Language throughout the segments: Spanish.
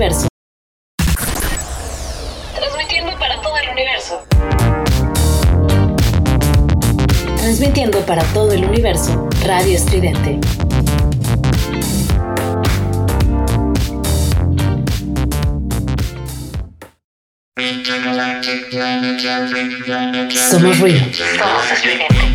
universo. Transmitiendo para todo el universo. Transmitiendo para todo el universo. Radio Estridente. Somos ruido. Somos estridente.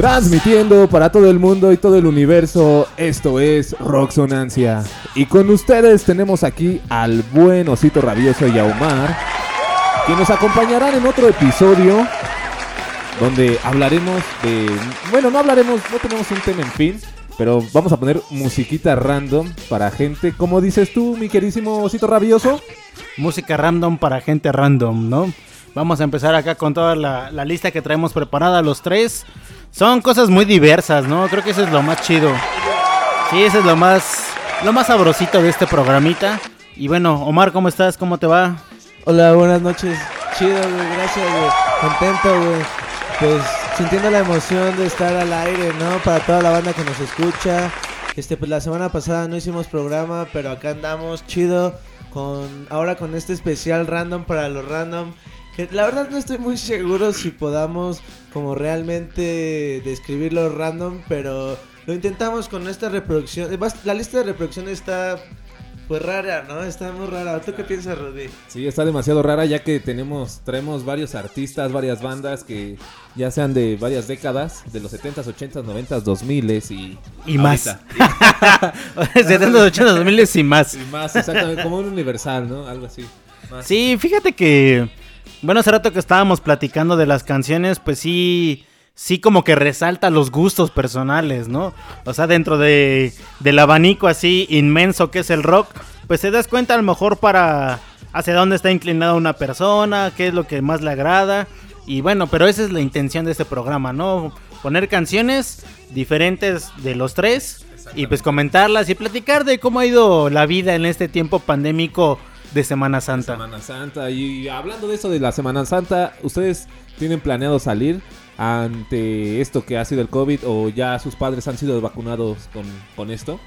Transmitiendo para todo el mundo y todo el universo, esto es Roxonancia. Y con ustedes tenemos aquí al buen Osito Rabioso y a Omar, que nos acompañarán en otro episodio donde hablaremos de... Bueno, no hablaremos, no tenemos un tema en fin, pero vamos a poner musiquita random para gente. ¿Cómo dices tú, mi querísimo Osito Rabioso? Música random para gente random, ¿no? Vamos a empezar acá con toda la lista que traemos preparada los tres. Son cosas muy diversas, ¿no? Creo que eso es lo más chido. Sí, eso es lo más, lo más sabrosito de este programita. Y bueno, Omar, ¿cómo estás? ¿Cómo te va? Hola, buenas noches. Chido, güey, gracias, güey. Contento, güey. Pues sintiendo la emoción de estar al aire, ¿no? Para toda la banda que nos escucha. Este, pues la semana pasada no hicimos programa, pero acá andamos chido con ahora con este especial random para los random. La verdad no estoy muy seguro si podamos como realmente describirlo random, pero lo intentamos con esta reproducción. La lista de reproducción está pues rara, ¿no? Está muy rara. ¿Tú qué piensas, Rudy? Sí, está demasiado rara ya que tenemos, traemos varios artistas, varias bandas que ya sean de varias décadas, de los 70s, 80s, 90s, 2000s y... Y más. ahorita. 70, 80, 2000 y más. Y más, exactamente, como un universal, ¿no? Algo así. Más. Sí, fíjate que. Bueno, hace rato que estábamos platicando de las canciones, pues sí. Sí, como que resalta los gustos personales, ¿no? O sea, dentro de, del abanico así inmenso que es el rock, pues te das cuenta a lo mejor para hacia dónde está inclinada una persona, qué es lo que más le agrada. Y bueno, pero esa es la intención de este programa, ¿no? Poner canciones diferentes de los tres y pues comentarlas y platicar de cómo ha ido la vida en este tiempo pandémico de Semana Santa. Semana Santa. Y hablando de eso de la Semana Santa, ¿ustedes tienen planeado salir ante esto que ha sido el COVID o ya sus padres han sido vacunados con, con esto?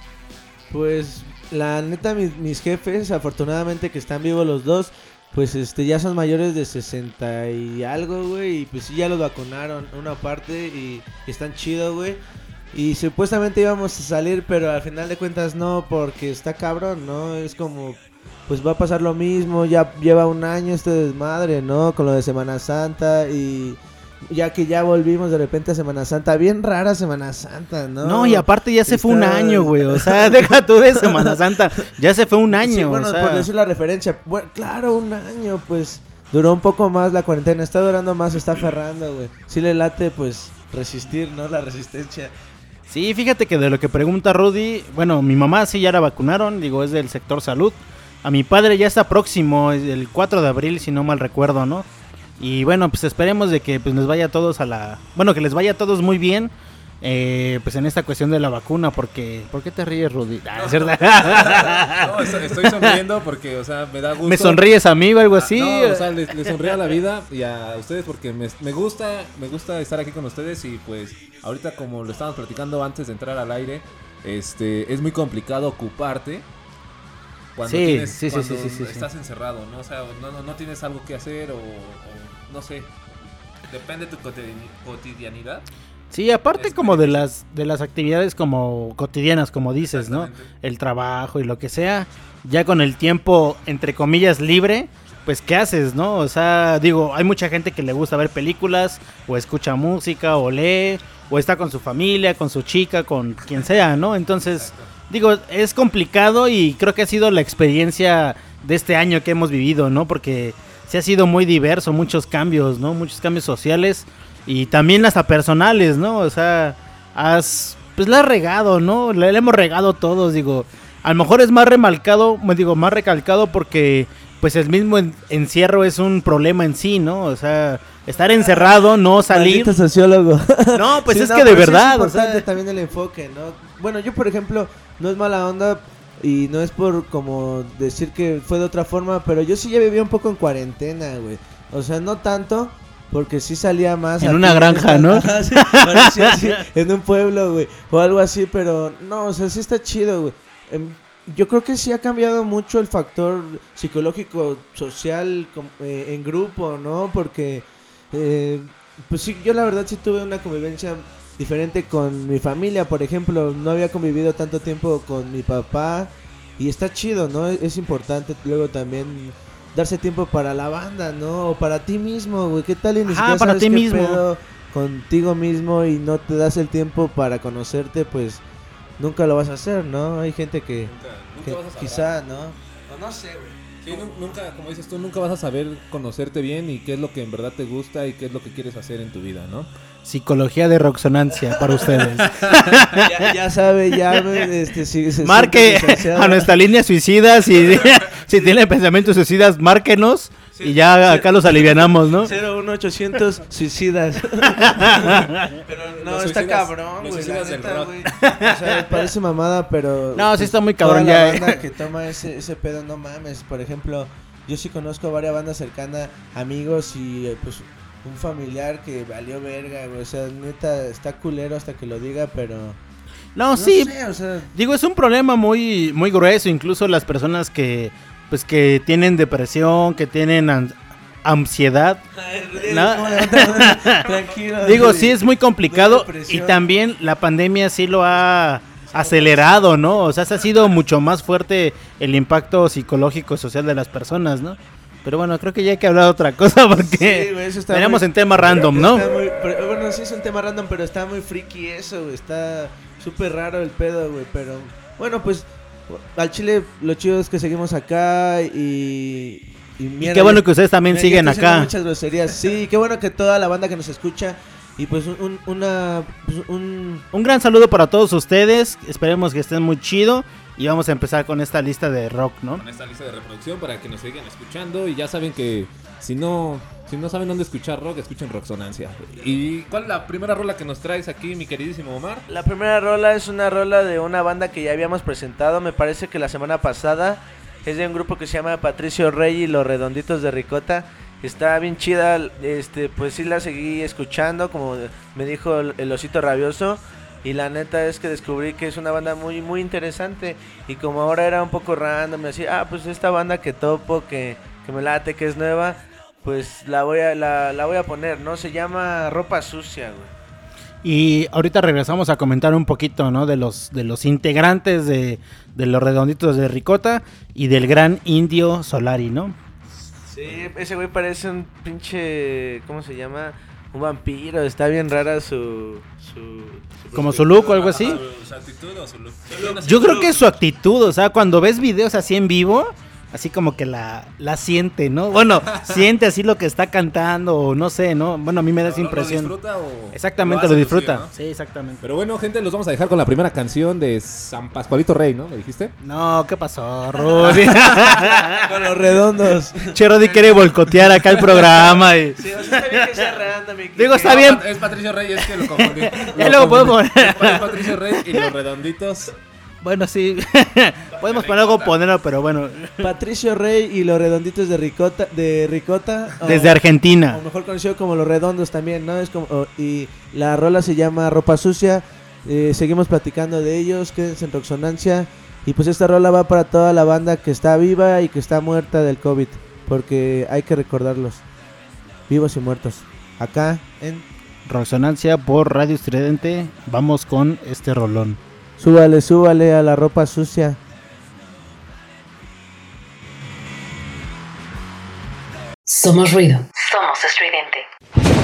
Pues la neta, mis, mis jefes, afortunadamente que están vivos los dos, pues este ya son mayores de 60 y algo, güey. Y pues sí, ya los vacunaron una parte y, y están chido, güey. Y supuestamente íbamos a salir, pero al final de cuentas no, porque está cabrón, ¿no? Es como, pues va a pasar lo mismo, ya lleva un año este desmadre, ¿no? Con lo de Semana Santa y ya que ya volvimos de repente a Semana Santa, bien rara Semana Santa, ¿no? No, y aparte ya se fue un año, güey. O sea, deja tú de Semana Santa. Ya se fue un año. Sí, bueno, o sea. por decir la referencia. Bueno, claro, un año, pues. Duró un poco más la cuarentena. Está durando más, está aferrando, güey. Sí le late, pues, resistir, ¿no? La resistencia. Sí, fíjate que de lo que pregunta Rudy, bueno, mi mamá sí ya la vacunaron, digo, es del sector salud. A mi padre ya está próximo, el 4 de abril, si no mal recuerdo, ¿no? Y bueno, pues esperemos de que pues, nos vaya a todos a la... Bueno, que les vaya a todos muy bien, eh, pues en esta cuestión de la vacuna, porque... ¿Por qué te ríes, Rudy? Ah, es verdad. No, estoy, estoy sonriendo porque, o sea, me da gusto. ¿Me sonríes a mí o algo así? No, o sea, le, le sonríe a la vida y a ustedes porque me, me gusta me gusta estar aquí con ustedes y pues ahorita como lo estábamos platicando antes de entrar al aire, este es muy complicado ocuparte cuando Sí, tienes sí, cuando sí, estás encerrado, ¿no? O sea, no, no, no tienes algo que hacer o, o no sé. Depende de tu cotidi- cotidianidad. Sí, aparte Es como de las de las actividades como cotidianas, como dices, ¿no? El trabajo y lo que sea, ya con el tiempo entre comillas libre, pues ¿qué haces, no? O sea, digo, hay mucha gente que le gusta ver películas o escucha música o lee o está con su familia, con su chica, con quien sea, ¿no? Entonces, digo, es complicado y creo que ha sido la experiencia de este año que hemos vivido, ¿no? Porque se ha sido muy diverso, muchos cambios, ¿no? Muchos cambios sociales y también hasta personales, ¿no? O sea, has, pues la has regado, ¿no? Le, le hemos regado todos, digo. A lo mejor es más remarcado, me digo, más recalcado porque pues el mismo en- encierro es un problema en sí, ¿no? O sea, estar encerrado, no salir. Maldito sociólogo. No, pues Sí, es no, que de verdad, Es o importante sea, también el enfoque, ¿no? Bueno, yo, por ejemplo, no es mala onda y no es por como decir que fue de otra forma, pero yo sí ya vivía un poco en cuarentena, güey. O sea, no tanto, porque sí salía más. En una granja. ¿no? Sí, parecía así, en un pueblo, güey. O algo así, pero no, o sea, sí está chido, güey. Em, yo creo que sí ha cambiado mucho el factor psicológico, social, eh, en grupo, ¿no? Porque, eh, pues sí, yo la verdad sí tuve una convivencia diferente con mi familia, por ejemplo, no había convivido tanto tiempo con mi papá y está chido, ¿no? Es, importante luego también darse tiempo para la banda, ¿no? O para ti mismo, güey, ¿qué tal? Y ni Ajá, para sabes ti qué mismo. pedo contigo mismo y no te das el tiempo para conocerte, pues nunca lo vas a hacer, ¿no? Hay gente que, Nunca, que nunca vas a saber. quizá, ¿no? O no sé, güey. Sí, nu- nunca, como dices tú, nunca vas a saber conocerte bien y qué es lo que en verdad te gusta y qué es lo que quieres hacer en tu vida, ¿no? Psicología de roxonancia para ustedes. Ya, ya sabe, ya, este, si se Marque a nuestra línea suicida si, si tiene pensamientos suicidas, márquenos y ya acá los alivianamos, ¿no? 01800 suicidas. pero no, Los está suicidas- cabrón, güey. La suicidas. O sea, parece mamada, pero. No, sí está muy toda cabrón la ya, eh. banda que toma ese, ese pedo, no mames. Por ejemplo, yo sí conozco varias bandas cercanas, amigos y eh, pues un familiar que valió verga, güey. O sea, neta, está culero hasta que lo diga, pero. No, No sí, sé, o sea. digo, es un problema muy, muy grueso, incluso las personas que, pues, que tienen depresión, que tienen an- ansiedad. No. Tranquilo. Digo, sí es muy complicado y también la pandemia sí lo ha acelerado, ¿no? O sea, se ha sido mucho más fuerte el impacto psicológico y social de las personas, ¿no? Pero bueno, creo que ya hay que hablar de otra cosa porque Sí, güey, eso está tenemos muy- en tema random, ¿no? Muy- pero, bueno, sí es un tema random, pero está muy friki eso, güey. Está súper raro el pedo, güey. Pero bueno, pues al chile lo chido es que seguimos acá y. Y, Y mierda, qué bueno que ustedes también siguen acá. Muchas groserías. Sí, qué bueno que toda la banda que nos escucha. Y pues un, un- una. pues, un, Un gran saludo para todos ustedes. Esperemos que estén muy chido. Y vamos a empezar con esta lista de rock, ¿no? Con esta lista de reproducción para que nos sigan escuchando y ya saben que si no si no saben dónde escuchar rock, escuchen Rocksonancia. ¿Y cuál es la primera rola que nos traes aquí, mi queridísimo Omar? La primera rola es una rola de una banda que ya habíamos presentado, me parece que la semana pasada. Es de un grupo que se llama Patricio Rey y los Redonditos de Ricota. Está bien chida, este, pues sí la seguí escuchando, como me dijo el, el osito rabioso. Y la neta es que descubrí que es una banda muy, muy interesante. Y como ahora era un poco random, me decía, ah, pues esta banda que topo, que, que me late, que es nueva, pues la voy a, la, la voy a poner, ¿no? Se llama Ropa Sucia, güey. Y ahorita regresamos a comentar un poquito, ¿no? De los, de los integrantes de, de los redonditos de Ricota y del gran indio Solari, ¿no? Sí, ese güey parece un pinche. ¿Cómo se llama? Un vampiro. Está bien rara su. su, Como su look o algo así. ¿Su actitud o su look? Yo creo que es su actitud, o sea, cuando ves videos así en vivo, así como que la, la siente, ¿no? Bueno, siente así lo que está cantando o no sé, ¿no? Bueno, a mí me da esa impresión. disfruta o Exactamente, lo disfruta. ¿no? Sí, exactamente. Pero bueno, gente, los vamos a dejar con la primera canción de San Pascualito Rey, ¿no? ¿Me dijiste? No, ¿qué pasó, Rudy? Con los redondos. che, Rudy quiere boicotear acá el programa. Y... Sí, o sea, está bien que sea random. que- Digo, está No, bien. Es Patricio Rey, es que lo confundí. Ya Lo confundí. poner. Es Patricio Rey y los redonditos. Bueno, sí. Podemos poner algo, ponerlo, pero bueno. Patricio Rey y los redonditos de Ricota. De Ricota o- Desde Argentina. O mejor conocido como los redondos también, ¿no? Es como. y la rola se llama Ropa Sucia. eh, seguimos platicando de ellos. Quédense en Roxonancia. Y pues esta rola va para toda la banda que está viva y que está muerta del COVID. Porque hay que recordarlos. Vivos y muertos. Acá en Resonancia por Radio Estridente. Vamos con este rolón. Súbale, súbale a la ropa sucia. Somos ruido. Somos estridente.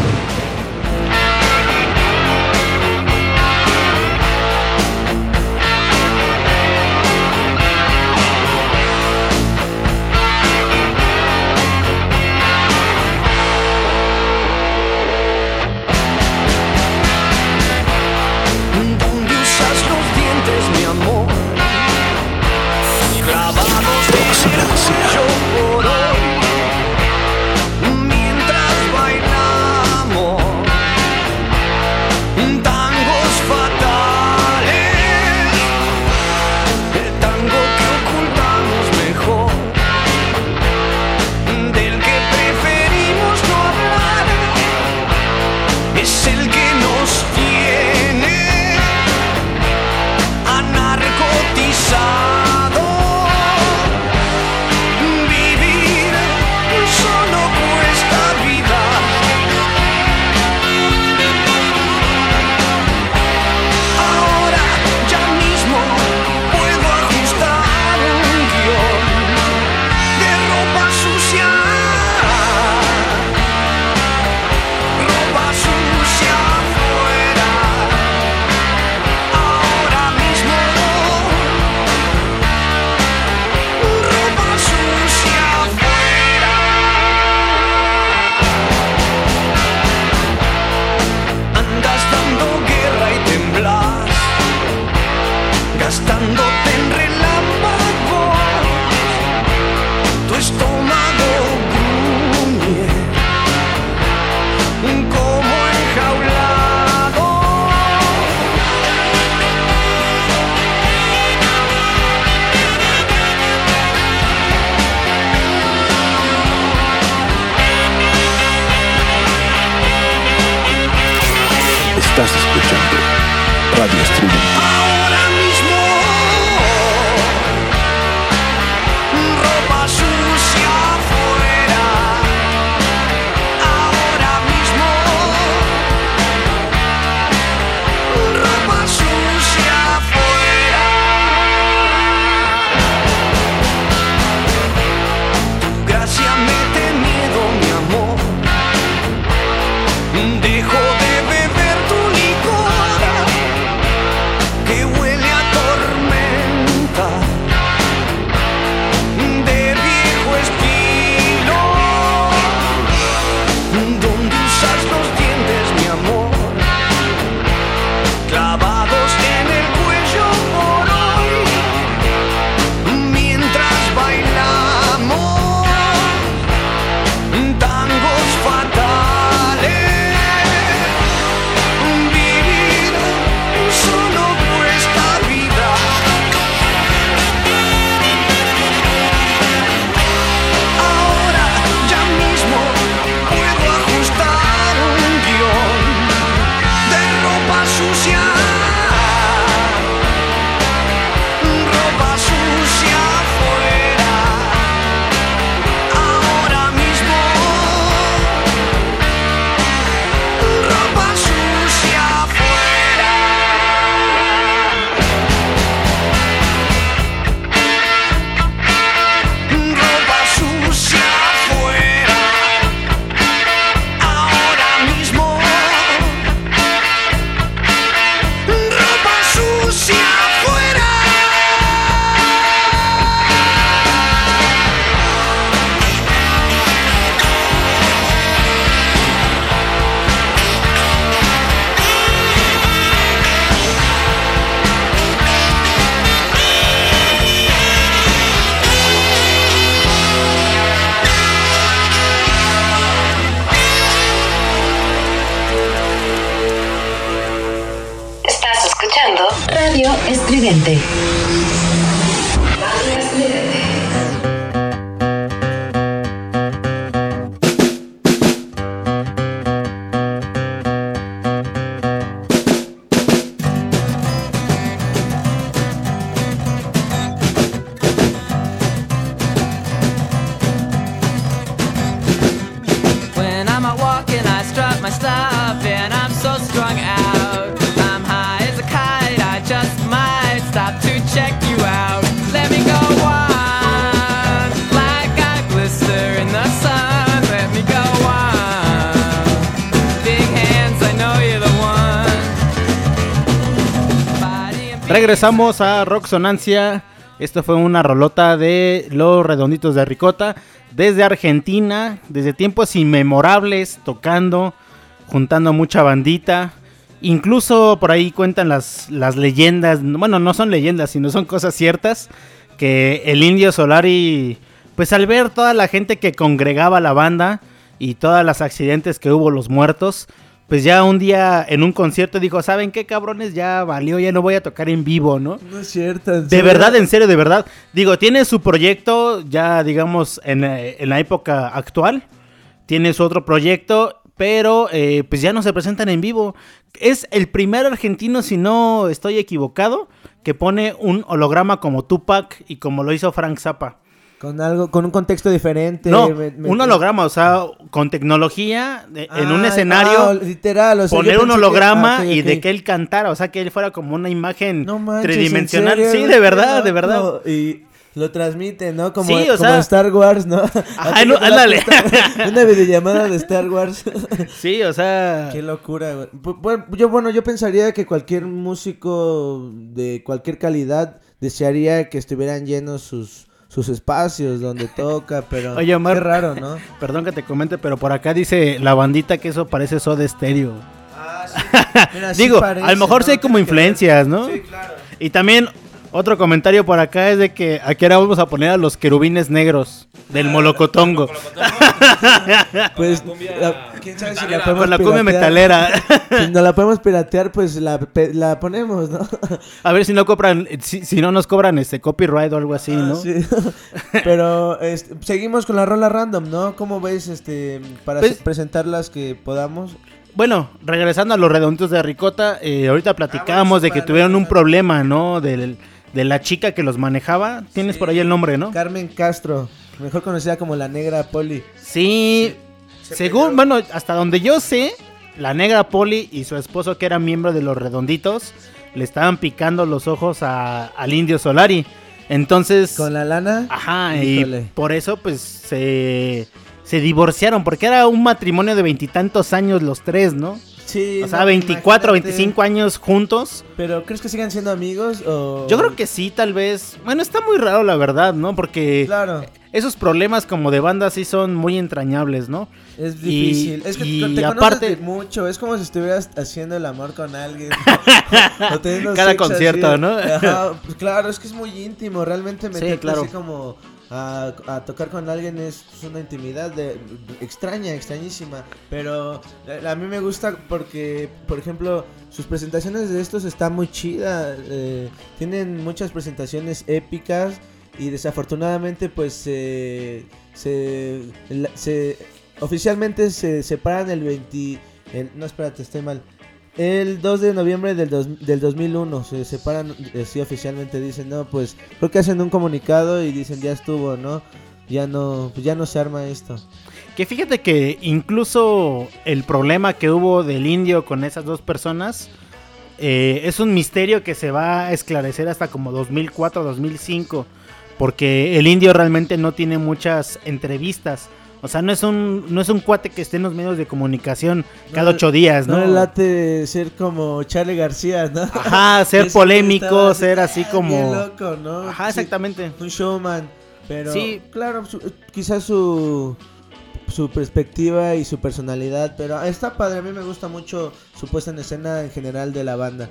Regresamos a Rock Sonancia. Esto fue una rolota de Los Redonditos de Ricota. Desde Argentina, desde tiempos inmemorables, tocando, juntando mucha bandita. Incluso por ahí cuentan las, las leyendas. Bueno, no son leyendas, sino son cosas ciertas. Que el Indio Solari, pues al ver toda la gente que congregaba la banda y todas las accidentes que hubo, los muertos, pues ya un día en un concierto dijo, ¿saben qué cabrones? Ya valió, ya no voy a tocar en vivo, ¿no? No es cierto. en De verdad, en serio, de verdad. Digo, tiene su proyecto ya, digamos, en, eh, en la época actual. Tiene su otro proyecto, pero eh, pues ya no se presentan en vivo. Es el primer argentino, si no estoy equivocado, que pone un holograma como Tupac y como lo hizo Frank Zappa. Con algo, con un contexto diferente. No, me- me- un holograma, o sea, con tecnología, de- en un Ah, escenario, ah, literal, o sea, yo poner un que- holograma ah, y de que él cantara, o sea, que él fuera como una imagen No manches, tridimensional. Sí, de verdad, de verdad. Y lo transmite, ¿no? Como, Sí, o como sea- Star Wars, ¿no? Ajá, no, ándale. Una videollamada de Star Wars. Sí, o sea, Qué locura, güey. Bueno, yo, bueno, yo pensaría que cualquier músico de cualquier calidad desearía que estuvieran llenos sus, sus espacios donde toca, pero Oye, Omar. qué raro, ¿no? Perdón que te comente, pero por acá dice la bandita que eso parece Soda Stereo. Mira, sí Digo, parece, a lo mejor ¿no? sí hay como influencias, ¿no? Sí, claro. Y también otro comentario por acá es de que aquí ahora vamos a poner a los querubines negros del Molocotongo. Pues, la- quién sabe si la podemos Con la cumbia metalera. Si no la podemos piratear, pues la, la ponemos, ¿no? A ver si no cobran, si, si no nos cobran este copyright o algo así, ¿no? Ah, Sí. Pero este, seguimos con la rola random, ¿no? ¿Cómo ves este para Pues- se- presentar las que podamos? Bueno, regresando a los redonditos de Ricota, eh, ahorita platicábamos de que tuvieron un problema, ¿no? Del- de la chica que los manejaba. Tienes por ahí el nombre, ¿no? Carmen Castro, mejor conocida como la negra Poli. Sí, según, bueno, hasta donde yo sé, la negra Poli y su esposo, que era miembro de los redonditos, le estaban picando los ojos a- al indio Solari. Entonces, Con la lana. ajá, Híjole. y por eso, pues, se, se divorciaron, porque era un matrimonio de veintitantos años los tres, ¿no? Sí. O sea, no, 24 o imagínate. 25 años juntos. Pero ¿crees que sigan siendo amigos o Yo creo que sí, tal vez. Bueno, está muy raro, la verdad, ¿no? Porque Claro, esos problemas como de banda sí son muy entrañables, ¿no? es Y- difícil. es que y te aparte- mucho, es como si estuvieras haciendo el amor con alguien. O Cada concierto, así. ¿no? Ajá, pues claro, es que es muy íntimo, realmente meterte claro. así como a, tocar con alguien es una intimidad de, extraña, extrañísima, pero a, a mí me gusta porque, por ejemplo, sus presentaciones de estos están muy chidas, eh, tienen muchas presentaciones épicas y desafortunadamente pues se, se- oficialmente se separan el 20, el- no espérate, estoy mal. El 2 de noviembre del, dos- del 2001 se separan, eh, sí oficialmente dicen, no, pues creo que hacen un comunicado y dicen ya estuvo, ¿no? Ya no, pues ya no se arma esto. Que fíjate que incluso el problema que hubo del indio con esas dos personas eh, es un misterio que se va a esclarecer hasta como 2004-2005. Porque el indio realmente no tiene muchas entrevistas. O sea, no es un, no es un cuate que esté en los medios de comunicación cada ocho días, No ¿no? le late ser como Charlie García, ¿no? Ajá, ser polémico, ser así ah, como... loco, ¿no? Ajá, Sí, exactamente. un showman. Pero Sí. claro, su- quizás su, su perspectiva y su personalidad. Pero está padre, a mí me gusta mucho su puesta en escena en general de la banda.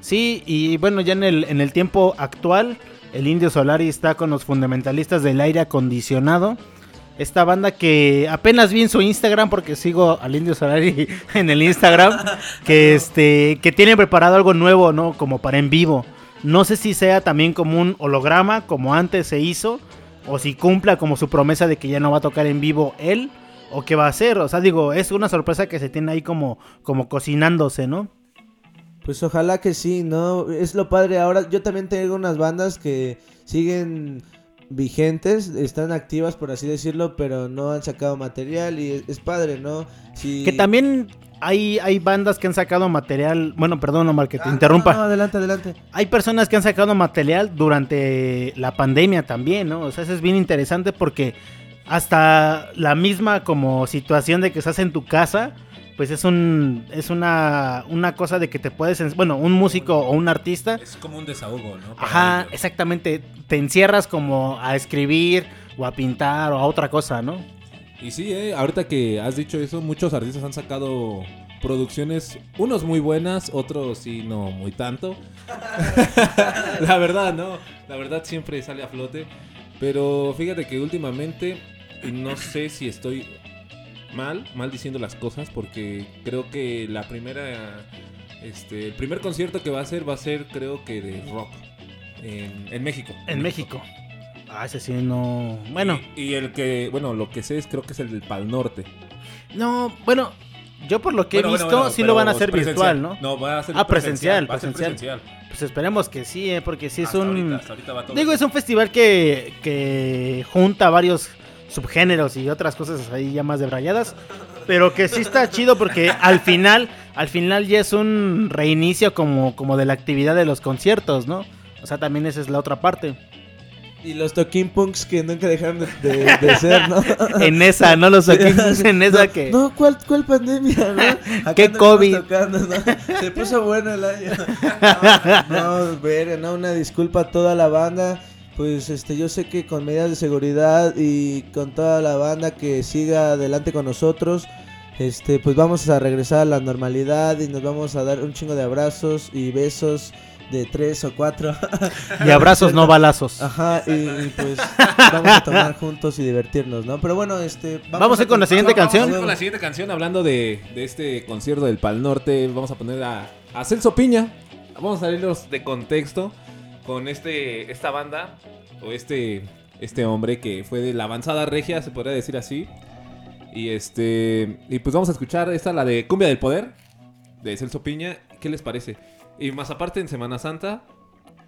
Sí, y bueno, ya en el, en el tiempo actual, el Indio Solari está con los fundamentalistas del aire acondicionado. Esta banda que apenas vi en su Instagram, porque sigo al Indio Solari en el Instagram, que este, que tiene preparado algo nuevo, ¿no? Como para en vivo. No sé si sea también como un holograma, como antes se hizo, o si cumpla como su promesa de que ya no va a tocar en vivo él, o qué va a hacer. O sea, digo, es una sorpresa que se tiene ahí como, como cocinándose, ¿no? Pues ojalá que sí, ¿no? Es lo padre. Ahora yo también tengo unas bandas que siguen vigentes, están activas por así decirlo, pero no han sacado material y es, es padre, ¿no? Si... Que también hay, hay bandas que han sacado material. Bueno, perdón, Omar, que te Ah, interrumpa. No, no, adelante, adelante. Hay personas que han sacado material durante la pandemia también, ¿no? O sea, eso es bien interesante porque hasta la misma como situación de que estás en tu casa, pues es un es una una cosa de que te puedes, en- bueno, un músico o un artista, Es como un desahogo, ¿no? Para ajá, ellos. exactamente, te encierras como a escribir o a pintar o a otra cosa, ¿no? Y sí, eh, ahorita que has dicho eso, muchos artistas han sacado producciones, unos muy buenas, otros sí no muy tanto. la verdad, no, la verdad siempre sale a flote. Pero fíjate que últimamente, y no sé si estoy mal, mal diciendo las cosas, porque creo que la primera, este, el primer concierto que va a hacer va a ser, creo que de rock en, en México. En México. Ah, ese sí no. Bueno, Y, y el que, bueno, lo que sé es creo que es el del Pal Norte. no, bueno, yo por lo que Bueno, he visto, bueno, sí lo van a hacer presencial. virtual, ¿no? No, va a ser Ah, presencial, va a ser presencial. Pues esperemos que sí, ¿eh? porque sí es Hasta un... ahorita, hasta ahorita va todo Digo, es un festival que, que junta varios subgéneros y otras cosas ahí ya más debrayadas. Pero que sí está chido porque al final, al final ya es un reinicio como, como de la actividad de los conciertos, ¿no? O sea, también esa es la otra parte. Y los Tokin Punks que nunca dejaron de, de- de ser, ¿no? En esa, no los saquemos en esa que... No, ¿cuál, cuál pandemia, no? ¿Qué COVID? tocando, ¿no? Se puso bueno el año. No, verga, no, una disculpa a toda la banda. Pues este, yo sé que con medidas de seguridad y con toda la banda que siga adelante con nosotros, este, pues vamos a regresar a la normalidad y nos vamos a dar un chingo de abrazos y besos de tres o cuatro. Y abrazos, no balazos. Ajá, y, y, pues vamos a tomar juntos y divertirnos, ¿no? Pero bueno, este... Vamos a ir con la siguiente Vamos canción. con la siguiente canción hablando de, de este concierto del Pal Norte. Vamos a poner a, a Celso Piña. Vamos a salirlos de contexto con este esta banda o este este hombre que fue de la avanzada regia, se podría decir así. Y este y pues vamos a escuchar esta la de Cumbia del Poder de Celso Piña. ¿Qué les parece? Y más aparte en Semana Santa,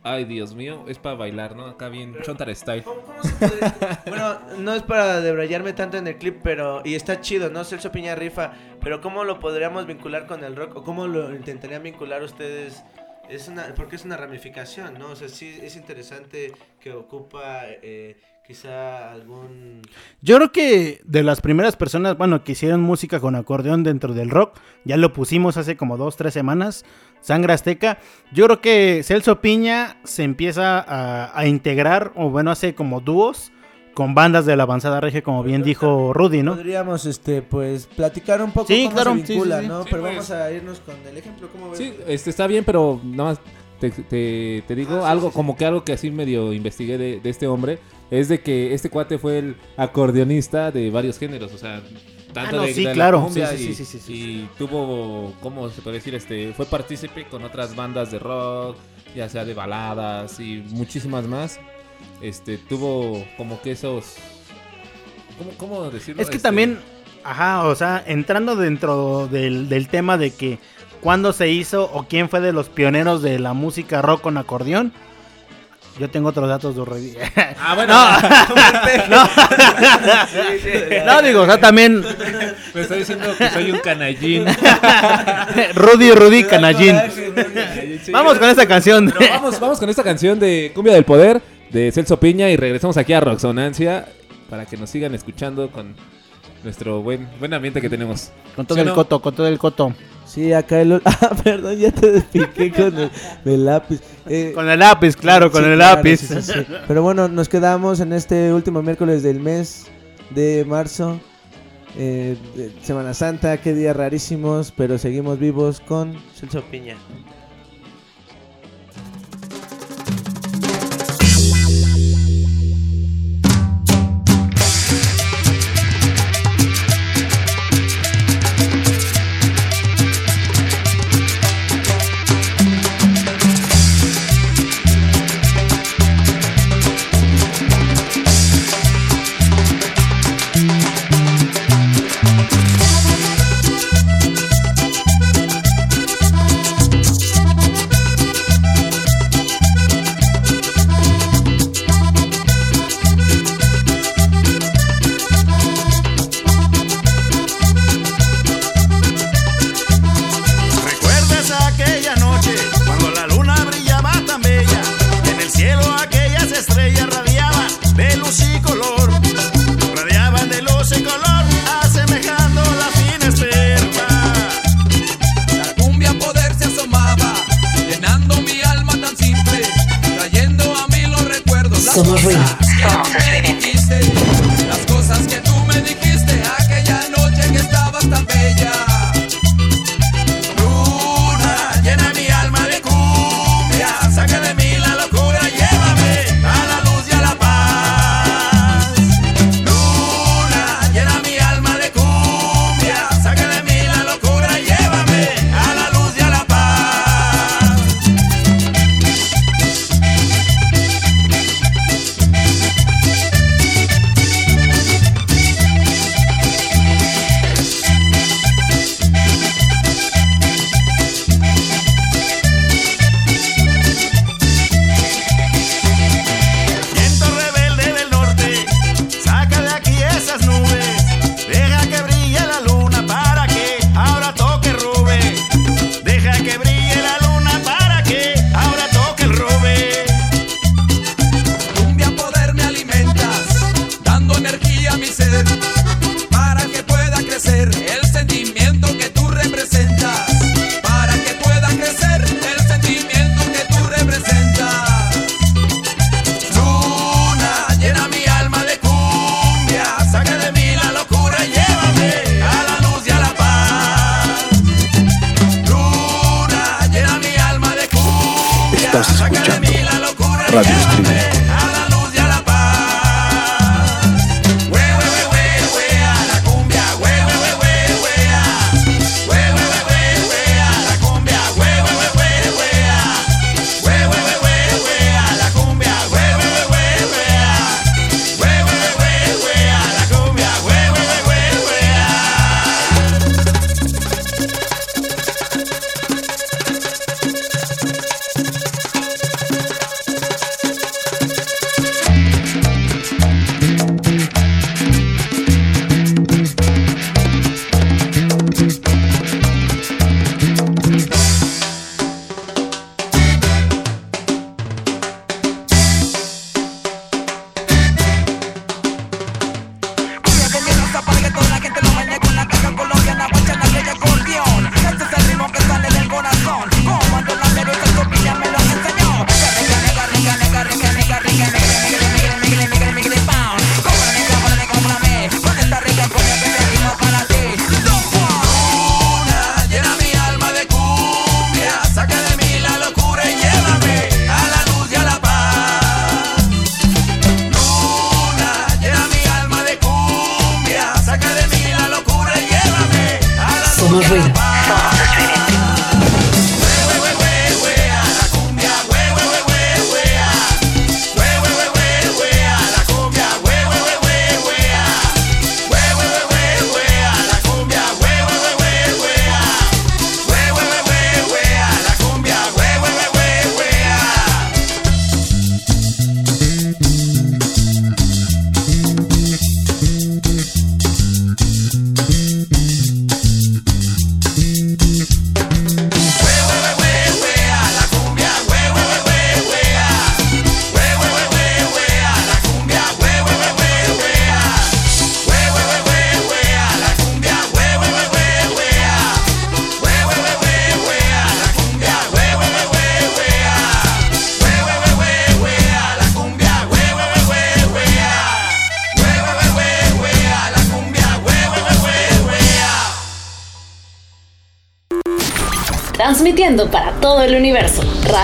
ay Dios mío, es para bailar, ¿no? Acá bien Chontar style. ¿Cómo- cómo se podría- Bueno, no es para debrayarme tanto en el clip, pero. Y está chido, ¿no? Celso Piña rifa. Pero ¿cómo lo podríamos vincular con el rock? ¿O cómo lo intentarían vincular ustedes? Es una, porque es una ramificación, ¿no? O sea, sí es interesante que ocupa eh, quizá algún. Yo creo que de las primeras personas, bueno, que hicieron música con acordeón dentro del rock, ya lo pusimos hace como dos, tres semanas, Sangre Azteca. Yo creo que Celso Piña se empieza a, a integrar, o bueno, hace como dúos con bandas de la avanzada regia, como bien dijo Rudy, ¿no? Podríamos, este, pues, platicar un poco Sí, cómo claro, se sí, sí, vincula, sí. ¿no? Sí, pero pues. vamos a irnos con el ejemplo, ¿cómo ves? Sí, este está bien, pero nada más te, te- te digo Ah, sí, algo, sí, sí. como que algo que así medio investigué de, de este hombre, es de que este cuate fue el acordeonista de varios géneros, o sea, tanto Ah, no, de, sí, de la claro, sí, y, sí, sí, sí, y tuvo, ¿cómo se puede decir? Este, fue partícipe con otras bandas de rock, ya sea de baladas y muchísimas más. Este, tuvo como que esos... ¿Cómo, cómo decirlo? Es que Este, también, ajá, o sea, entrando dentro del, del tema de que cuándo se hizo o quién fue de los pioneros de la música rock con acordeón. Yo tengo otros datos de. Ah, bueno, No, no digo, o sea, también me está diciendo que soy un canallín. Rudy, Rudy, Canallín. Vamos con esta canción. Vamos, vamos con esta canción de Cumbia del Poder de Celso Piña y regresamos aquí a Roxonancia para que nos sigan escuchando con nuestro buen, buen ambiente que tenemos. Con todo ¿Sí o el no? coto, con todo el coto. Sí, acá el... Ah, perdón, ya te despiqué con el, el lápiz. Eh, Con el lápiz, claro, con Sí, el claro, lápiz. sí, sí, sí. Pero bueno, nos quedamos en este último miércoles del mes de marzo. eh, Semana Santa, qué días rarísimos, pero seguimos vivos con Celso Piña.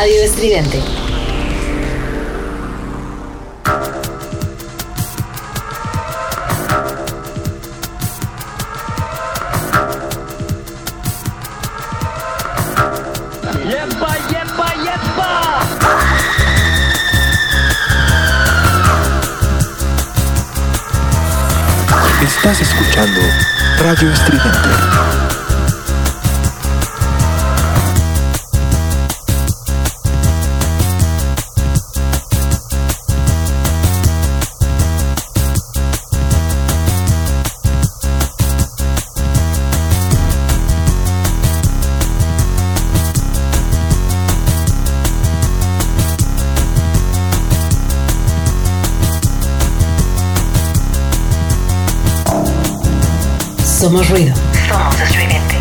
Radio Estridente. Somos ruido. Somos estridente.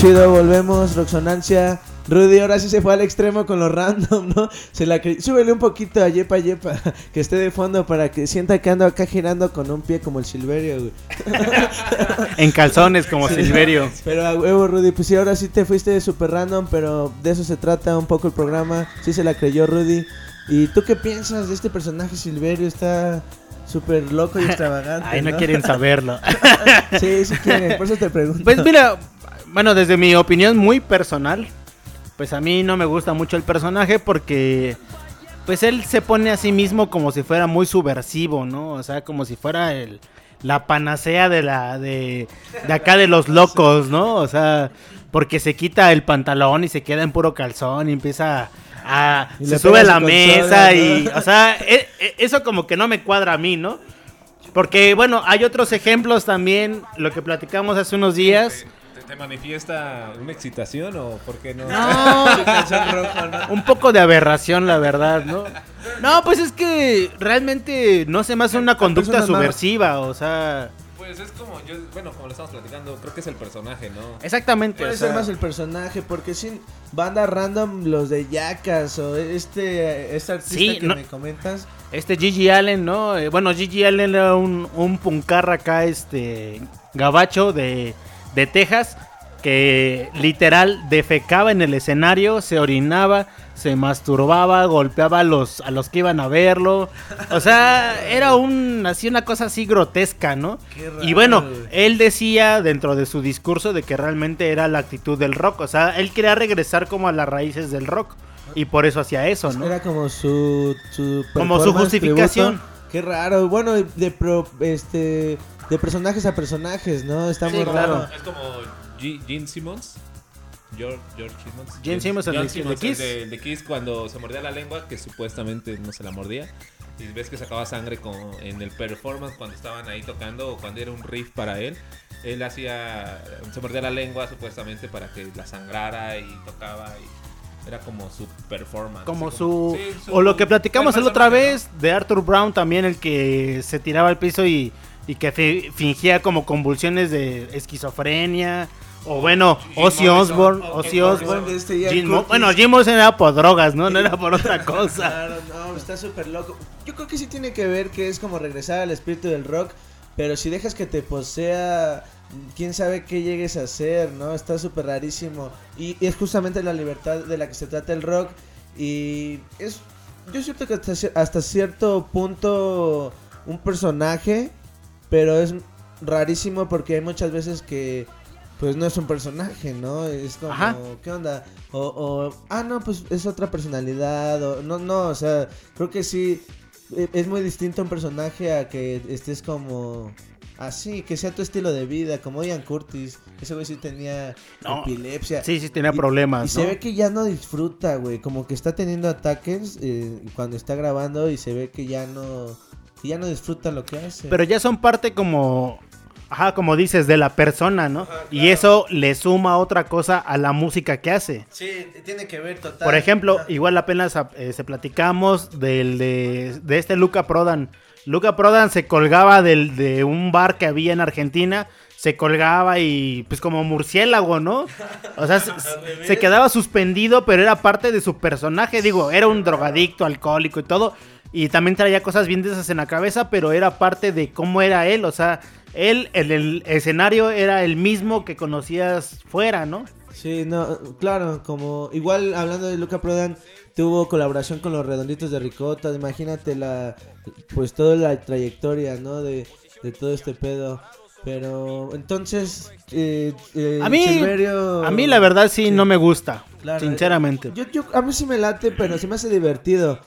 chido, volvemos, Roxonancia. Rudy ahora sí se fue al extremo con los random, ¿no? Se la Súbele un poquito a Yepa Yepa, que esté de fondo para que sienta que ando acá girando con un pie como el Silverio, güey. En calzones como Silverio. Pero a huevo, Rudy, pues sí, ahora sí te fuiste super random, pero de eso se trata un poco el programa. Sí se la creyó Rudy. ¿Y tú qué piensas de este personaje Silverio? Está súper loco y extravagante. Ay, no quieren saberlo. Sí, sí quieren, por eso te pregunto. Pues mira, bueno, desde mi opinión muy personal, pues a mí no me gusta mucho el personaje porque pues él se pone a sí mismo como si fuera muy subversivo, ¿no? O sea, como si fuera el la panacea de la de, de acá de los locos, ¿no? O sea, porque se quita el pantalón y se queda en puro calzón y empieza a Y se sube a la consola, mesa ¿no? y o sea, e- e- eso como que no me cuadra a mí, ¿no? Porque bueno, hay otros ejemplos también, lo que platicamos hace unos días. ¿Te, te manifiesta una excitación o por qué no? No, rojo, ¿no? un poco de aberración, la verdad, ¿no? No, pues es que realmente no se me hace una conducta subversiva, o sea, Pues es como, yo, bueno, como lo estamos platicando, creo que es el personaje, ¿no? exactamente. Puede o ser sea, más el personaje, porque sin banda random, los de Yacas o este, este artista Sí, que no- me comentas. Este Gigi Allen, ¿no? Eh, bueno, Gigi Allen era un, un puncar acá, este, gabacho de, de Texas, que literal defecaba en el escenario, se orinaba, se masturbaba, golpeaba a los, a los que iban a verlo. O sea, era un, así una cosa así grotesca, ¿no? Qué raro, Y bueno, él decía dentro de su discurso de que realmente era la actitud del rock. O sea, él quería regresar como a las raíces del rock. Y por eso hacía eso, ¿no? Era como su, su Como su justificación. tributo. Qué raro. Bueno, de pro- este de personajes a personajes, ¿no? Está Sí, muy claro. raro. Es como G- Gene Simmons. George, George Simmons. Gene Simmons, el de- el Kiss. de, de Kiss cuando se mordía la lengua, que supuestamente no se la mordía. Y ves que sacaba sangre con, en el performance cuando estaban ahí tocando o cuando era un riff para él. Él hacía, se mordía la lengua supuestamente para que la sangrara y tocaba y era como su performance. Como así su... sí, su- O lo que platicamos el la otra vez de Arthur Brown también, el que se tiraba al piso y, y que fi- fingía como convulsiones de esquizofrenia. O bueno, Ozzy. Osbourne, O- Ozzy Osbourne. Este, bueno, Jim Morrison era por drogas, ¿no? No era por otra cosa. Claro, no, está súper loco. Yo creo que sí tiene que ver que es como regresar al espíritu del rock, pero si dejas que te posea, quién sabe qué llegues a hacer, ¿no? Está súper rarísimo. Y, y es justamente la libertad de la que se trata el rock. Y es, yo siento que hasta, hasta cierto punto un personaje, pero es rarísimo porque hay muchas veces que... Pues no es un personaje, ¿no? Es como, Ajá. ¿qué onda? O, o, ah, no, pues es otra personalidad. O, no, no, o sea, creo que sí. e- Es muy distinto un personaje a que estés como así, que sea tu estilo de vida, como Ian Curtis. Ese güey sí tenía No, epilepsia. Sí, sí, tenía Y- problemas, Y se ve que ya no disfruta, güey. Como que está teniendo ataques eh, cuando está grabando y se ve que ya no, que ya no disfruta lo que hace. Pero ya son parte como... Ajá, como dices, de la persona, ¿no? Y eso le suma otra cosa a la música que hace. sí, tiene que ver total. Por ejemplo, igual apenas eh, se platicamos del de, de este Luca Prodan. Luca Prodan se colgaba del, de un bar que había en Argentina, se colgaba y pues como murciélago, ¿no? O sea, se, se quedaba suspendido, pero era parte de su personaje, digo, era un drogadicto, alcohólico y todo, y también traía cosas bien de esas en la cabeza, pero era parte de cómo era él, o sea, él el escenario era el mismo que conocías fuera, ¿no? Sí, no, claro, como igual hablando de Luca Prodan, tuvo colaboración con los Redonditos de Ricota, imagínate la, pues toda la trayectoria, ¿no? De, de todo este pedo. Pero entonces, eh, eh, A mí, Silverio- a mí la verdad sí, Sí. no me gusta, Claro, sinceramente. Yo, yo, a mí sí me late, pero se me hace divertido.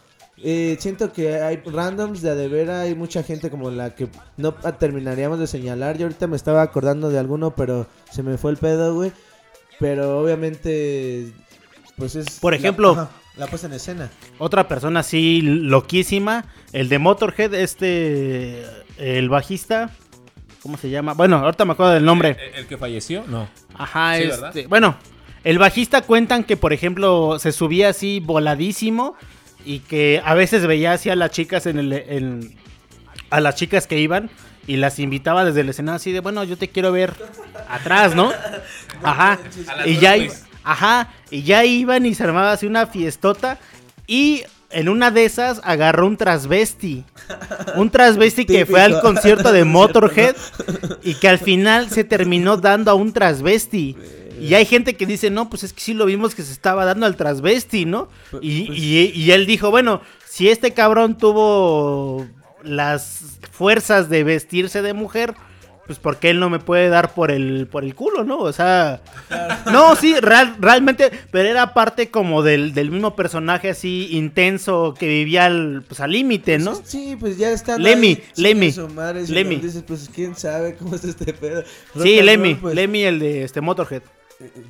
Eh, siento que hay randoms de a de vera, hay mucha gente como la que no terminaríamos de señalar. Yo ahorita me estaba acordando de alguno, pero se me fue el pedo, güey. Pero obviamente, pues es... Por la- ejemplo- ajá, la puesta en escena. Otra persona así loquísima, el de Motorhead, este, el bajista, ¿cómo se llama? Bueno, ahorita me acuerdo del nombre. ¿El, el que falleció? No. Ajá, Sí, ¿verdad? este, bueno, el bajista cuentan que, por ejemplo, se subía así voladísimo y que a veces veía así a las chicas en el, en- a las chicas que iban y las invitaba desde el escenario así de, bueno, yo te quiero ver atrás, ¿no? Ajá. Y ya, i- ajá, y ya iban y se armaba así una fiestota y en una de esas agarró un transvesti. Un transvesti que fue al concierto de. Motorhead y que al final se terminó dando a un transvesti. Y hay gente que dice, no, pues es que sí lo vimos que se estaba dando al transvesti, ¿no? Y, y- y él dijo, bueno, si este cabrón tuvo las fuerzas de vestirse de mujer, pues porque él no me puede dar por el, por el culo, ¿no? O sea, no, sí, real- realmente, pero era parte como del, del mismo personaje así intenso que vivía al, pues al límite, ¿no? Sí, pues ya está. Lemmy, Lemmy, Lemmy. Dices, pues quién sabe cómo es este pedo. Rock Sí, Lemmy, roll, pues, Lemmy el de este Motorhead.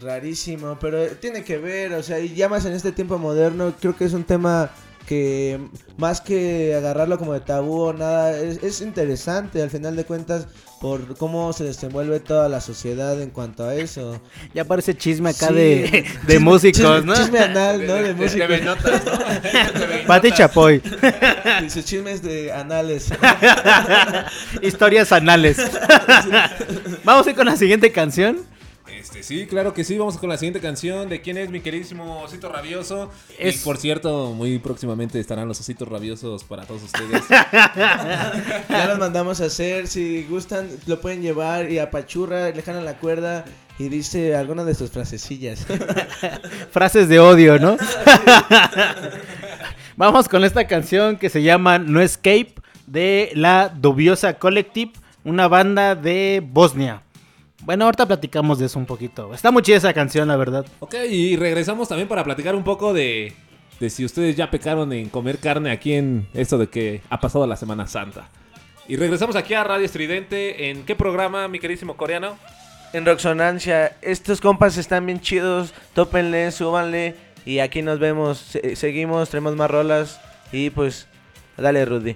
Rarísimo, pero tiene que ver, o sea, y ya más en este tiempo moderno, creo que es un tema que más que agarrarlo como de tabú o nada, es, es interesante al final de cuentas por cómo se desenvuelve toda la sociedad en cuanto a eso. Ya parece chisme acá Sí, de, de chisme- músicos, chisme- ¿no? Chisme anal, ¿no? De músicos. Pati Chapoy. Y sus chismes de anales. Historias anales. Vamos a ir con la siguiente canción. Este, sí, claro que sí. Vamos con la siguiente canción de quién es mi queridísimo Osito Rabioso. Es- Y por cierto, muy próximamente estarán los Ositos Rabiosos para todos ustedes. Ya los mandamos a hacer, si gustan lo pueden llevar y apachurra, le jalan la cuerda y dice alguna de sus frasecillas. Frases de odio, ¿no? Vamos con esta canción que se llama No Escape de la Dubiosa Collective, una banda de Bosnia. Bueno, ahorita platicamos de eso un poquito. Está muy chida esa canción, la verdad. ok, y regresamos también para platicar un poco de, de si ustedes ya pecaron en comer carne aquí en esto de que ha pasado la Semana Santa. Y regresamos aquí a Radio Estridente. ¿En qué programa, mi queridísimo coreano? en Roxonancia, estos compas están bien chidos, tópenle, súbanle y aquí nos vemos, se- seguimos, traemos más rolas y pues dale Rudy.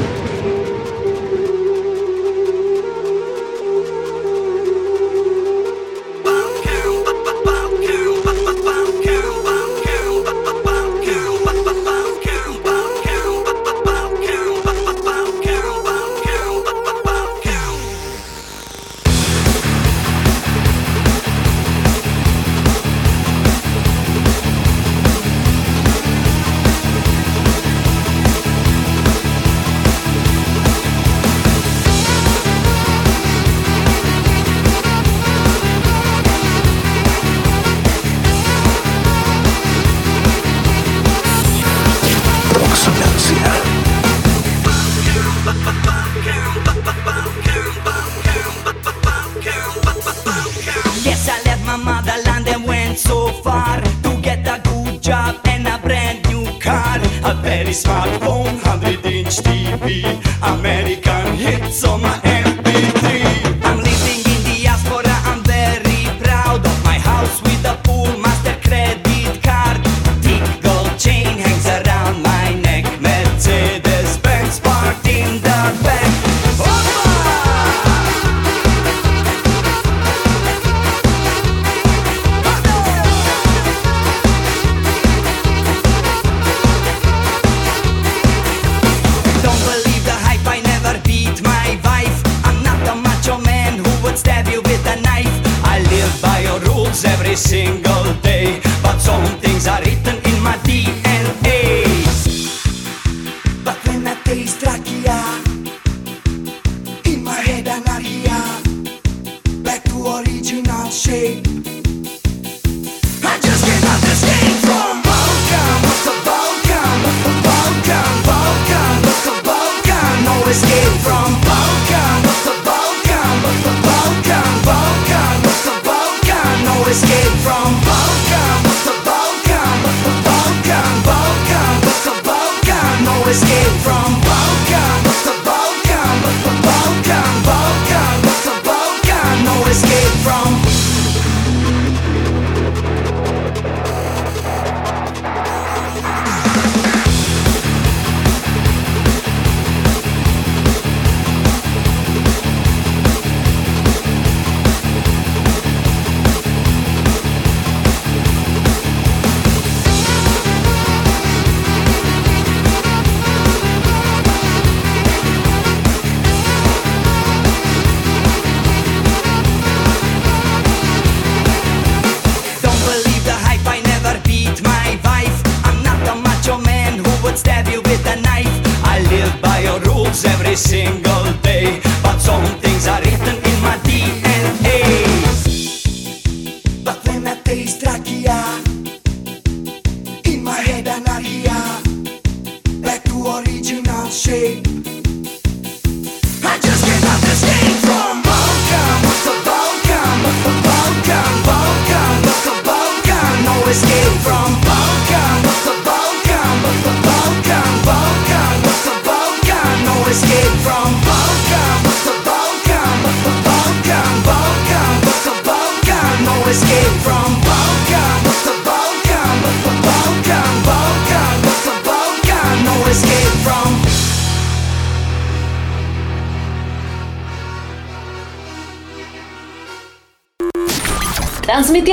everything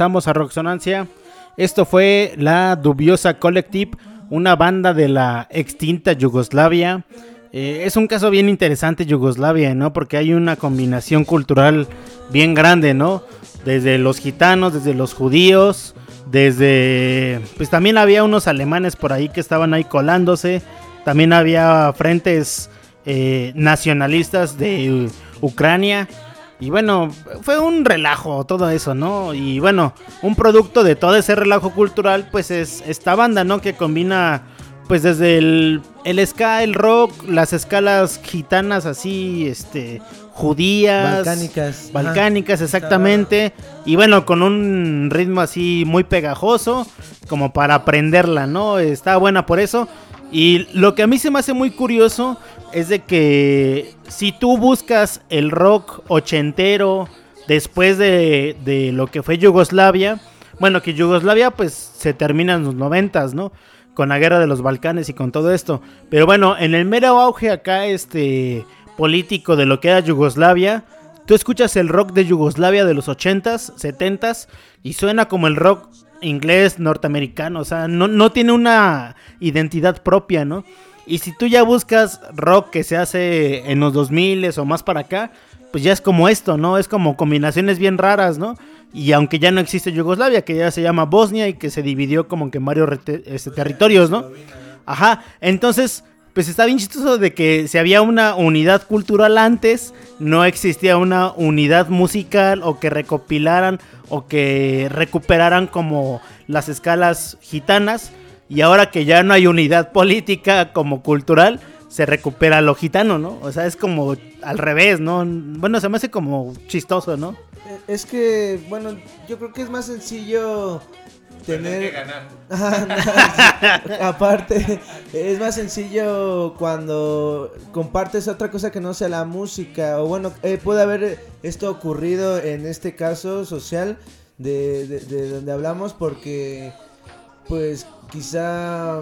Regresamos a Roxonancia. Esto fue la Dubiosa Collective, una banda de la extinta Yugoslavia. Eh, es un caso bien interesante Yugoslavia, ¿no? Porque hay una combinación cultural bien grande, ¿no? Desde los gitanos, desde los judíos, desde... Pues también había unos alemanes por ahí que estaban ahí colándose. También había frentes eh, nacionalistas de Ucrania. Y bueno, fue un relajo todo eso, ¿no? Y bueno, un producto de todo ese relajo cultural, pues es esta banda, ¿no? Que combina, pues desde el, el ska, el rock, las escalas gitanas así, este, judías. Balcánicas. Balcánicas, exactamente. Y bueno, con un ritmo así muy pegajoso, como para aprenderla, ¿no? Está buena por eso. Y lo que a mí se me hace muy curioso es de que si tú buscas el rock ochentero después de, de lo que fue Yugoslavia, bueno, que Yugoslavia pues se termina en los noventas, ¿no? Con la guerra de los Balcanes y con todo esto. Pero bueno, en el mero auge acá, este político de lo que era Yugoslavia, tú escuchas el rock de Yugoslavia de los 80s, 70s y suena como el rock inglés, norteamericano, o sea, no, no tiene una identidad propia, ¿no? Y si tú ya buscas rock que se hace en los 2000 o más para acá, pues ya es como esto, ¿no? Es como combinaciones bien raras, ¿no? Y aunque ya no existe Yugoslavia, que ya se llama Bosnia y que se dividió como que en varios este, territorios, ¿no? Ajá, entonces, pues está bien chistoso de que si había una unidad cultural antes, no existía una unidad musical o que recopilaran o que recuperaran como las escalas gitanas. Y ahora que ya no hay unidad política como cultural, se recupera lo gitano, ¿no? O sea, es como al revés, ¿no? Bueno, se me hace como chistoso, ¿no? Eh, Es que, bueno, yo creo que es más sencillo tener... Sí. Aparte, es más sencillo cuando compartes otra cosa que no sea la música. O bueno, eh, puede haber esto ocurrido en este caso social de, de- de donde hablamos porque, pues, quizá...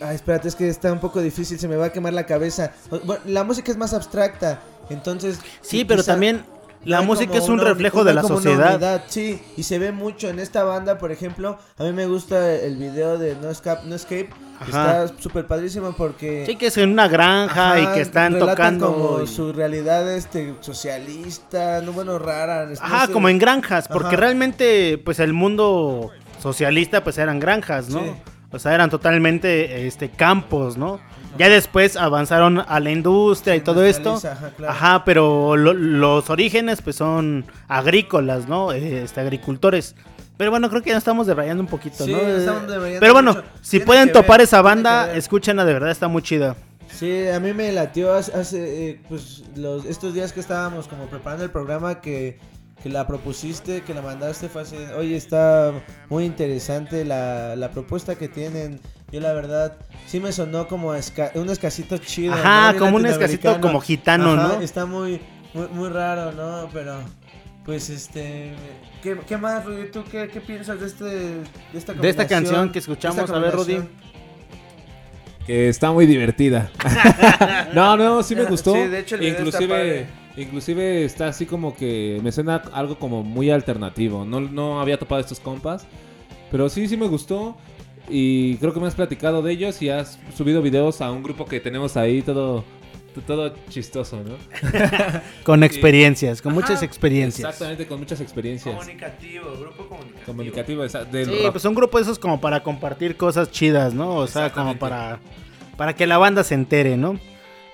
Ah, espérate, es que está un poco difícil, se me va a quemar la cabeza. Bueno, la música es más abstracta, entonces... Sí, pero también la hay música es un una- reflejo de una- la como una sociedad. unidad, sí, y se ve mucho en esta banda, por ejemplo. A mí me gusta el video de No Escape, no Escape Ajá. está súper padrísimo porque Sí, que es en una granja y Ajá, que están tocando. como y- su realidad este socialista, no bueno, rara. no Ajá, sé. como en granjas, porque Ajá. realmente, pues el mundo socialista, pues eran granjas, ¿no? Sí. O sea, eran totalmente, este, campos, ¿no? Ya después avanzaron a la industria y todo esto. ajá, claro. Ajá, pero lo- los orígenes, pues son agrícolas, ¿no? Este, agricultores. Pero bueno, creo que ya estamos debrayando un poquito, Sí, ¿no? estamos debrayando Pero bueno, mucho. si Tiene pueden topar ver, esa banda, escúchenla, de verdad está muy chida. Sí, a mí me latió hace, hace, eh, pues los estos días que estábamos como preparando el programa que, que la propusiste, que la mandaste fue así, oye, está muy interesante la, la propuesta que tienen. Yo la verdad sí me sonó como esca- un escasito chido. Ajá, como un escasito como gitano, Ajá, ¿no? Está muy, muy, muy raro, ¿no? Pero pues este ¿qué, qué más, Rudy? ¿Tú qué, qué piensas de este de esta De esta canción que escuchamos, a ver, Rudy. Que está muy divertida. no, no, sí me gustó. Sí, de hecho, el video está inclusive, padre. Inclusive está así como que me suena algo como muy alternativo. No, no había topado estos compas. Pero sí, sí me gustó. Y creo que me has platicado de ellos y has subido videos a un grupo que tenemos ahí todo, todo chistoso, ¿no? Con experiencias, con Ajá, muchas experiencias. Exactamente, con muchas experiencias. Comunicativo, grupo comunicativo. Comunicativo, del Sí, rock. pues son grupos esos como para compartir cosas chidas, ¿no? O sea, como para, para que la banda se entere, ¿no?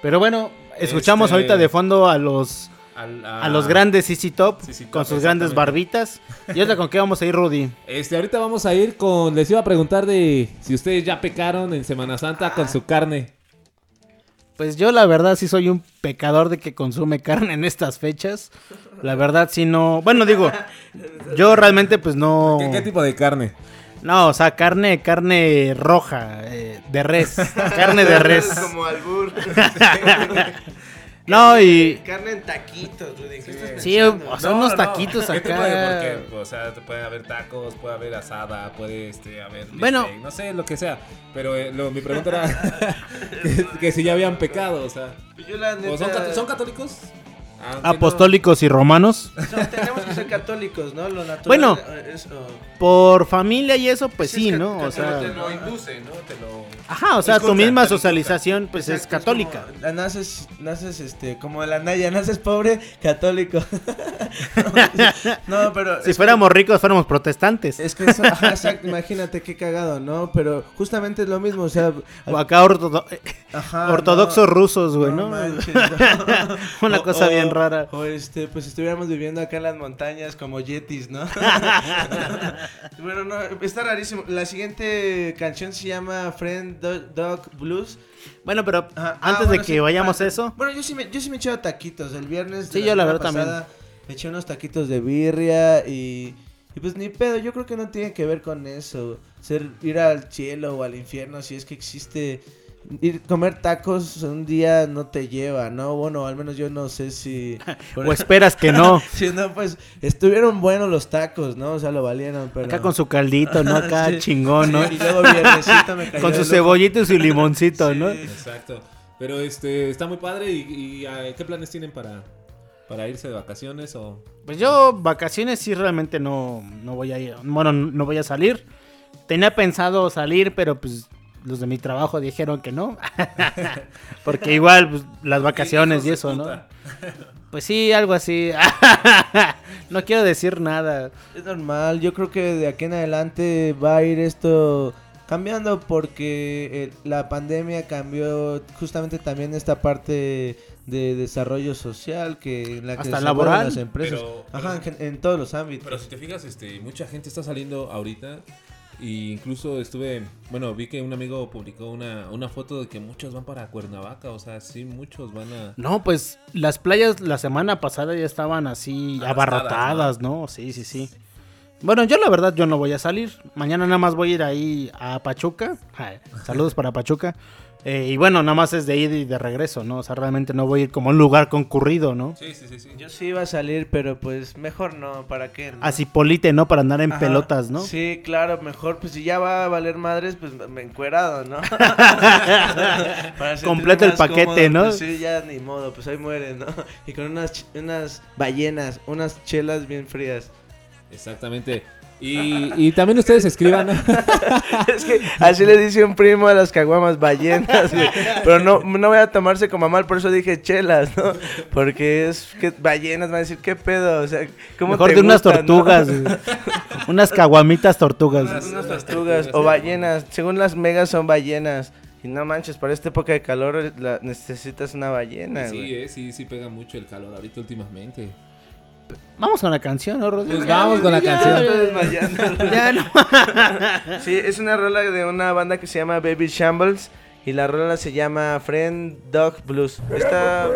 Pero bueno, escuchamos Este- ahorita de fondo a los al- A los grandes CC Top, CC Top, con sus grandes barbitas. ¿Y otra con qué vamos a ir, Rudy? Este, ahorita vamos a ir con. Les iba a preguntar de si ustedes ya pecaron en Semana Santa con su carne. Pues yo la verdad sí soy un pecador de que consume carne en estas fechas. La verdad sí no... Bueno, digo, yo realmente pues no... ¿Qué, qué tipo de carne? No, o sea, carne, carne roja, eh, de res. carne de res. Como albur. No, y... Carne en taquitos, Rudy. ¿Qué estás Sí, pensando? o sea, unos taquitos ¿Qué de- acá. porque, o sea, te puede haber tacos, puede haber asada, puede este, haber. Bueno. bistec, no sé, lo que sea. Pero eh, lo- mi pregunta era que, que si ya habían pecado, o sea. Yo la neta... ¿O son, cat- son católicos? Ah, no. Apostólicos y romanos. No, tenemos que ser católicos, ¿no? Lo natural Bueno. eh, es, oh, Por familia y eso, pues Sí, sí, es ¿no? O sea... Te lo induce, ¿no? Te lo. Ajá, o sea, tu misma socialización pues es católica. como, naces, naces, este, como la Naya, naces pobre, católico. no, pero... Si fuéramos ricos, fuéramos protestantes. Es que eso, ajá, exacto, imagínate qué cagado, ¿no? Pero justamente es lo mismo, o sea... O acá ortodo- ajá, ortodoxos no, rusos, güey, ¿no? manches, no. Una O- cosa o- bien rara. O este, pues estuviéramos viviendo acá en las montañas como yetis, ¿no? bueno, no, está rarísimo. La siguiente canción se llama Friend Do- Dog Blues. Bueno, pero Ajá, ah, antes bueno, de que sí, vayamos ah, a eso, Bueno, yo sí me, yo sí me he echado taquitos. El viernes. de Sí, yo la verdad también. Me eché unos taquitos de birria y. Y pues ni pedo, yo creo que no tiene que ver con eso. Ser ir al cielo o al infierno, si es que existe. Ir comer tacos un día no te lleva, ¿no? Bueno, al menos yo no sé si. o esperas que no. Si no, pues estuvieron buenos los tacos, ¿no? O sea, lo valieron, pero. Acá con su caldito, ¿no? Acá Sí. chingón, ¿no? Y luego viernesito me cayó Con su cebollito y su limoncito, ¿no? Exacto. Pero este, está muy padre. ¿Y, y, ah, qué planes tienen para, para irse de vacaciones? o Pues yo vacaciones sí realmente no, no voy a ir. Bueno, no voy a salir. Tenía pensado salir, pero pues los de mi trabajo dijeron que no. Porque igual pues, las vacaciones y eso, ¿no? Pues sí, algo así. no quiero decir nada. Es normal, yo creo que de aquí en adelante va a ir esto cambiando porque eh, la pandemia cambió justamente también esta parte de desarrollo social que en la que Hasta se laboral. mueven las empresas. Pero- Ajá, en, en todos los ámbitos. Pero si te fijas, este, mucha gente está saliendo ahorita. Y incluso estuve, bueno, vi que un amigo publicó una, una foto de que muchos van para Cuernavaca. O sea, sí, muchos van a... No, pues las playas la semana pasada ya estaban así Abastadas, abarrotadas, ¿no? Sí, sí, sí. Bueno, yo la verdad yo no voy a salir. Mañana nada más voy a ir ahí a Pachuca. Saludos para Pachuca. Eh, y bueno, nada más es de ida y de regreso, ¿no? O sea, realmente no voy a ir como a un lugar concurrido, ¿no? Sí, sí, sí. sí. Yo sí iba a salir, pero pues mejor no, ¿para qué? no? Así polite, ¿no? Para andar en Ajá, pelotas, ¿no? Sí, claro, mejor, pues si ya va a valer madres, pues me encuerado, ¿no? Completo el paquete, ¿no? pues, sí, ya ni modo, pues ahí muere, ¿no? Y con unas, ch- unas ballenas, unas chelas bien frías. Exactamente. Y, y también ustedes escriban. es que así le dice un primo a las caguamas ballenas, güey. Pero no, no voy a tomarse como a mal, por eso dije chelas, ¿no? Porque es que ballenas van a decir, ¿qué pedo? O sea, ¿cómo Mejor te de unas tortugas. unas caguamitas tortugas. Unas, unas tortugas o ballenas. Según las megas son ballenas. Y no manches, para esta época de calor la- necesitas una ballena, sí, güey. eh, sí, sí pega mucho el calor ahorita últimamente. Vamos con la canción, ¿no, Rodrigo? Pues vamos con la Ya, canción. Ya no. Sí, es una rola de una banda que se llama Baby Shambles y la rola se llama Friend Dog Blues. Esta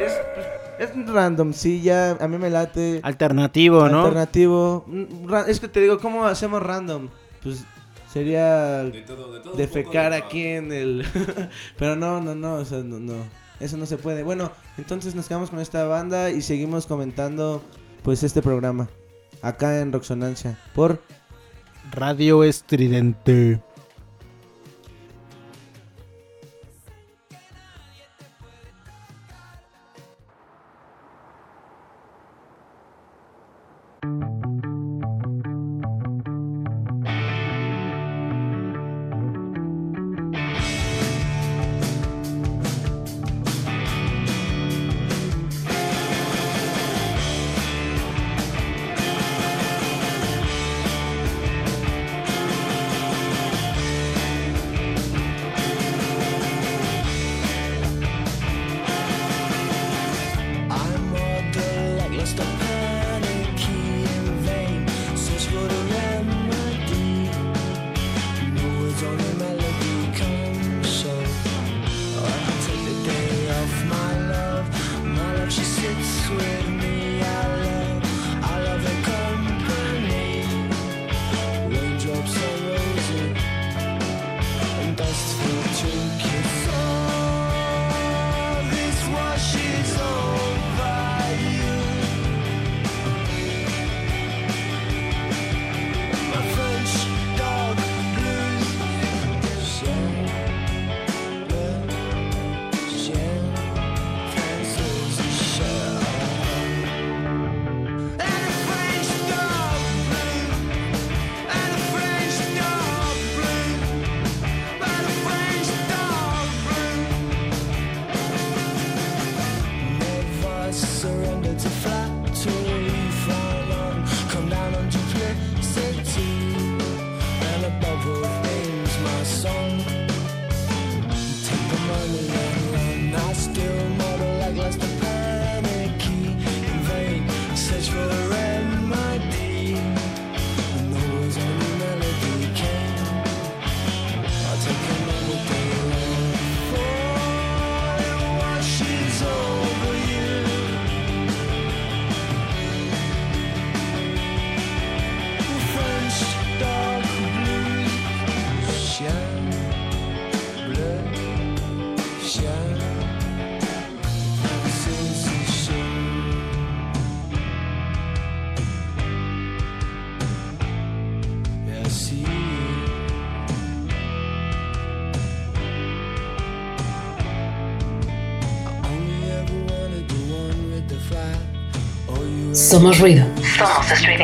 es, pues, es randomcilla, a mí me late. Alternativo, ¿no? Alternativo. Mm, Es que te digo, ¿cómo hacemos random? Pues sería De todo, de todo. un poco defecar de- aquí en el... Pero no, no, no, o sea, no, no. Eso no se puede. Bueno, entonces nos quedamos con esta banda y seguimos comentando pues este programa. Acá en Roxonancia. Por Radio Estridente. Somos ruido. Somos.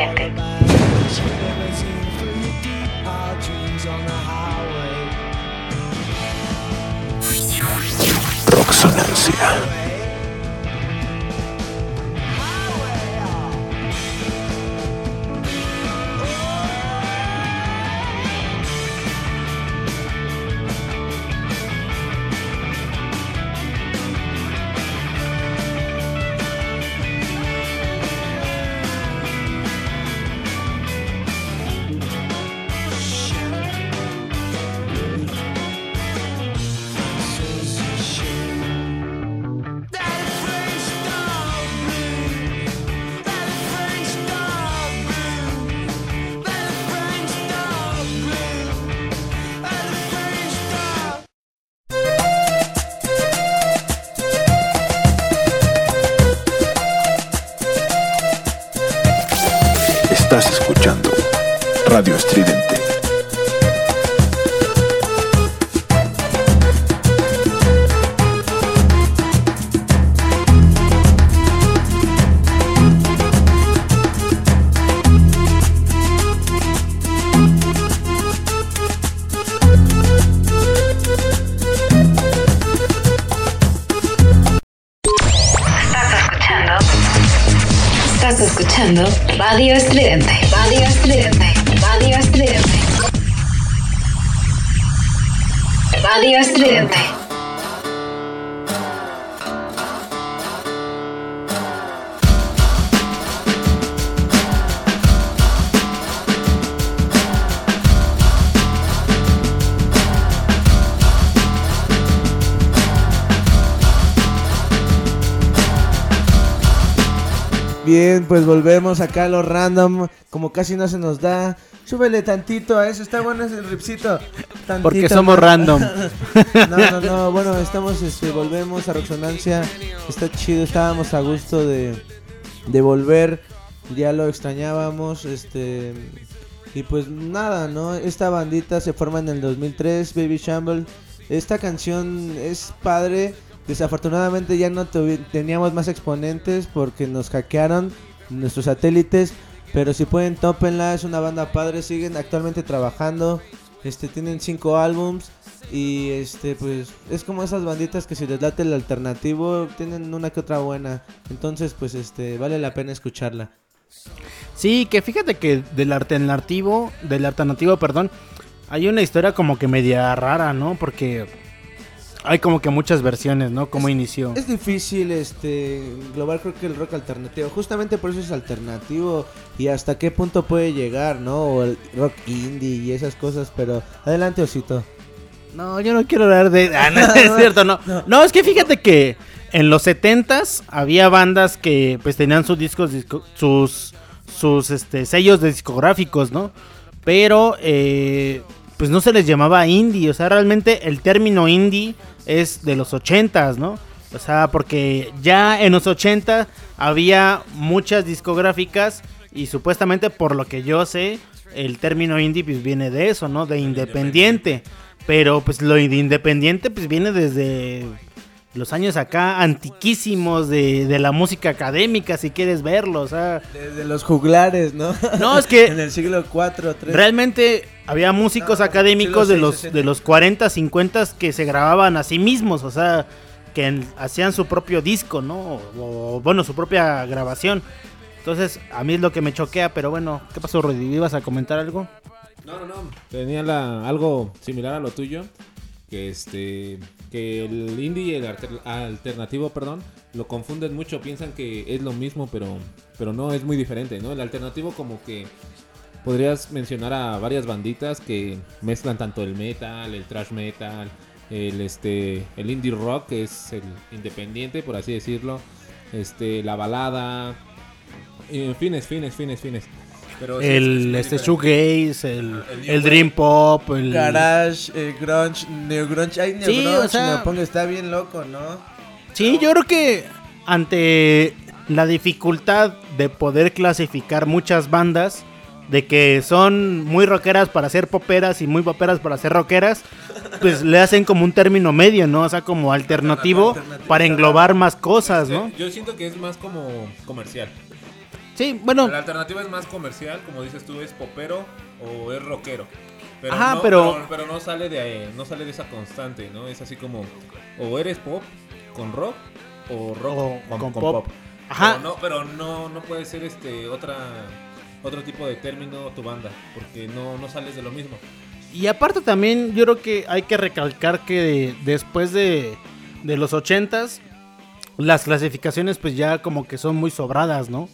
Bien, pues volvemos acá a lo random. Como casi no se nos da. Súbele tantito a eso. Está bueno ese ripsito. Tantito Porque somos random. No, no, no. Bueno, estamos, este, volvemos a Roxonancia. Está chido. Estábamos a gusto de, de volver. Ya lo extrañábamos. Este. Y pues nada, ¿no? Esta bandita se forma en el 2003, Baby Shamble. Esta canción es padre. Desafortunadamente ya no teníamos más exponentes porque nos hackearon nuestros satélites. Pero si pueden, tópenla. Es una banda padre. Siguen actualmente trabajando. Este, tienen cinco álbums. Y este, pues, es como esas banditas que si les late el alternativo, tienen una que otra buena. Entonces, pues, este, vale la pena escucharla. Sí, que fíjate que del alternativo, del alternativo, perdón, hay una historia como que media rara, ¿no? Porque hay como que muchas versiones, ¿no? Cómo inició. Es difícil este englobar creo que el rock alternativo. Justamente por eso es alternativo y hasta qué punto puede llegar, ¿no? O el rock indie y esas cosas, pero adelante Osito. No, yo no quiero hablar de... Ah, no, es cierto, no. No, es que fíjate que en los 70s había bandas que pues tenían sus discos, disco- sus, sus este, sellos de discográficos, ¿no? Pero eh, pues no se les llamaba indie, o sea, realmente el término indie es de los 80s, ¿no? O sea, porque ya en los 80 había muchas discográficas y supuestamente por lo que yo sé, el término indie pues viene de eso, ¿no? De independiente. Pero pues lo de independiente pues viene desde los años acá antiquísimos de, de la música académica, si quieres verlo, o sea... Desde los juglares, ¿no? No, es que- en el siglo 4 3. Realmente había músicos No, académicos de los de los 40, 50 que se grababan a sí mismos, o sea, que en- hacían su propio disco, ¿no? O, bueno, su propia grabación. Entonces, a mí es lo que me choquea, pero bueno, ¿qué pasó, Rudy? ¿Ibas a comentar algo? No, no, no. Tenía la- algo similar a lo tuyo. Que este. Que el indie y el alter- alternativo, perdón, lo confunden mucho. Piensan que es lo mismo, pero, pero no, es muy diferente, ¿no? El alternativo, como que podrías mencionar a varias banditas que mezclan tanto el metal, el thrash metal, el este el indie rock, que es el independiente, por así decirlo, este la balada, en fines, fines, fines, fines. Pero sí, es- es El muy este shoegaze, el, el dream pop, el Garage, eh, grunge, neo grunge, ay, neo Sí, grunge, o sea- neoponga, está bien loco, ¿no? Sí, yo creo que ante la dificultad de poder clasificar muchas bandas, de que son muy rockeras para ser poperas y muy poperas para ser rockeras, pues le hacen como un término medio, ¿no? O sea, como alternativo Alternativo. para englobar más cosas, ¿no? Yo siento que es más como comercial. Sí, bueno, La alternativa es más comercial, como dices tú, es popero o es rockero. Pero Ajá, no, pero- pero no sale de no sale de esa constante, ¿no? Es así como o eres pop con rock o rock O con, con con pop. pop. Ajá. Pero no, pero no no puede ser este otra otro tipo de término tu banda, porque no no sales de lo mismo. Y aparte también yo creo que hay que recalcar que después de, de los ochentas, las clasificaciones pues ya como que son muy sobradas, ¿no?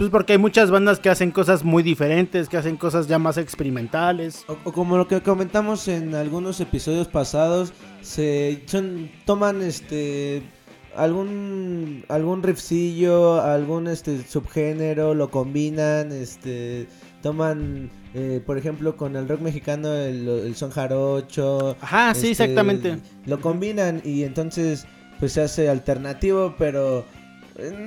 Pues porque hay muchas bandas que hacen cosas muy diferentes, que hacen cosas ya más experimentales. O, o como lo que comentamos en algunos episodios pasados, se son, toman este algún algún riffcillo, algún este subgénero, lo combinan, este toman eh, por ejemplo con el rock mexicano el, el son jarocho. Ajá, sí, este, exactamente. Lo combinan y entonces pues se hace alternativo, pero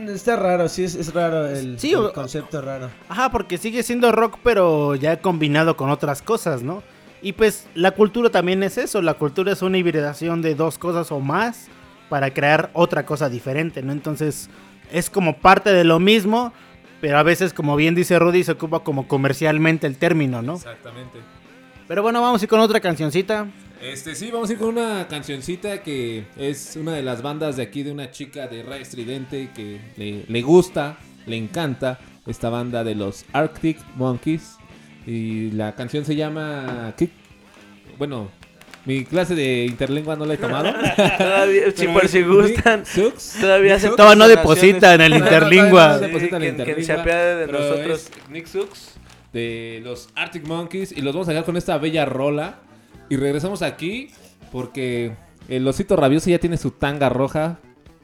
está raro, sí es, es raro el, Sí, el o- concepto raro. Ajá, porque sigue siendo rock, pero ya combinado con otras cosas, ¿no? Y pues la cultura también es eso, la cultura es una hibridación de dos cosas o más para crear otra cosa diferente, ¿no? Entonces es como parte de lo mismo, pero a veces, como bien dice Rudy, se ocupa como comercialmente el término, ¿no? Exactamente. Pero bueno, vamos a ir con otra cancioncita. Este, sí, vamos a ir con una cancioncita que es una de las bandas de aquí de una chica de Ray Estridente que le, le gusta, le encanta esta banda de los Arctic Monkeys. Y la canción se llama... Kick- Bueno, mi clase de interlengua no la he tomado. Todavía, si por si gustan, Sucks. todavía se. Todavía no deposita en el No, no, interlingua. no deposita en la que- que se interlingua, apiade de pero nosotros. es Nick Sucks de los Arctic Monkeys y los vamos a dejar con esta bella rola y regresamos aquí porque el osito rabioso ya tiene su tanga roja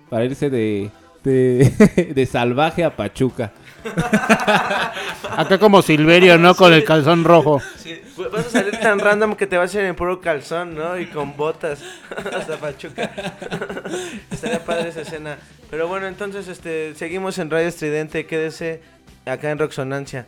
para irse de de, de salvaje a Pachuca. Acá como Silverio, ¿no? Con el calzón rojo. Sí, pues vas a salir tan random que te vas a ir en puro calzón, ¿no? Y con botas hasta Pachuca. Estaría padre esa escena. Pero bueno, entonces este seguimos en Radio Estridente. Quédese acá en Roxonancia.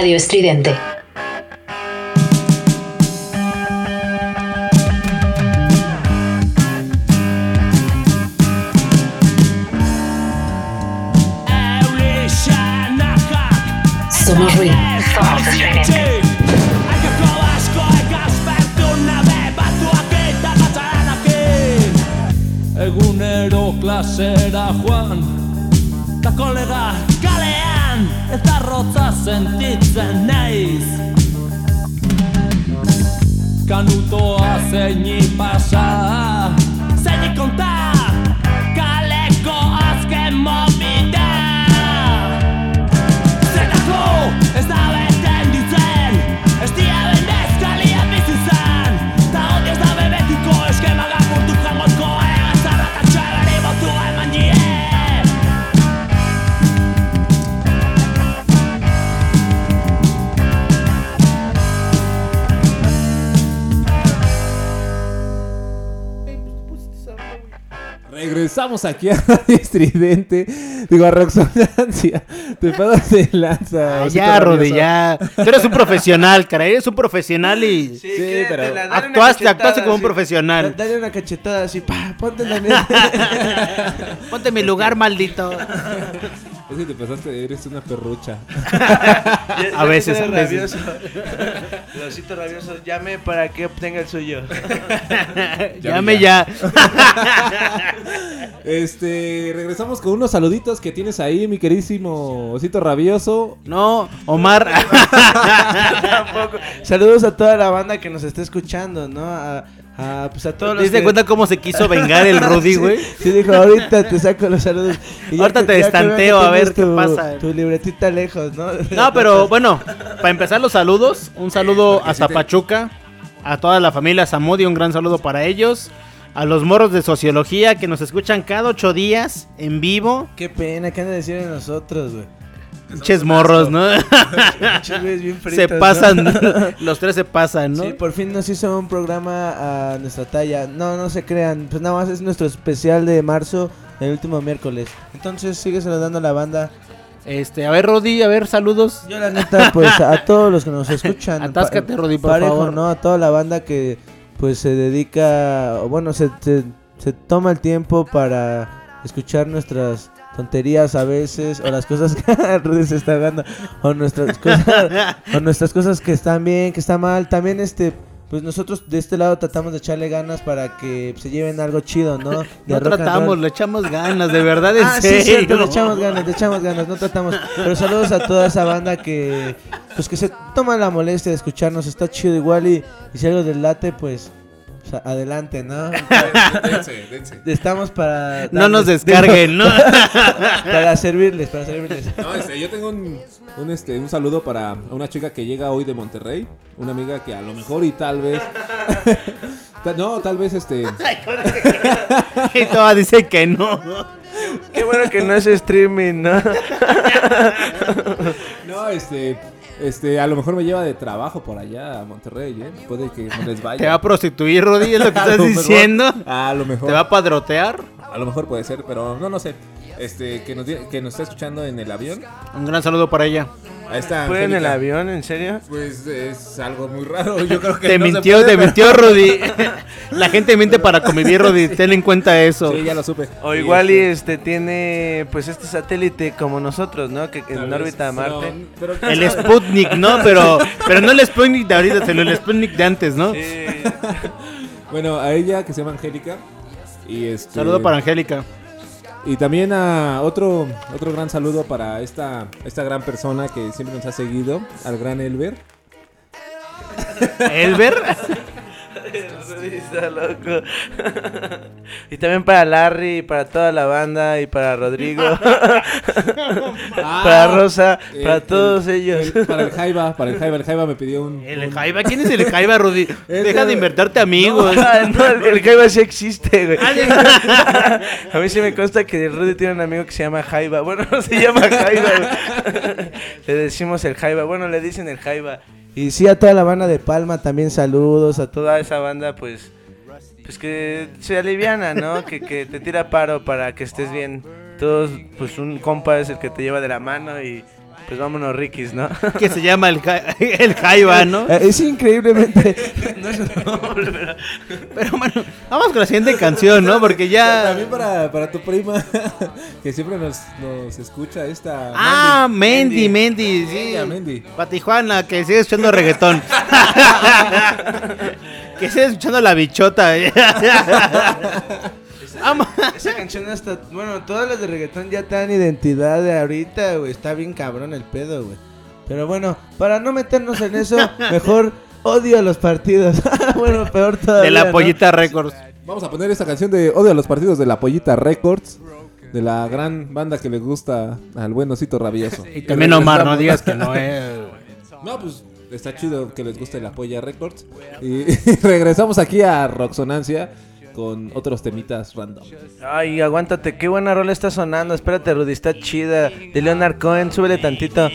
Radio Estridente. Aquí a Radio Estridente. Digo, a Roxonancia. Te pasas de lanza. Ah, ya. Rodi, ya. Tú eres un profesional, cara. Eres un profesional y Sí, Sí, pero actuaste, actuaste como un profesional. Dale una cachetada así, pa, ponte en la mesa. Ponte en mi lugar, maldito. Es que te pasaste, eres una perrucha. Ya- A veces, a veces. rabioso. El osito rabioso, llame para que obtenga el suyo. Llame ya. Este, regresamos con unos saluditos que tienes ahí, mi queridísimo osito rabioso. No, Omar. Tampoco. Saludos a toda la banda que nos está escuchando, ¿no? A, a, pues a todos ¿Te diste que- cuenta cómo se quiso vengar el Rudy, Sí, güey? Sí, dijo, ahorita te saco los saludos. Y Ahorita te destanteo, a ver qué tu- pasa. Tu libretita lejos, ¿no? No, pero bueno, para empezar los saludos, un saludo hasta Pachuca, a toda la familia Zamudio, un gran saludo para ellos, a los morros de sociología que nos escuchan cada ocho días en vivo, Qué pena, ¿qué han de decir de nosotros, güey? Pinches morros, ¿no? Bien se pasan, los tres se pasan, ¿no? Sí, por fin nos hizo un programa a nuestra talla. No, no se crean. Pues nada más es nuestro especial de marzo, el último miércoles. Entonces sigue saludando a la banda. Este, a ver, Rodi, a ver, saludos. Yo la neta, pues a todos los que nos escuchan. Atáscate, Rodi, por parejo, favor. ¿no? A toda la banda que pues se dedica, o bueno, se, se, se toma el tiempo para escuchar nuestras tonterías a veces o las cosas que Rudy se está dando o nuestras cosas o nuestras cosas que están bien, que están mal. También este pues nosotros de este lado tratamos de echarle ganas para que se lleven algo chido, ¿no? De No tratamos, le echamos ganas, de verdad, en Ah, sí, serio. cierto, le echamos ganas, le echamos ganas, no tratamos. Pero saludos a toda esa banda que, pues que se toma la molestia de escucharnos, está chido igual y, y si algo del late, pues, o sea, adelante, ¿no? dense, dense. Estamos para... No nos descarguen, ¿no? para servirles, para servirles. No, este, yo tengo un, un, este, un saludo para una chica que llega hoy de Monterrey. Una amiga que a lo mejor y tal vez. No, tal vez este. y toda dice que no. Qué bueno que no es streaming, ¿no? No, este, este, a lo mejor me lleva de trabajo por allá a Monterrey, ¿eh? Puede que no les vaya. ¿Te va a prostituir, Rodi? ¿Es lo que A estás diciendo? A lo mejor. ¿Te va a padrotear? A lo mejor puede ser, pero no, no sé. Este, que nos, que nos está escuchando en el avión. Un gran saludo para ella. Ahí está. ¿Fue en el avión, en serio? Pues es algo muy raro. Yo creo que Te no se mintió, puede, te pero- mintió, Rudy. La gente miente para convivir, Rudy. Ten en cuenta eso. Sí, ya lo supe. O igual y este, este tiene pues este satélite como nosotros, ¿no? Que en vez, órbita a Marte. pero- El Sputnik, ¿no? Pero, pero no el Sputnik de ahorita, sino el Sputnik de antes, ¿no? Sí. Bueno, a ella que se llama Angélica. Y este, Saludo para Angélica. Y también a otro, otro gran saludo para esta, esta gran persona que siempre nos ha seguido, al gran Elber. ¿Elber? Rudy está loco. y también para Larry, y para toda la banda y para Rodrigo. para Rosa, Eh, para el- todos ellos. el- para el Jaiba, para el Jaiba, el Jaiba me pidió un... ¿El un- Jaiba? ¿Quién es el Jaiba, Rudy? Es Deja el- de invertirte amigos. Ah, no, el, el Jaiba sí existe, güey. Ah, A mí sí me consta que Rudy tiene un amigo que se llama Jaiba. Bueno, no se llama Jaiba, güey. Le decimos el Jaiba. Bueno, le dicen el Jaiba. Y sí, a toda la banda de Palma también saludos. A Toda esa banda, pues, pues que se aliviana, ¿no? Que, que te tira paro para que estés bien. Todos, pues un compa es el que te lleva de la mano y pues vámonos rikis, ¿no? Que se llama el, Ja- el Jaiba, ¿no? Eh, Es increíblemente. Pero bueno, vamos con la siguiente canción, ¿no? Porque ya... También para, para tu prima, que siempre nos, nos escucha esta... Ah, Mendy, Mendy, sí. Ella, Mendy. Para Tijuana, que sigue escuchando reggaetón. que sigue escuchando la bichota. Vamos. Esa canción hasta. Bueno, todas las de reggaetón ya te dan identidad de ahorita, güey. Está bien cabrón el pedo, güey. Pero bueno, para no meternos en eso, mejor odio a los partidos. bueno, peor todavía. De la ¿no? Pollita Records. Vamos a poner esta canción de Odio a los partidos de la Pollita Records, de la gran banda que le gusta al buen osito rabioso. Y también Omar, no digas que no es. No, pues está chido que les guste la Polla Records. Y regresamos aquí a Roxonancia con otros temitas random. Ay, aguántate, qué buena rola está sonando. Espérate, Rudy, está chida. De Leonard Cohen, súbele tantito.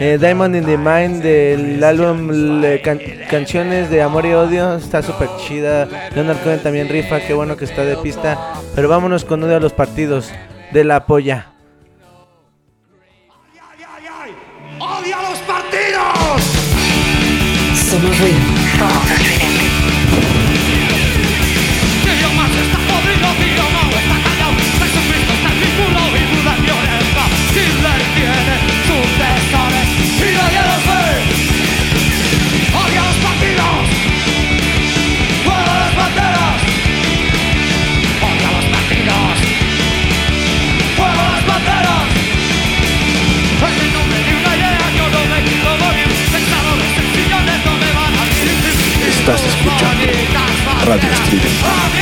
Eh, Diamond in the Mind del álbum le- can- Canciones de Amor y Odio. Está súper chida. Leonard Cohen también rifa, qué bueno que está de pista. Pero vámonos con uno de los partidos de la polla. ¡Odia los partidos! Somos ruido. Radio Estridente.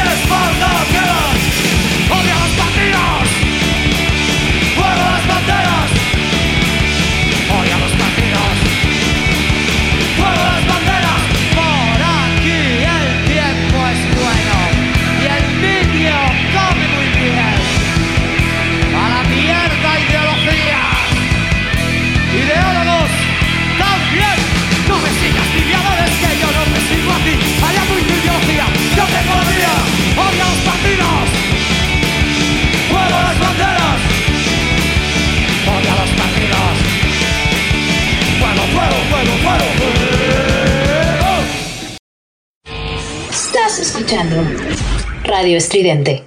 Escuchando Radio Estridente.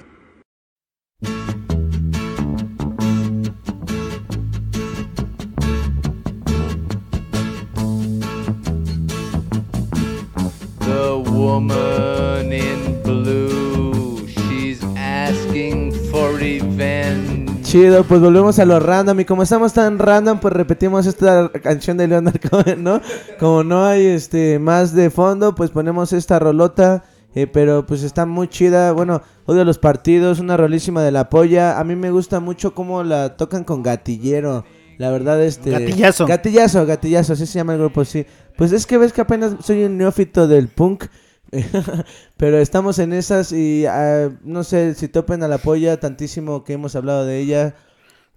The woman in blue, she's asking for revenge. Chido, pues volvemos a lo random. Y como estamos tan random, pues repetimos esta canción de Leonard Cohen, ¿no? Como no hay este más de fondo, pues ponemos esta rolota. Eh, pero pues está muy chida. Bueno, odio los partidos, una rolísima de la polla. A mí me gusta mucho cómo la tocan con gatillero. La verdad, este. Gatillazo. Gatillazo, gatillazo, así se llama el grupo, sí. Pues es que ves que apenas soy un neófito del punk. Pero estamos en esas y ah, no sé si topen a la polla tantísimo que hemos hablado de ella.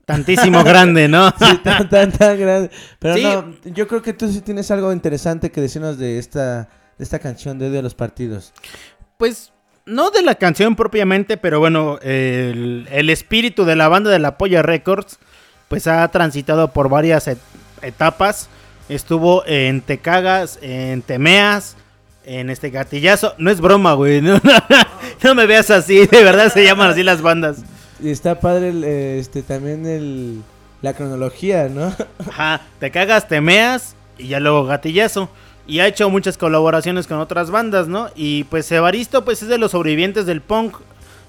Tantísimo grande, ¿no? Sí, tan, tan, tan grande. Pero Sí. no, yo creo que tú sí tienes algo interesante que decirnos de esta, de esta canción de a los partidos. Pues no de la canción propiamente, pero bueno, el, el espíritu de la banda de la Polla Records, pues ha transitado por varias et- etapas. Estuvo en Te Cagas, en Temeas, en este gatillazo. No es broma, güey. No, no me veas así, de verdad se llaman así las bandas. Y está padre el, eh, este también el la cronología, ¿no? Ajá, te cagas, temeas y ya luego gatillazo. Y ha hecho muchas colaboraciones con otras bandas, ¿no? Y pues Evaristo pues es de los sobrevivientes del punk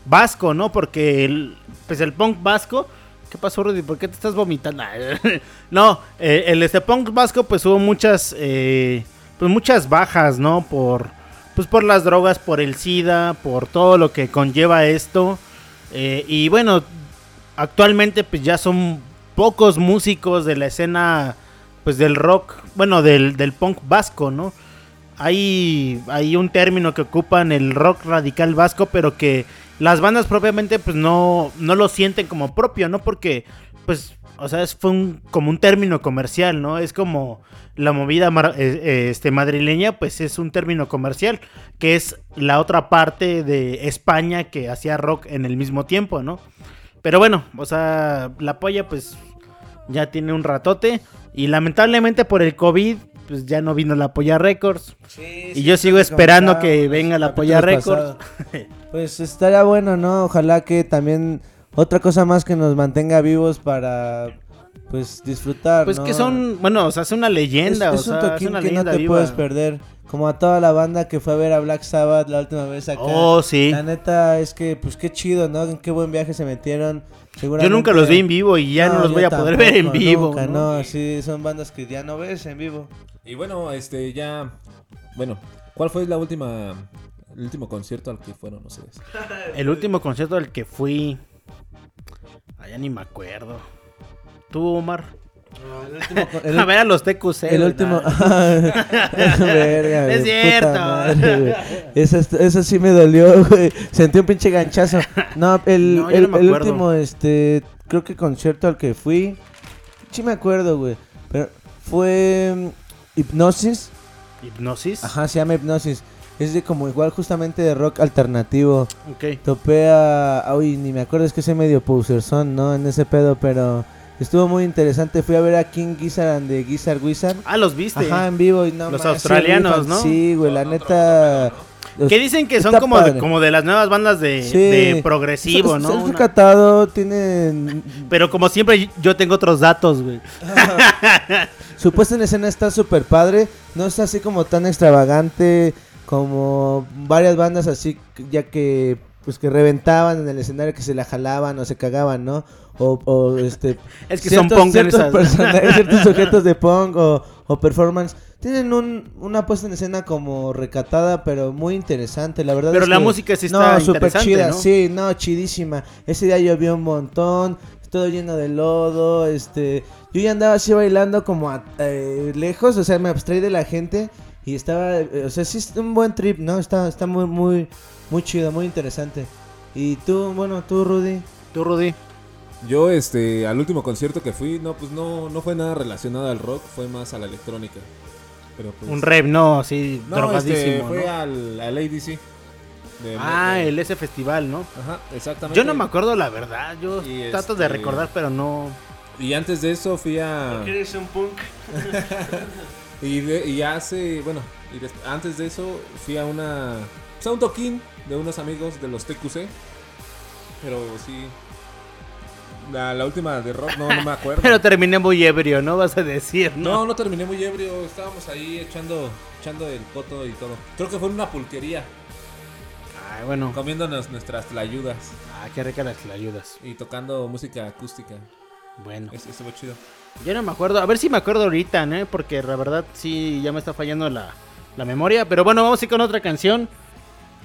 vasco, ¿no? Porque el, pues el punk vasco... ¿Qué pasó, Rudy? ¿Por qué te estás vomitando? no, eh, el este punk vasco pues hubo muchas... eh, pues muchas bajas, ¿no? Por... Pues por las drogas, por el SIDA, por todo lo que conlleva esto. Eh, y bueno, actualmente pues ya son pocos músicos de la escena pues del rock, bueno, del, del punk vasco, ¿no? Hay, hay un término que ocupan el rock radical vasco, pero que las bandas propiamente pues no, no lo sienten como propio, ¿no? Porque pues, o sea, es, fue un, como un término comercial, ¿no? Es como la movida eh, eh, este, madrileña, pues es un término comercial, que es la otra parte de España que hacía rock en el mismo tiempo, ¿no? Pero bueno, o sea, la polla pues ya tiene un ratote y lamentablemente por el COVID pues ya no vino la polla Records. Y yo sigo esperando que venga la polla Records. Pues estaría bueno, ¿no? Ojalá que también otra cosa más que nos mantenga vivos para pues disfrutar, Pues ¿no? que son, bueno, o sea, es una leyenda, es, o es un sea, es una que no te viva. puedes perder. Como a toda la banda que fue a ver a Black Sabbath la última vez acá. Oh, sí. La neta es que, pues qué chido, ¿no? En qué buen viaje se metieron. Yo nunca los vi en vivo y ya no, los voy a poder ver en vivo. nunca, ¿no? no, sí, son bandas que ya no ves en vivo. Y bueno, este ya. Bueno, ¿cuál fue la última. El último concierto al que fueron ustedes? El último concierto al que fui. Allá ni me acuerdo. ¿Tú, Omar? el- a ver a los TQC. El güey, último. Verga, Es güey, cierto. puta madre, güey. Eso, eso sí me dolió, güey. Sentí un pinche ganchazo. No, el, No, yo el, no me el acuerdo. último, este. Creo que concierto al que fui. Sí me acuerdo, güey. Pero fue. mm, Hipnosis. ¿Hipnosis? Ajá, se llama Hipnosis. Es de como igual justamente de rock alternativo. Ok. Topé a. Uy, ni me acuerdo, es que soy medio poserson, ¿no? En ese pedo, pero. Estuvo muy interesante. Fui a ver a King Gizzard and the Gizzard Wizard. Ah, los viste. Ajá, en vivo y no Los australianos. ¿no? Sí, güey, la neta. Que dicen que son Está como de, como de las nuevas bandas de, Sí. de progresivo, Es- ¿no? es recatado, tienen. Pero como siempre, yo tengo otros datos, güey. Su puesta en escena está súper padre. No es así como tan extravagante como varias bandas así, ya que. Pues que reventaban en el escenario, que se la jalaban o se cagaban, ¿no? O, o este. Es que son punk ciertos esas. personajes, ciertos sujetos de punk o, o performance. Tienen un, una puesta en escena como recatada, pero muy interesante, la verdad. Pero es la que- música sí está No, súper interesante, chida, ¿no? sí, no, chidísima. Ese día llovió un montón, todo lleno de lodo, este... Yo ya andaba así bailando como a- eh, lejos, o sea, me abstraí de la gente y estaba... eh, o sea, sí es un buen trip, ¿no? Está, está muy, muy, muy chido, muy interesante. Y tú, bueno, tú, Rudy. Tú, Rudy. Yo, este, al último concierto que fui, no, pues no, no fue nada relacionado al rock, fue más a la electrónica. Pero pues, Un rap, no, así, No, drogadísimo, este, fue ¿no? al, al ADC. de- Ah, de- el ese festival, ¿no? Ajá, exactamente. Yo no me acuerdo la verdad, yo Y trato de este- recordar, pero no... Y antes de eso fui a... Porque eres un punk. Y, de- y hace, bueno, y antes de eso fui a una, pues a un toquín de unos amigos de los TQC. Pero sí, la, la última de rock no, no me acuerdo. Pero terminé muy ebrio, ¿no? Vas a decir, ¿no? no, no terminé muy ebrio, estábamos ahí echando, echando el coto y todo. Creo que fue en una pulquería, Ay, bueno. comiéndonos nuestras tlayudas Ah, qué rica las ayudas. y tocando música acústica. Bueno. Es- Estuvo chido. Yo no me acuerdo. A ver si me acuerdo ahorita, ¿no? Porque la verdad sí ya me está fallando la, la memoria. Pero bueno, vamos a ir con otra canción.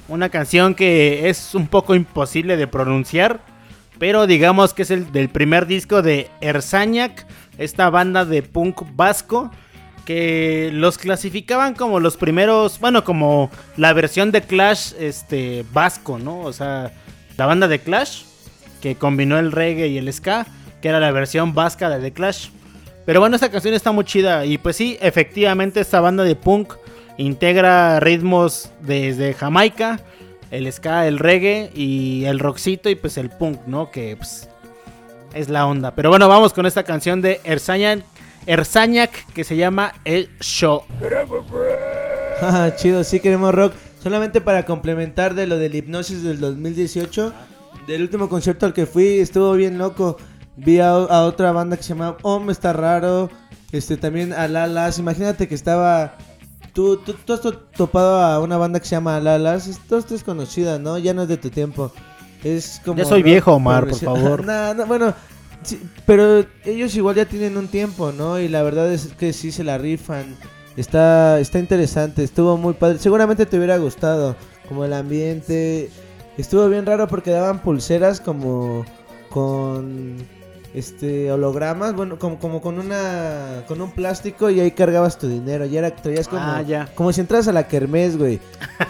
Una canción que es un poco imposible de pronunciar. Pero digamos que es el del primer disco de Erzañac. Esta banda de punk vasco. que los clasificaban como los primeros, bueno, como la versión de Clash este vasco, ¿no? O sea, la banda de Clash que combinó el reggae y el ska, que era la versión vasca de The Clash. Pero bueno, esta canción está muy chida y pues sí, efectivamente esta banda de punk integra ritmos desde Jamaica, el ska, el reggae y el rockcito y pues el punk, ¿no? Que pues, es la onda. Pero bueno, vamos con esta canción de Erzañac, Erzañac que se llama El Show. Ah, chido, sí queremos rock. Solamente para complementar de lo del hipnosis del 2018, del último concierto al que fui, estuvo bien loco. Vi a, otra banda que se llama Om, está raro. Este también a Lalas. Imagínate que estaba. Tú, tú, tú has to- topado a una banda que se llama Lalas. Esto es conocida, ¿no? Ya no es de tu tiempo. Es como. Ya soy viejo, Omar, por favor. Nah, nah, bueno, sí, pero ellos igual ya tienen un tiempo, ¿no? Y la verdad es que sí se la rifan. Está, está interesante, estuvo muy padre. Seguramente te hubiera gustado, como el ambiente. Estuvo bien raro porque daban pulseras como con este hologramas, bueno, como, como con una con un plástico y ahí cargabas tu dinero. Y era traías como Ah, ya. como si entras a la kermés, güey.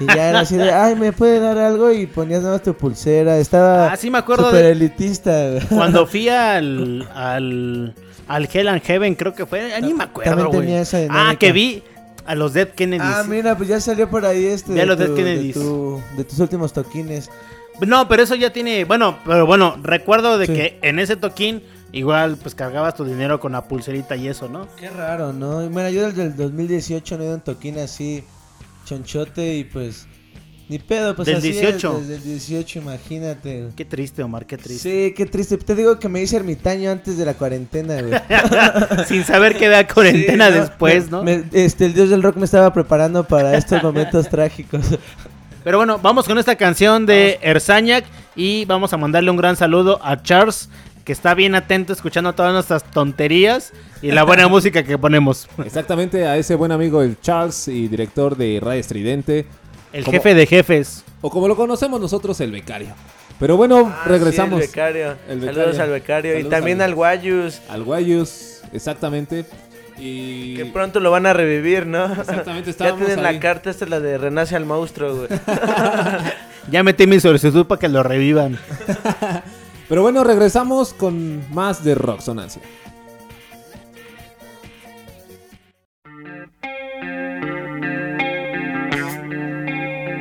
Y ya era así de, ay, me puede dar algo y ponías nada más tu pulsera. Estaba Ah, sí me acuerdo super de- elitista. güey. Cuando fui al, al, al Hell and Heaven, creo que fue, ya ni me acuerdo, También güey. tenía esa Ah, que vi a los Dead Kennedys. Ah, mira, pues ya salió por ahí este Ya de, los tu- Dead de, Kennedys. tu- de tus últimos toquines. No, pero eso ya tiene, bueno, pero bueno, recuerdo de Sí. que en ese toquín igual pues cargabas tu dinero con la pulserita y eso, ¿no? Qué raro, ¿no? Mira, yo desde el 2018 no he ido un toquín así chonchote y pues ni pedo, pues Del así es, 18. desde el 18, imagínate. Qué triste, Omar, qué triste. Sí, qué triste. Te digo que me hice ermitaño antes de la cuarentena, güey. Sin saber que vea cuarentena después, ¿no? me- este, el dios del rock me estaba preparando para estos momentos trágicos. Pero bueno, vamos con esta canción de Erzañac y vamos a mandarle un gran saludo a Charles, que está bien atento escuchando todas nuestras tonterías y la buena música que ponemos. Exactamente a ese buen amigo el Charles y director de Radio Estridente. El Como- jefe de jefes. O como lo conocemos nosotros, el becario. Pero bueno, Ah, regresamos. sí, el becario. El Saludos becario. al becario. y también al Guayus. Al Guayus, exactamente. Y Que pronto lo van a revivir, ¿no? Exactamente, ya estábamos tienen ahí. la carta, esta es la de Renace al monstruo, güey. Ya metí mi solicitud para que lo revivan. Pero bueno, regresamos con más de Rock Sonancia.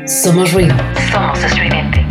Somos ruido. Somos estridente.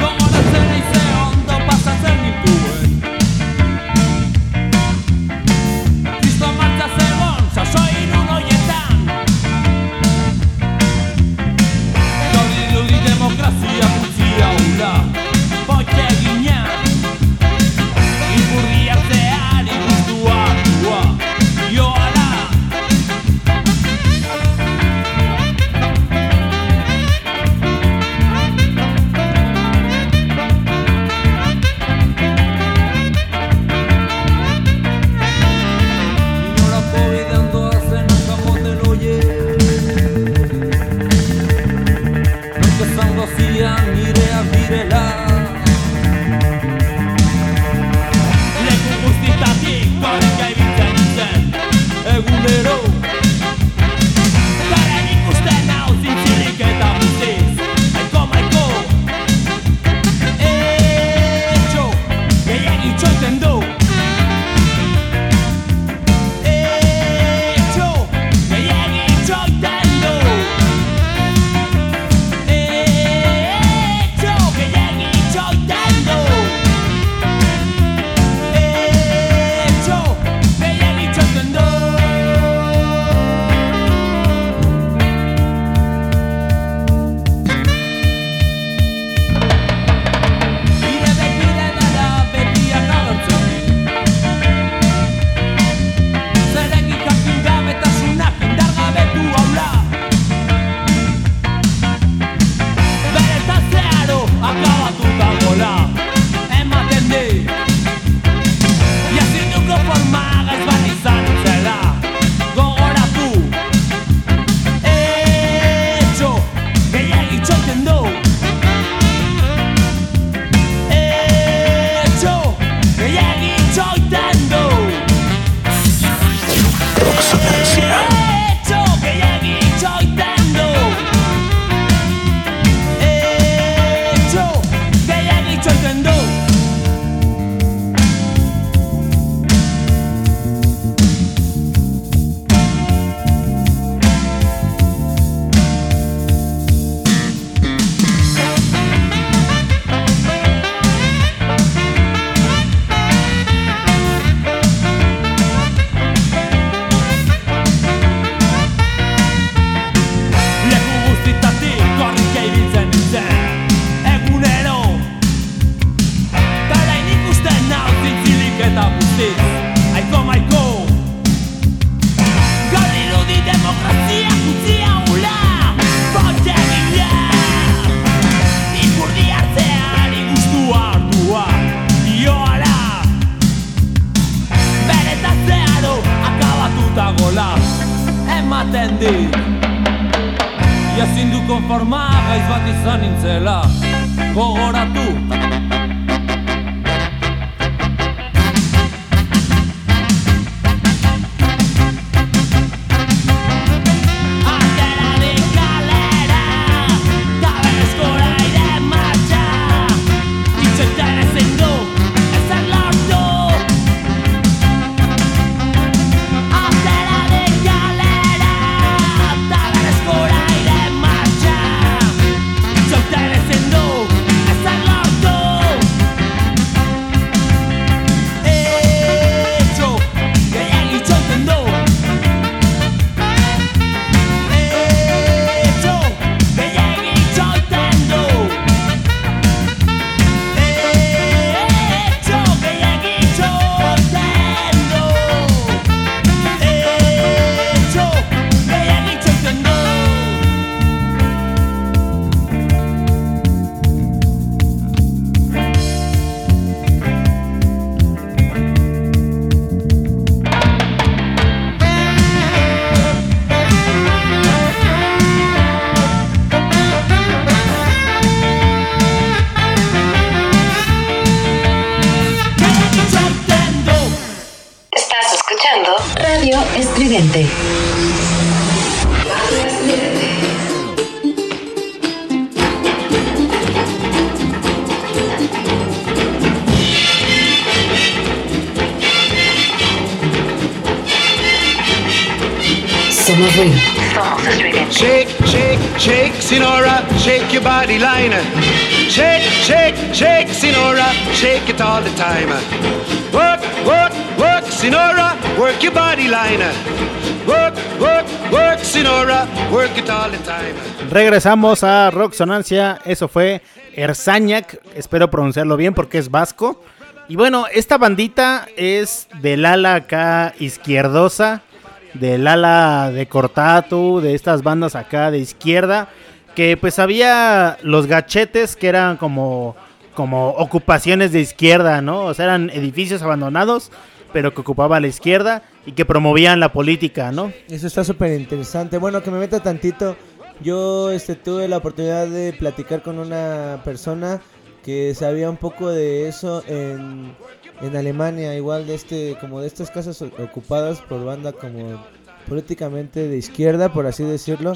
Shake your body liner. Shake, shake, shake, Sinora, shake it all the time. Work, work, work, Sinora, work your body liner. Work, work, work, Sinora, work it all the time. Regresamos a Rock Sonancia. Eso fue Erzañac. Espero pronunciarlo bien porque es vasco. Y bueno, esta bandita es del ala acá izquierdosa. Del ala de Cortatu. De estas bandas acá de izquierda. Que pues había los gachetes que eran como, como ocupaciones de izquierda, ¿no? O sea, eran edificios abandonados. Pero que ocupaba la izquierda y que promovían la política, ¿no? Eso está súper interesante. Bueno, que me meta tantito. Yo este, tuve la oportunidad de platicar con una persona que sabía un poco de eso en, en Alemania, igual de este, como de estas casas ocupadas por banda como políticamente de izquierda, por así decirlo.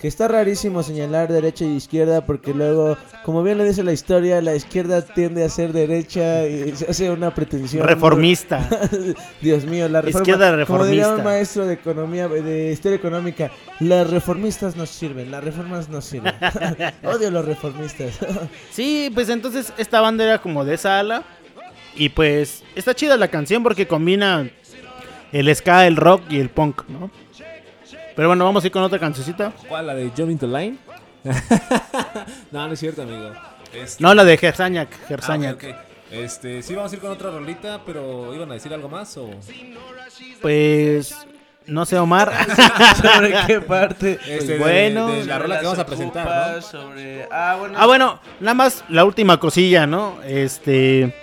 Que está rarísimo señalar derecha y izquierda porque luego, como bien lo dice la historia, la izquierda tiende a ser derecha y se hace una pretensión. Reformista. Dios mío, la reforma, Izquierda Como diría un reformista. maestro de economía, de historia económica, las reformistas no sirven, las reformas no sirven. Odio los reformistas. Sí, pues entonces esta banda era como de esa ala. Y pues está chida la canción porque combina el ska, el rock y el punk, ¿no? Pero bueno, vamos a ir con otra cancioncita. ¿Cuál? ¿La de Jumping to Line? no, no es cierto, amigo. Este- No, la de Gersañac, Ah, Gersañac. ok. Este, sí, vamos a ir con otra rolita, pero ¿iban a decir algo más o...? Pues no sé, Omar. ¿Sobre qué parte? Este, de- bueno. de, la rola que vamos a presentar, ¿no? Sobre... Ah, bueno. ah, bueno, nada más la última cosilla, ¿no? Este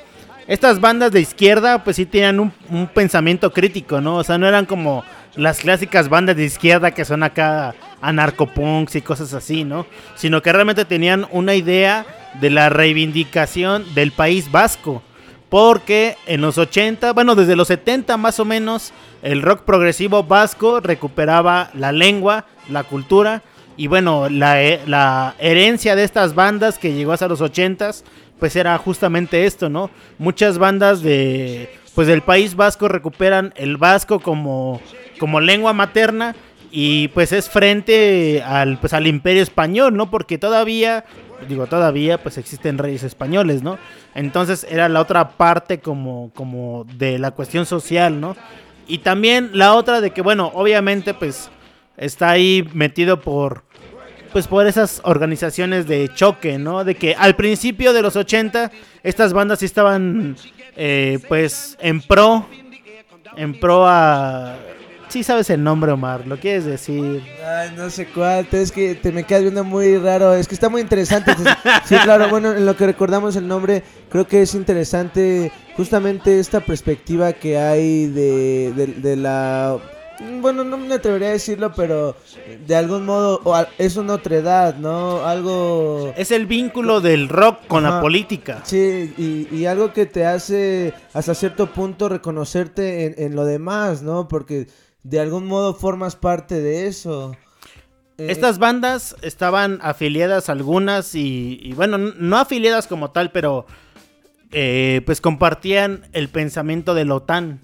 estas bandas de izquierda pues sí tenían un, un pensamiento crítico, ¿no? O sea, no eran como las clásicas bandas de izquierda que son acá anarcopunks y cosas así, ¿no? Sino que realmente tenían una idea de la reivindicación del país vasco. Porque en los 80, bueno, desde los 70 más o menos, el rock progresivo vasco recuperaba la lengua, la cultura. Y bueno, la, he- la herencia de estas bandas que llegó hasta los 80s, pues era justamente esto, ¿no? Muchas bandas de, pues del país vasco recuperan el vasco como, como lengua materna. Y pues es frente al, pues, al imperio español, ¿no? Porque todavía, digo todavía, pues existen reyes españoles, ¿no? Entonces era la otra parte como, como de la cuestión social, ¿no? Y también la otra de que, bueno, obviamente pues está ahí metido por, pues por esas organizaciones de choque, ¿no? De que al principio de los 80 estas bandas sí estaban, eh, pues, en pro, en pro a... Sí sabes el nombre, Omar, ¿lo quieres decir? Ay, no sé cuál, es que te me quedas viendo muy raro, es que está muy interesante. Sí, claro, bueno, en lo que recordamos el nombre, creo que es interesante justamente esta perspectiva que hay de, de- de la Bueno, no me atrevería a decirlo, pero de algún modo o es una otra edad, ¿no? Algo... Es el vínculo del rock con la política. Sí, y, y algo que te hace hasta cierto punto reconocerte en, en lo demás, ¿no? Porque de algún modo formas parte de eso. Eh, Estas bandas estaban afiliadas algunas y, y bueno, no afiliadas como tal, pero eh, pues compartían el pensamiento de la OTAN.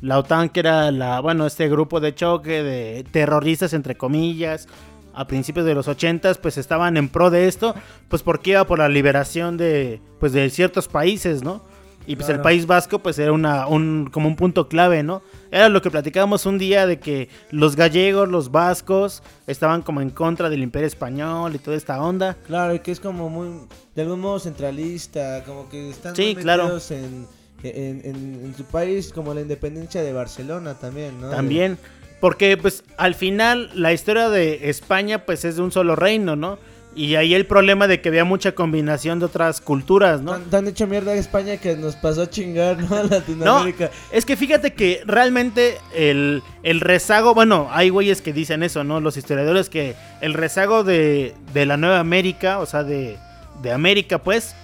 La OTAN que era la, bueno, este grupo de choque de terroristas entre comillas a principios de los 80 pues estaban en pro de esto, pues porque iba por la liberación de pues de ciertos países, ¿no? Y pues el. País Vasco pues era una un como un punto clave, ¿no? Era lo que platicábamos un día de que los gallegos, los vascos estaban como en contra del Imperio español y toda esta onda. Claro, y que es como muy, de algún modo centralista, como que están Sí, muy claro. en, en- en su país, como la independencia de Barcelona también, ¿no? También porque pues al final la historia de España pues es de un solo reino, ¿no? Y ahí el problema de que había mucha combinación de otras culturas, ¿no? Tan, tan hecho mierda a España que nos pasó a chingar, ¿no? A No, Latinoamérica. es que fíjate que realmente el, el rezago, bueno, hay güeyes que dicen eso, ¿no? Los historiadores que el rezago de, de la Nueva América, o sea, de, de América, pues,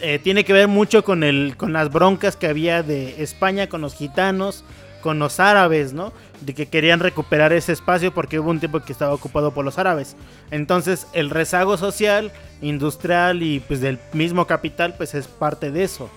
eh, tiene que ver mucho con, el, con las broncas que había de España con los gitanos, con los árabes, ¿no? De que querían recuperar ese espacio porque hubo un tiempo que estaba ocupado por los árabes. Entonces, el rezago social, industrial y pues del mismo capital, pues es parte de eso.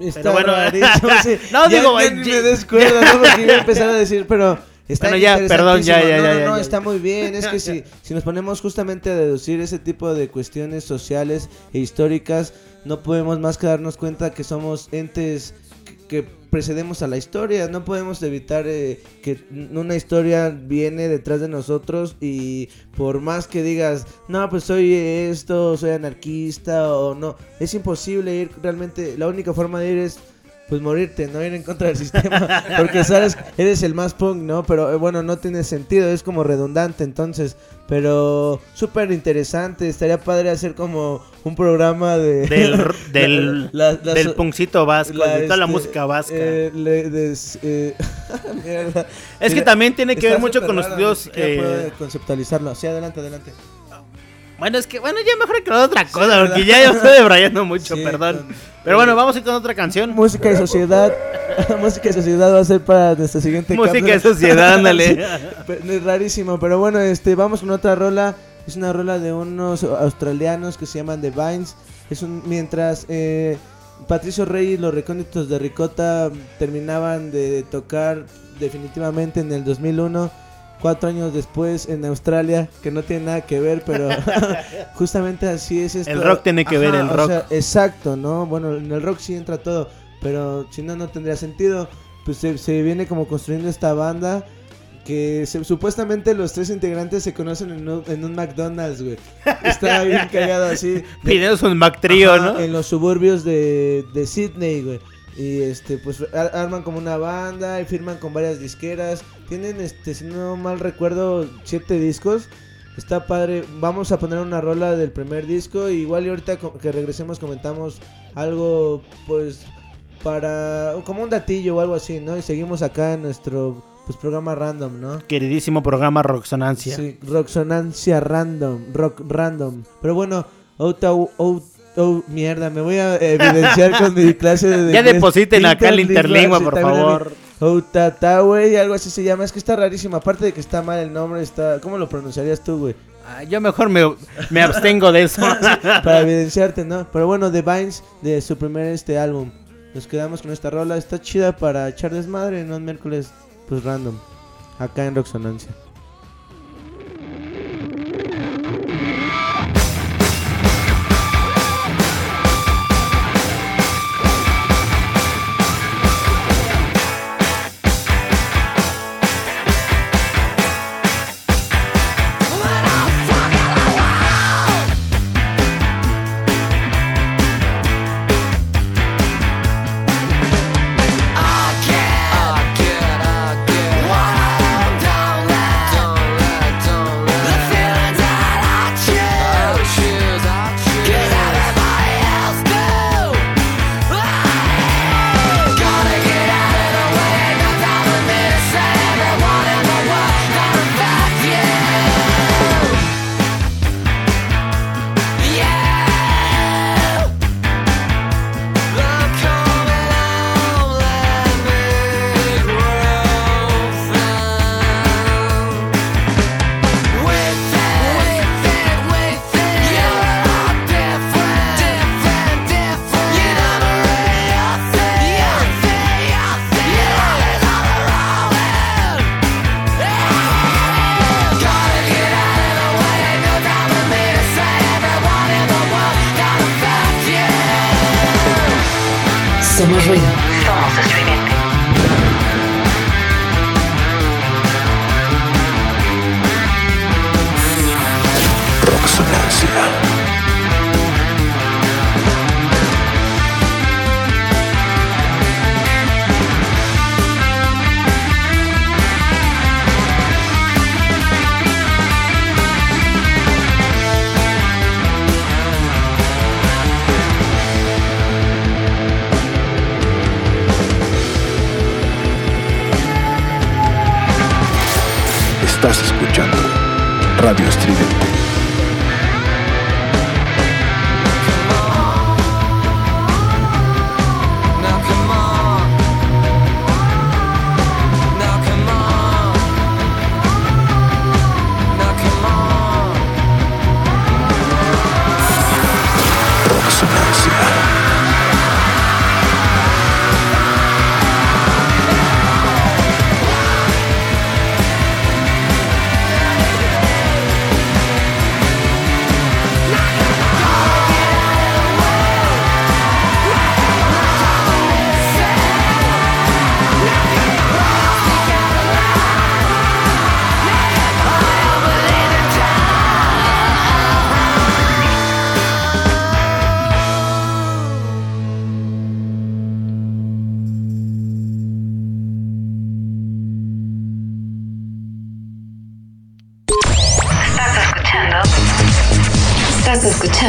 Está Pero bueno, rarísimo, sí. no, Ya- digo, ni me descuerdo, ¿no? Porque iba a empezar a decir, pero está Bueno, ya, perdón, ya, ya, no, ya, no, no, está muy bien. Es que si, si nos ponemos justamente a deducir ese tipo de cuestiones sociales e históricas, no podemos más que darnos cuenta que somos entes que, precedemos a la historia. No podemos evitar eh, que una historia viene detrás de nosotros y por más que digas, no, pues soy esto, soy anarquista o no, es imposible ir realmente. La única forma de ir es pues morirte, no ir en contra del sistema, porque sabes, eres el más punk, ¿no? Pero eh, bueno, no tiene sentido, es como redundante entonces, pero súper interesante, estaría padre hacer como un programa de... Del, del, la- la- del so- punkcito vasco, de toda la este, música vasca. eh, le- des- eh, mierda. es que también tiene que ver mucho con los estudios. eh, conceptualizarlo, sí, adelante, adelante. Bueno, es que, bueno, ya mejor que otra cosa, ¿verdad? porque ya yo estoy debrayando mucho, Sí, perdón. con- Pero bueno, vamos a ir con otra canción. Música y sociedad, música y sociedad va a ser para nuestra siguiente Música y sociedad, ándale. Es rarísimo, pero bueno, este, vamos con otra rola. Es una rola de unos australianos que se llaman The Vines. Es un, mientras eh, Patricio Rey y los recónditos de Ricota terminaban de tocar definitivamente en el 2001. Cuatro años después en Australia, que no tiene nada que ver, pero justamente así es esto. El rock tiene que ver, el o rock. sea, exacto, ¿no? Bueno, en el rock sí entra todo, pero si no, no tendría sentido. Pues se, se viene como construyendo esta banda que se- supuestamente los tres integrantes se conocen en un, en un McDonald's, güey. Está bien cagado así. de- Pidiendo un Ajá, ¿no? En los suburbios de, de Sydney, güey. Y este, pues ar- arman como una banda y firman con varias disqueras. Tienen, este, si no mal recuerdo, siete discos. Está padre. Vamos a poner una rola del primer disco. igual y ahorita que regresemos comentamos algo, pues, para. como un datillo o algo así, ¿no? Y seguimos acá en nuestro pues, programa random, ¿no? Queridísimo programa Roxonancia. Sí, Roxonancia Random, Rock Random. Pero bueno, Outa, out, oh, mierda, me voy a evidenciar con mi clase de... Ya inglés. depositen acá el Interlingua, por favor. Outata, güey, algo así se llama. Es que está rarísimo. Aparte de que está mal el nombre, está... ¿Cómo lo pronunciarías tú, güey? Ah, yo mejor me, me abstengo de eso. Para evidenciarte, ¿no? Pero bueno, The Vines, de su primer este álbum. Nos quedamos con esta rola. Está chida para echar desmadre en un miércoles, pues random. Acá en Roxonancia.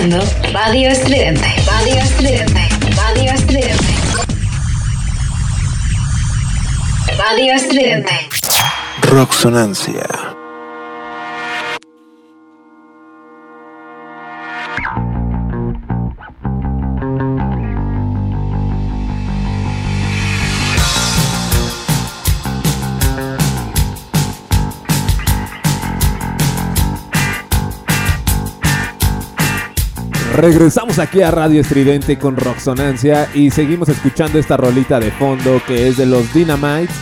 Escuchando Radio Estridente. Radio Estridente. Radio Estridente. Radio Estridente. Roxonancia. Regresamos aquí a Radio Estridente con Roxonancia y seguimos escuchando esta rolita de fondo que es de los Dynamites.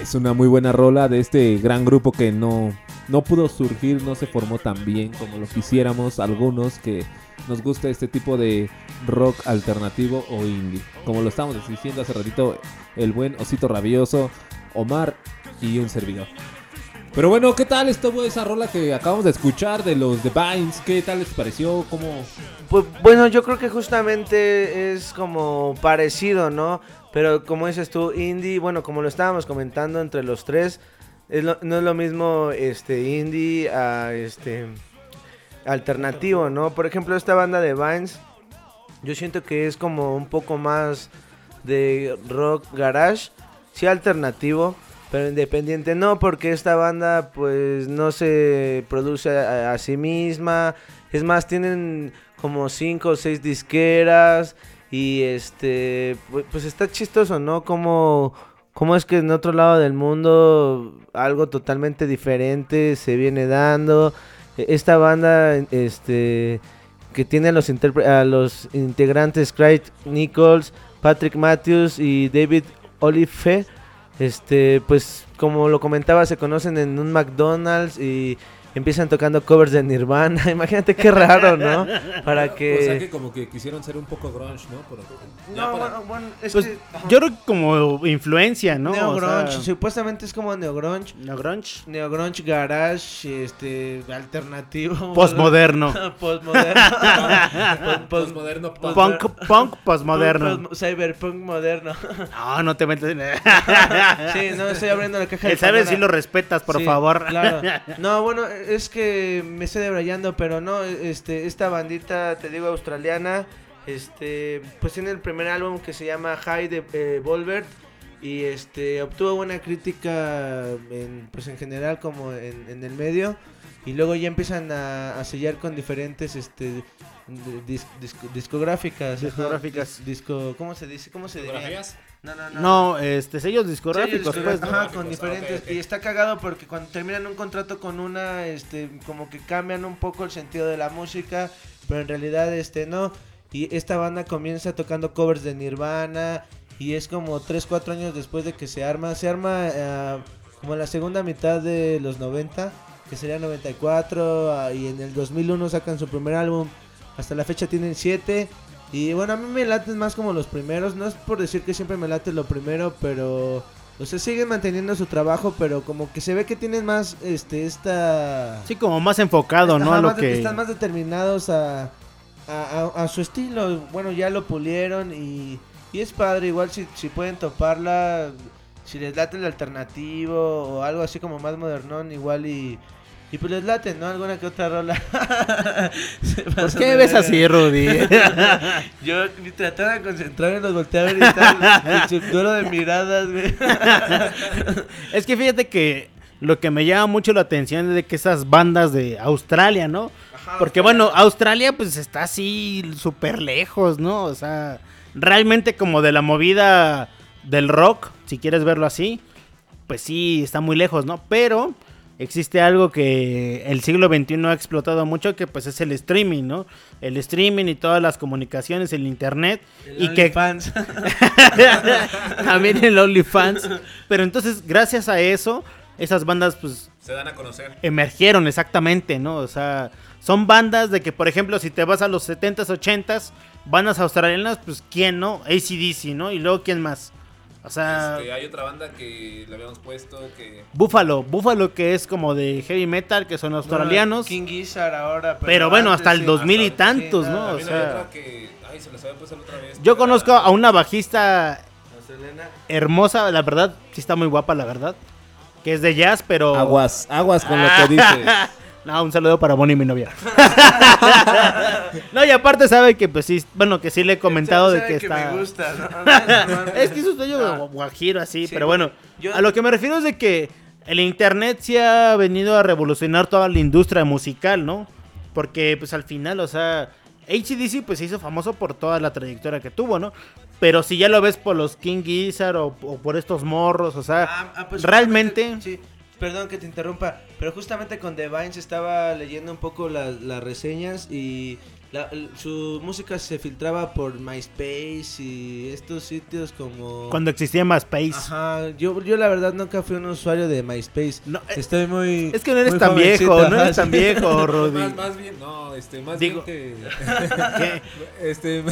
Es una muy buena rola de este gran grupo que no, no pudo surgir, no se formó tan bien como lo quisiéramos algunos que nos gusta este tipo de rock alternativo o indie. Como lo estábamos diciendo hace ratito, el buen Osito Rabioso, Omar y un servidor. Pero bueno, ¿qué tal estuvo esa rola que acabamos de escuchar de los The Vines? ¿Qué tal les pareció? ¿Cómo? Pues bueno, yo creo que justamente es como parecido, ¿no? Pero como dices tú, indie, bueno, como lo estábamos comentando entre los tres, no es lo mismo este indie a este alternativo, ¿no? Por ejemplo, esta banda de Vines, yo siento que es como un poco más de rock garage, sí alternativo, pero independiente no, porque esta banda pues no se produce a, sí misma, es más, tienen como cinco o seis disqueras y este, pu- pues está chistoso, ¿no? Como, como es que en otro lado del mundo algo totalmente diferente se viene dando. E- Esta banda, este, que tiene a los, a los integrantes Craig Nichols, Patrick Matthews y David Olife, este, pues como lo comentaba, se conocen en un McDonald's y empiezan tocando covers de Nirvana. Imagínate qué raro, ¿no? Para que... O sea que como que quisieron ser un poco grunge, ¿no? No, para- bueno, bueno, es Pues, que... yo creo que como influencia, ¿no? Neo O sea, supuestamente es como neo grunge, ¿no grunge? neo grunge garage, este alternativo, Postmoderno. postmoderno, Post- Postmoderno punk. Punk, punk postmoderno. Post- cyberpunk moderno. No, no te metes en... sí, no estoy abriendo la caja de El saber Pandora. si lo respetas, por Sí, favor. Claro. No, bueno, es que me estoy debrayando, pero no, este, esta bandita, te digo, australiana, este, pues tiene el primer álbum que se llama High de eh, Volvert y este obtuvo buena crítica en, pues en general como en, en el medio y luego ya empiezan a, a sellar con diferentes este dis- disco- discográficas ajá, Discográficas. dis- disco cómo se dice cómo se diría no no no. No, este, sellos Sellos discográficos, pues. discográficos, ¿no? ajá, con diferentes. Y está cagado porque cuando terminan un contrato con una este como que cambian un poco el sentido de la música pero en realidad este no. Y esta banda comienza tocando covers de Nirvana y es como 3 4 años después de que se arma. Se arma eh, como en la segunda mitad de los 90 que sería 94 ah, y en el 2001 sacan su primer álbum. Hasta la fecha tienen 7 Y bueno, a mí me laten más como los primeros. No es por decir que siempre me late lo primero, pero. O sea, siguen manteniendo su trabajo, pero como que se ve que tienen más este esta. Sí, como más enfocado, ¿no? Ajá, A lo que... Están más determinados a, a, a- a su estilo. Bueno, ya lo pulieron y, y es padre. Igual si, si pueden toparla, si les late el alternativo o algo así como más modernón, igual y... Y pues les late, ¿no? Alguna que otra rola. ¿Por qué de ves así, Rudy? Yo trataba de concentrarme, los volteé a ver y tal. El subduelo de miradas, güey. es que fíjate que lo que me llama mucho la atención es de que esas bandas de Australia, ¿no? Porque bueno, Australia pues está así súper lejos, ¿no? O sea, realmente como de la movida del rock, si quieres verlo así, pues sí, está muy lejos, ¿no? Pero existe algo que el siglo XXI ha explotado mucho, que pues es el streaming, ¿no? El streaming y todas las comunicaciones, el internet. y que fans. también el OnlyFans. Pero entonces, gracias a eso, esas bandas pues Se dan a conocer. emergieron exactamente, ¿no? O sea, son bandas de que, por ejemplo, si te vas a los 70s, 80s, bandas australianas, pues ¿quién no? ACDC, ¿no? Y luego ¿quién más? O sea, Este, hay otra banda que le habíamos puesto que... Buffalo, Buffalo que es como de heavy metal, que son australianos. King Gizzard ahora. Pero bueno, hasta el sí, 2000 y hasta- tantos, sí, ¿no? O hay sea, otra que... Ay, se las había puesto la otra vez. yo conozco a una bajista Selena. hermosa, la verdad, sí está muy guapa, la verdad. Que es de jazz, pero... Aguas, aguas con lo que dices. No, un saludo para Bonnie, mi novia. no, y aparte sabe que pues sí, bueno, que sí le he comentado de que está... me gusta, ¿no? es que es un sueño guajiro así, Sí, pero bueno, yo- a lo que me refiero es de que el internet sí ha venido a revolucionar toda la industria musical, ¿no? Porque pues al final, o sea, HCDC pues se hizo famoso por toda la trayectoria que tuvo, ¿no? Pero si ya lo ves por los King Gizzard o, o por estos morros, o sea, Ah, ah, pues realmente... Sí, perdón que te interrumpa, pero justamente con The Vines estaba leyendo un poco las, las reseñas y la- su música se filtraba por MySpace y estos sitios como... Cuando existía MySpace. Ajá, yo, yo la verdad nunca fui un usuario de MySpace. No, eh, Estoy muy... Es que no eres tan viejo, no eres tan viejo, Rudy. Más, más bien, no, este, más Digo- bien que... ¿Qué? este,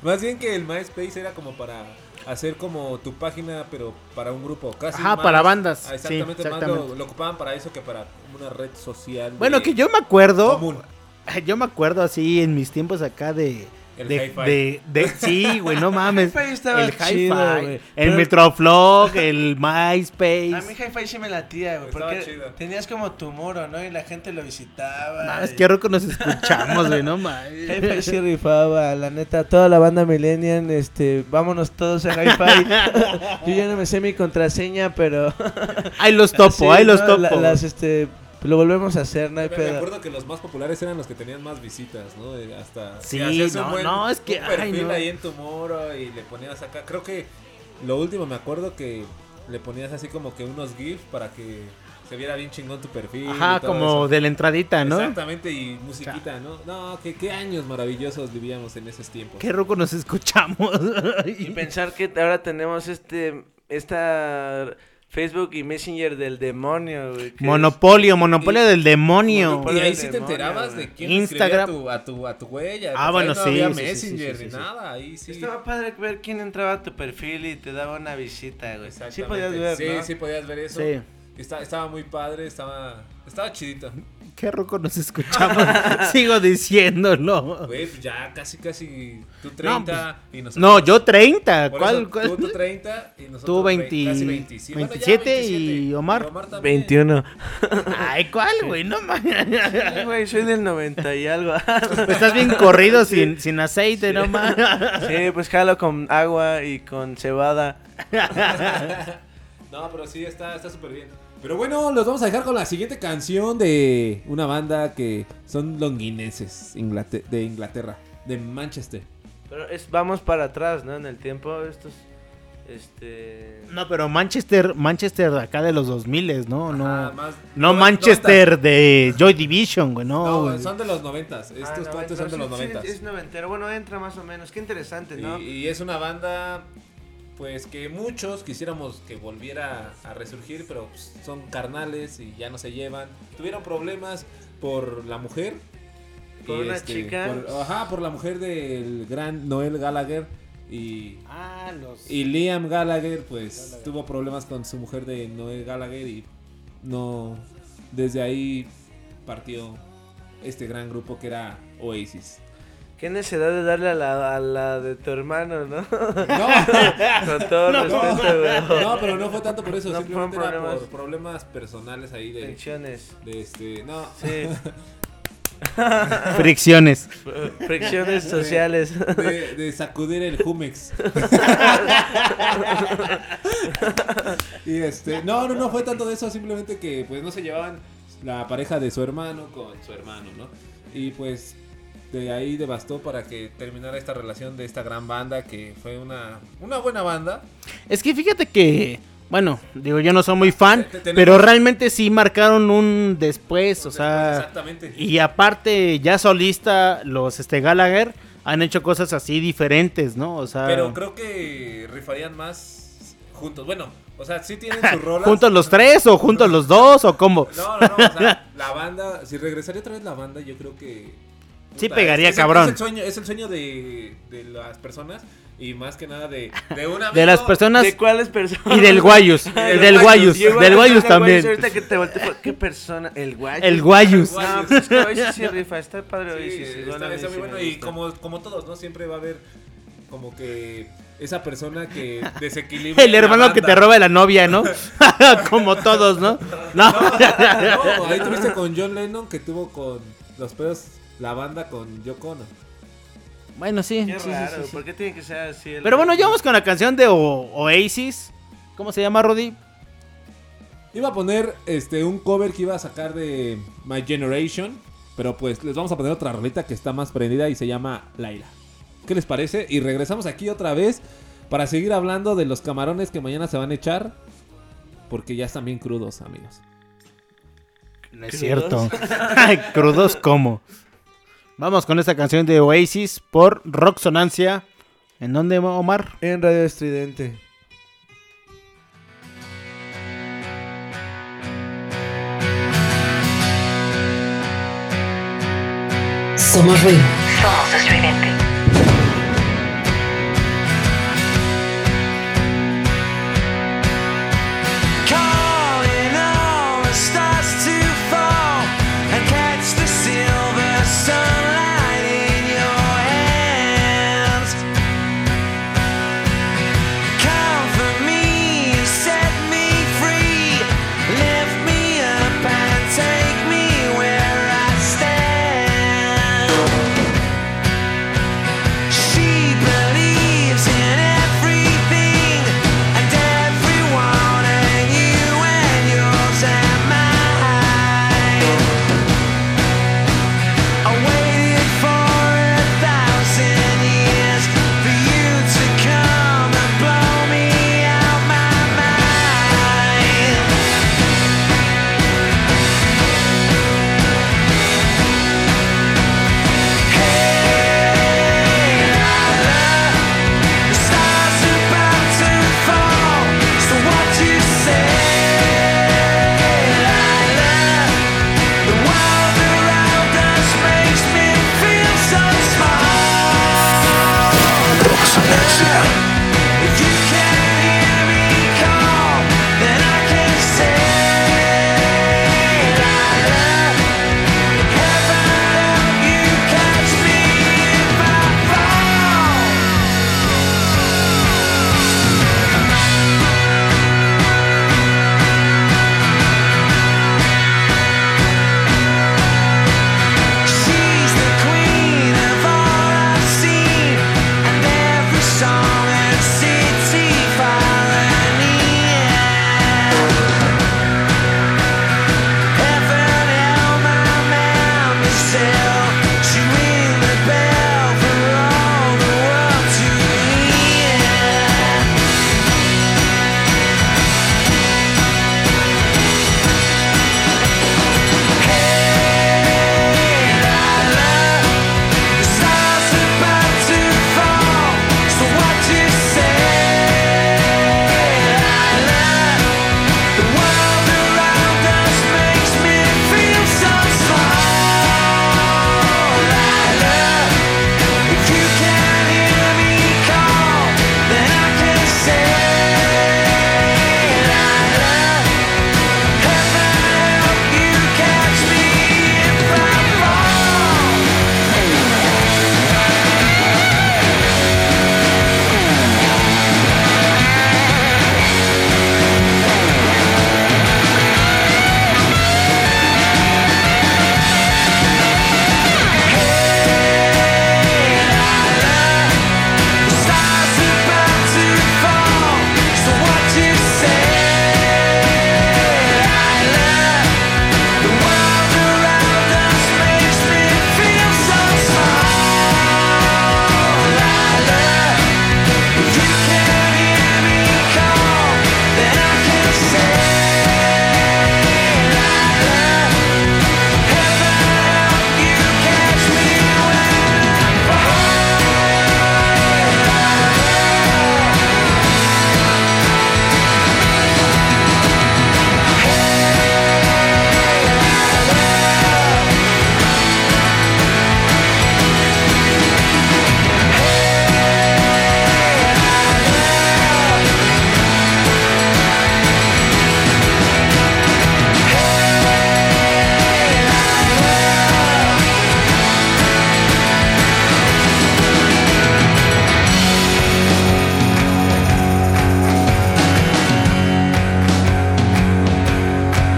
más bien que el MySpace era como para hacer como tu página, pero para un grupo. Casi Ajá, más- para bandas, Ah, Exactamente, sí, más lo, lo ocupaban para eso que para una red social. Bueno, que yo me acuerdo, Común. yo me acuerdo así en mis tiempos acá de... El de, hi-fi. de, de- sí, güey, no mames. Hi-Fi estaba el chido, hi-fi, güey. el Pero- Metroflog, el MySpace. A mí Hi-Fi sí me latía, güey, porque chido. tenías como tu muro, ¿no? Y la gente lo visitaba. Es que roco nos escuchamos, güey, no mames. Hi-Fi sí rifaba, la neta, toda la banda millennial, este, vámonos todos a Hi-Fi. Yo ya no me sé mi contraseña, pero... Ahí los topo, Sí, ahí los no, topo. la- las, este, lo volvemos a hacer, no hay Me- acuerdo que los más populares eran los que tenían más visitas, ¿no? Hasta Sí, no, buen- no, es que, un perfil ay, no. ahí en tu muro y le ponías acá. Creo que lo último me acuerdo que le ponías así como que unos GIFs para que se viera bien chingón tu perfil. Ajá, y todo como eso. de la entradita, ¿no? Exactamente, y musiquita, ¿no? No, que qué años maravillosos vivíamos en esos tiempos. Qué roco nos escuchamos. Y pensar que ahora tenemos este esta Facebook y Messenger del demonio, güey. es- Monopolio, monopolio Y- del demonio. Monopolio. Y ahí sí te demonio, enterabas güey. de quién Instagram. Instagram a tu, a tu huella. Ah, bueno, no sí, había sí, sí, Messenger sí, ni sí, sí. nada, ahí sí. Estaba padre ver quién entraba a tu perfil y te daba una visita, güey. Sí podías ver, Sí, ¿no? sí podías ver eso. Sí. Está- estaba muy padre, estaba, estaba chidito. Qué roco nos escuchamos. Sigo diciéndolo. Güey, pues ya casi, casi tú 30 y nosotros... No, yo 30. Por ¿Cuál? eso, cuál? Tú, tú 30 y nosotros Tú ve- 20 casi 27. Bueno, ya 27 y 27. Omar. también. 21. Ay, ¿cuál, güey? No mames. Ay, güey, soy del 90 y algo. Estás bien corrido sin, sin aceite, no mames. sí, pues jalo con agua y con cebada. No, pero sí, está está súper bien. Pero bueno, los vamos a dejar con la siguiente canción de una banda que son londinenses Inglate- de Inglaterra, de Manchester. Pero es, vamos para atrás, ¿no? En el tiempo, estos. Este. No, pero Manchester, Manchester de acá de los 2000, ¿no? No, Ajá, más- no Manchester de Joy Division, güey, no. No, güey. son de los noventas. Estos Ah, no, cuantos pero son de los sí, sí, noventas. es noventero. Bueno, entra más o menos. Qué interesante, ¿no? Y, y es una banda, pues que muchos quisiéramos que volviera a resurgir, pero pues, son carnales y ya no se llevan. Tuvieron problemas por la mujer. ¿Por una este, chica? por- ajá, por la mujer del gran Noel Gallagher. Y, Ah, los... y Liam Gallagher, pues tuvo problemas con su mujer de Noel Gallagher y no. Desde ahí partió este gran grupo que era Oasis. Qué necesidad de darle a la, a la de tu hermano, ¿no? No, Con todo respeto, güey. no, pero no fue tanto por eso, No simplemente fueron era por problemas. problemas personales ahí de, Tensiones. de este. No, Sí. Fricciones. Fricciones sociales. de, de sacudir el Jumex. y este, no, no, no fue tanto de eso, simplemente que pues no se llevaban la pareja de su hermano con su hermano, ¿no? Y pues de ahí devastó para que terminara esta relación de esta gran banda que fue una, una buena banda. Es que fíjate que, bueno, digo, yo no soy muy fan, tenemos- pero realmente sí marcaron un después, o sea, Exactamente. y aparte ya solista los este Gallagher han hecho cosas así diferentes, ¿no? O sea, Pero creo que rifarían más juntos. Bueno, o sea, sí tienen sus rolas. juntos los tres o juntos los dos o cómo. No, no, no, o sea, la banda, si regresaría otra vez la banda, yo creo que... Sí puta, pegaría, es, cabrón. Es el sueño, es el sueño de, de las personas y más que nada de, de un De las personas ¿De cuáles personas? y del Guayus, y del Guayus, del Guayus también. Ahorita que te volteé, ¿qué persona? El Guayus. El Guayus. No, pues sí rifa, está padre Sí, Oasis. está- muy bueno y como, como todos, ¿no? Siempre va a haber como que esa persona que desequilibra El hermano que te roba la novia, ¿no? Como todos, ¿no? No. No, ahí tuviste con John Lennon que tuvo con los pedos la banda con Yoko Ono. Bueno, sí. Qué sí, sí, raro, sí, sí. ¿por qué tiene que ser así? el- Pero bueno, ya vamos con la canción de O- Oasis. ¿Cómo se llama, Rudy? Iba a poner este un cover que iba a sacar de My Generation, pero pues les vamos a poner otra rolita que está más prendida y se llama Laila. ¿Qué les parece? Y regresamos aquí otra vez para seguir hablando de los camarones que mañana se van a echar porque ya están bien crudos, amigos. No es cierto. Crudos como. Vamos con esta canción de Oasis por Rock Sonancia. ¿En dónde, Omar? En Radio Estridente. Somos ruido. Somos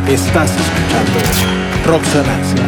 Estás escuchando Roxanancia.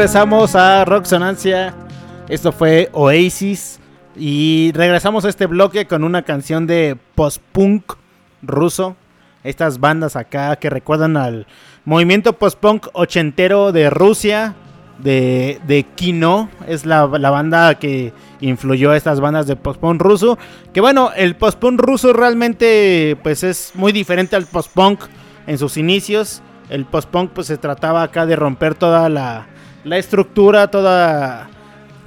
Regresamos a Roxonancia. Esto fue Oasis. Y regresamos a este bloque con una canción de post-punk ruso. Estas bandas acá que recuerdan al movimiento post-punk ochentero de Rusia. De, de Kino. Es la, la banda que influyó a estas bandas de post-punk ruso. Que bueno, el post-punk ruso realmente pues es muy diferente al post-punk en sus inicios. El post-punk pues se trataba acá de romper toda la, la estructura, toda...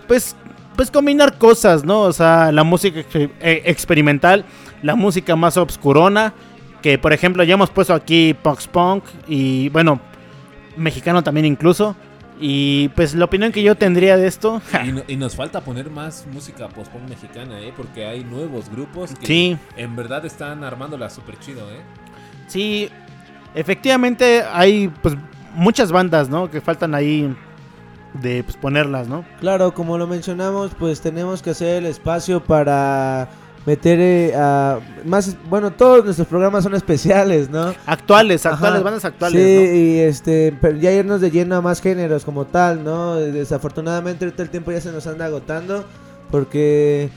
Pues, pues combinar cosas, ¿no? O sea, la música eh, experimental, la música más obscurona, que por ejemplo ya hemos puesto aquí post-punk y bueno, mexicano también incluso. Y pues la opinión que yo tendría de esto... Y, no- y nos falta poner más música post-punk mexicana, ¿eh? Porque hay nuevos grupos que Sí. en verdad están armándola súper chido, ¿eh? Sí, efectivamente hay pues muchas bandas, ¿no? Que faltan ahí de pues, ponerlas, ¿no? Claro, como lo mencionamos, pues tenemos que hacer el espacio para meter eh, a más, bueno, todos nuestros programas son especiales, ¿no? Actuales, actuales, Ajá. bandas actuales, Sí, ¿no? y este, pero ya irnos de lleno a más géneros como tal, ¿no? Desafortunadamente ahorita el tiempo ya se nos anda agotando porque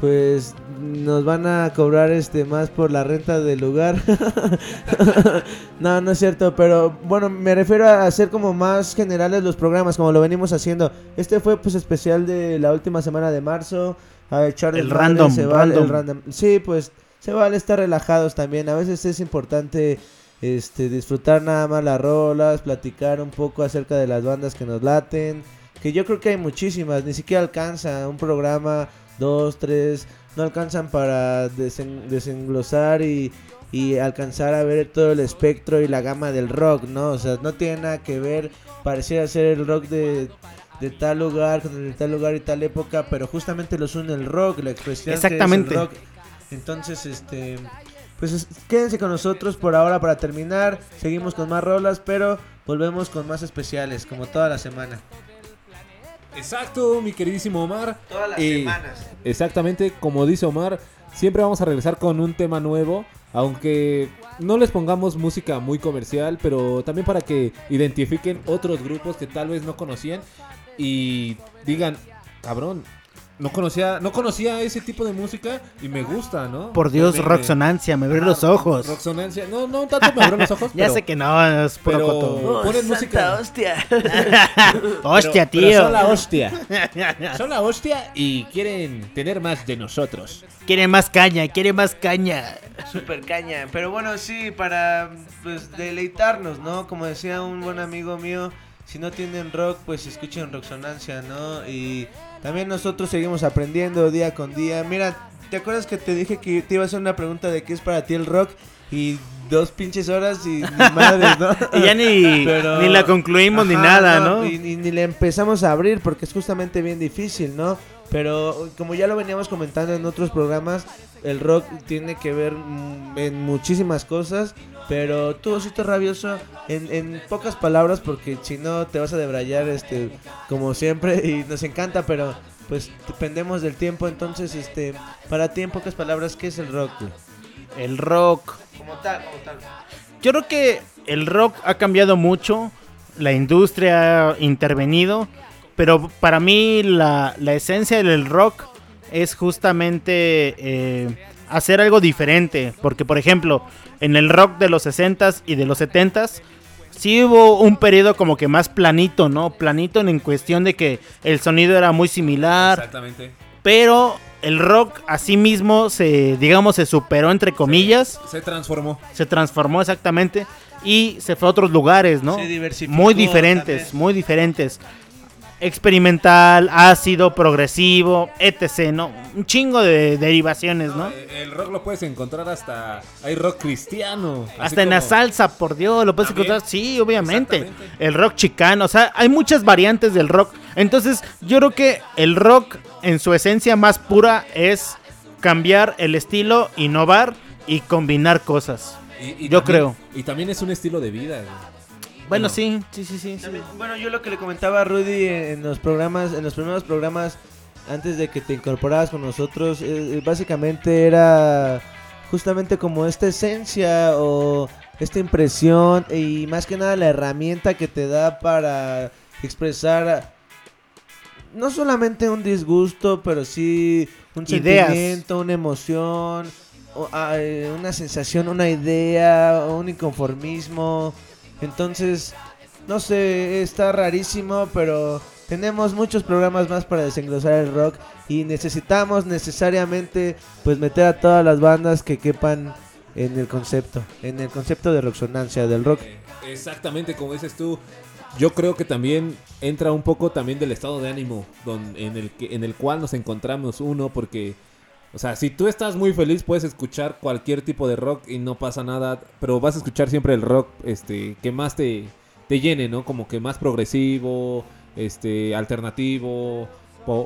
pues nos van a cobrar este más por la renta del lugar. no, no es cierto, pero bueno, me refiero a hacer como más generales los programas como lo venimos haciendo. Este fue pues especial de la última semana de marzo, a echar El random, se vale, el random. Sí, pues se vale estar relajados también. A veces es importante este disfrutar nada más las rolas, platicar un poco acerca de las bandas que nos laten, que yo creo que hay muchísimas, ni siquiera alcanza un programa, dos, tres, no alcanzan para desen- desenglosar y, y alcanzar a ver todo el espectro y la gama del rock, ¿no? O sea, no tiene nada que ver, pareciera ser el rock de, de tal lugar, de tal lugar y tal época, pero justamente los une el rock, la expresión que es el Exactamente. rock. Entonces, este, pues es- quédense con nosotros por ahora para terminar. Seguimos con más rolas, pero volvemos con más especiales, como toda la semana. Exacto, mi queridísimo Omar. Todas las semanas. Exactamente, como dice Omar, siempre vamos a regresar con un tema nuevo, aunque no les pongamos música muy comercial, pero también para que identifiquen otros grupos que tal vez no conocían y digan, cabrón, no conocía, no conocía ese tipo de música y me gusta, ¿no? Por Dios, Me- Roxonancia, me abrió los ojos. Roxonancia, no, no tanto me abrió los ojos, Ya pero- sé que no, es puro pero coto. ponen música. hostia. Hostia, Pero- pero tío. son la hostia. Son la hostia y quieren tener más de nosotros. Quiere más caña, quiere más caña. Super caña. Pero bueno, sí, para pues deleitarnos, ¿no? Como decía un buen amigo mío, si no tienen rock, pues escuchen Roxonancia, ¿no? Y también nosotros seguimos aprendiendo día con día. Mira, ¿te acuerdas que te dije que te iba a hacer una pregunta de qué es para ti el rock? Y dos pinches horas y ni madres, ¿no? Y ya ni, Pero- ni la concluimos ni nada, ¿no? Y, y ni le empezamos a abrir porque es justamente bien difícil, ¿no? Pero como ya lo veníamos comentando en otros programas, el rock tiene que ver mm, en muchísimas cosas. Pero tú, Osito Rabioso, en, en pocas palabras, porque si no te vas a debrayar este, como siempre, y nos encanta, pero pues dependemos del tiempo. Entonces, este, para ti, en pocas palabras, ¿qué es el rock? güey? El rock. Como tal, como tal. Yo creo que el rock ha cambiado mucho, la industria ha intervenido, pero para mí la, la esencia del rock es justamente eh, hacer algo diferente, porque por ejemplo, en el rock de los 60s y de los 70s, sí hubo un periodo como que más planito, ¿no? Planito en cuestión de que el sonido era muy similar, Exactamente. pero el rock así mismo se, digamos, se superó entre comillas Se transformó. se transformó exactamente y se fue a otros lugares, ¿no? Se diversificó Muy diferentes, también. muy diferentes. Experimental, ácido, progresivo, etc, ¿no? Un chingo de derivaciones, ¿no? Eh, El rock lo puedes encontrar hasta. Hay rock cristiano. Hasta en la salsa, por Dios, lo puedes encontrar, sí, obviamente. El rock chicano, o sea, hay muchas variantes del rock. Entonces, yo creo que el rock en su esencia más pura es cambiar el estilo, innovar y combinar cosas. Y- y Yo también- creo. Y también es un estilo de vida. Bueno, sí, sí, sí, sí. bueno, yo lo que le comentaba a Rudy en los programas, en los primeros programas, antes de que te incorporaras con nosotros, eh, eh, básicamente era justamente como esta esencia o esta impresión y más que nada la herramienta que te da para expresar no solamente un disgusto, pero sí un Ideas. sentimiento, una emoción, ah, eh, una sensación, una idea, un inconformismo. Entonces, no sé, está rarísimo, pero tenemos muchos programas más para desenglosar el rock y necesitamos necesariamente pues meter a todas las bandas que quepan en el concepto, en el concepto de rocksonancia del rock. Eh, Exactamente, como dices tú. Yo creo que también entra un poco también del estado de ánimo en, el que, en el cual nos encontramos uno, porque, o sea, si tú estás muy feliz puedes escuchar cualquier tipo de rock y no pasa nada, pero vas a escuchar siempre el rock este, que más te, te llene, ¿no? Como que más progresivo, este, alternativo,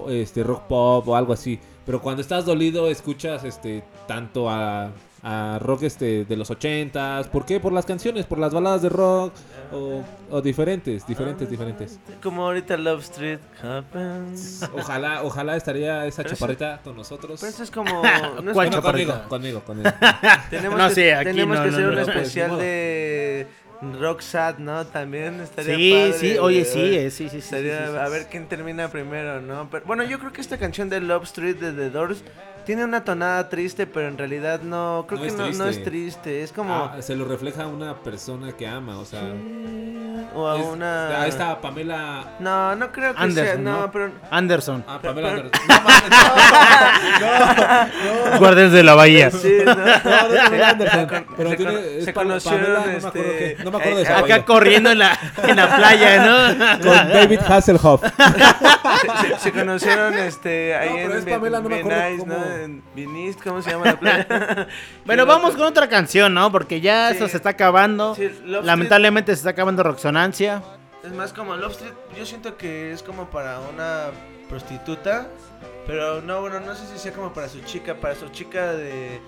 este, rock pop o algo así. Pero cuando estás dolido escuchas este, tanto a, a rock este, de los ochentas. ¿Por qué? Por las canciones, por las baladas de rock o, o diferentes, diferentes, diferentes. Como ahorita Love Street happens. Ojalá, ojalá estaría esa Pero eso- chaparrita con nosotros. Pero eso es como. no es ¿Cuál como- Bueno, conmigo, conmigo, conmigo. Tenemos No, que, sí, aquí tenemos no, que no, hacer no, un pues, especial modo. de Rock Sad, ¿no? También estaría Sí, padre, sí, oye, sí, eh, sí, sí, sí, Estaría- sí, sí, sí. A ver quién termina primero, ¿no? Pero, bueno, yo creo que esta canción de Love Street de The Doors tiene una tonada triste, pero en realidad no. Creo No que es no, no es triste. Es como. Ah, se lo refleja a una persona que ama, o sea. o a es- una. Ahí está Pamela. No, no creo que sea. Anderson, No, ¿no? pero. Anderson, Ah, Pamela. Pero- Anderson. No no. Guardias de la Bahía. Sí, no. Anderson, Se con- pero se tiene- con- es se Pa- conocieron, Pamela, no me este, qué- no me acuerdo de eh, su Acá corriendo en la, en la playa, ¿no? Con David Hasselhoff. se, se- se conocieron este ahí No, pero en es Pamela, no me acuerdo En Vinist, ¿cómo se llama la playa? Bueno, vamos con otra canción, ¿no? Porque ya Sí. esto se está acabando. Sí, Love Lamentablemente se está acabando Roxonancia. Es más como Love Street, yo siento que es como para una prostituta, pero no, bueno, no sé si sea como para su chica, para su chica de,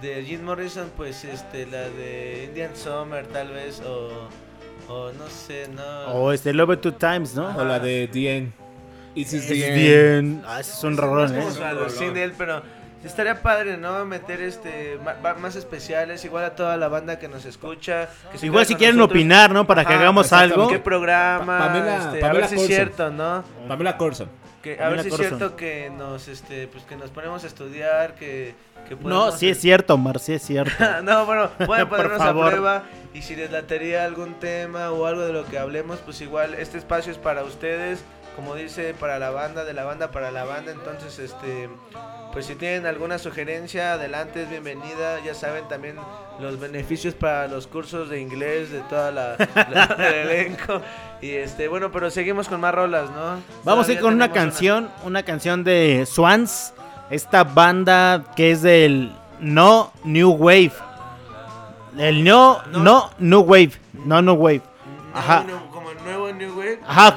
de Jim Morrison, pues este, la de Indian Summer tal vez, o, o no sé, no. O este Love It Two Times, ¿no? O la de Dien. Is Es the bien. Ah, ese es un No rolón, es ¿eh? alucine él, pero estaría padre, ¿no? Meter este más especiales, igual a toda la banda que nos escucha. Que se Igual si quieren nosotros. opinar, ¿no? Para que hagamos algo. ¿Qué programa? Pa- Pamela- este, a Pamela ver si es cierto, ¿no? Pamela Corson. Que, a Pamela ver si es cierto que nos, este, pues que nos ponemos a estudiar, que, que No, sí es cierto, Mar, sí es cierto. no, bueno, pueden Por ponernos a favor. prueba y si les latería algún tema o algo de lo que hablemos, pues igual este espacio es para ustedes, como dice, para la banda, de la banda para la banda, entonces este pues si tienen alguna sugerencia, adelante, es bienvenida, ya saben también los beneficios para los cursos de inglés de toda la, la- el elenco y este, bueno, pero seguimos con más rolas, ¿no? Vamos a ir con una canción, una canción de Swans, esta banda que es del No New Wave. El No, No. No, New Wave, No New Wave. Ajá. Nuevo- como nuevo New Wave. Ajá,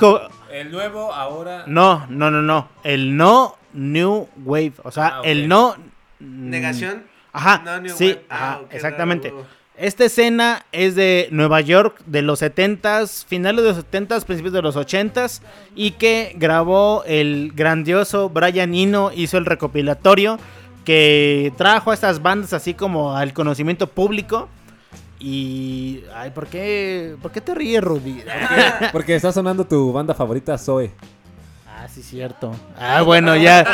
El nuevo ahora. no, no, no, no. El No New Wave. O sea, Ah, el no. mm, ¿Negación? Ajá, No, New sí, Wave. Ah, exactamente. Esta escena es de Nueva York de los 70s, finales de los 70s, principios de los 80s, y que grabó el grandioso Brian Eno, hizo el recopilatorio que trajo a estas bandas así como al conocimiento público. Y. Ay, ¿por qué, ¿por qué te ríes, Rudy? Porque está sonando tu banda favorita, Zoe. Ah, sí, cierto. Ah, bueno, ya.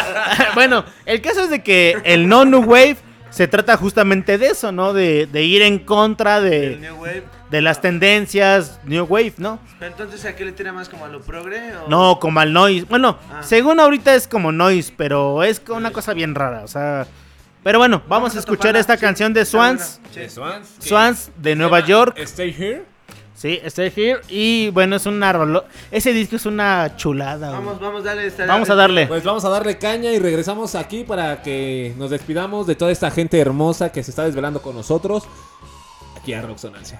bueno, el caso es de que el no New Wave se trata justamente de eso, ¿no? De, de ir en contra El de, New Wave. de las tendencias New Wave, ¿no? Pero entonces, ¿a qué le tira más como a lo progre? O... No, como al noise. Bueno, Ah. según ahorita es como noise, pero es una cosa bien rara, o sea. Pero bueno, vamos, a escuchar esta sí, canción de Swans. Swans de Nueva York. Stay here. Sí, Stay Here. Y bueno, es una rolo- Ese disco es una chulada. güey. Vamos, vamos, dale. está- Vamos a darle. Pues vamos a darle caña y regresamos aquí para que nos despidamos de toda esta gente hermosa que se está desvelando con nosotros. Aquí a Roxonancia.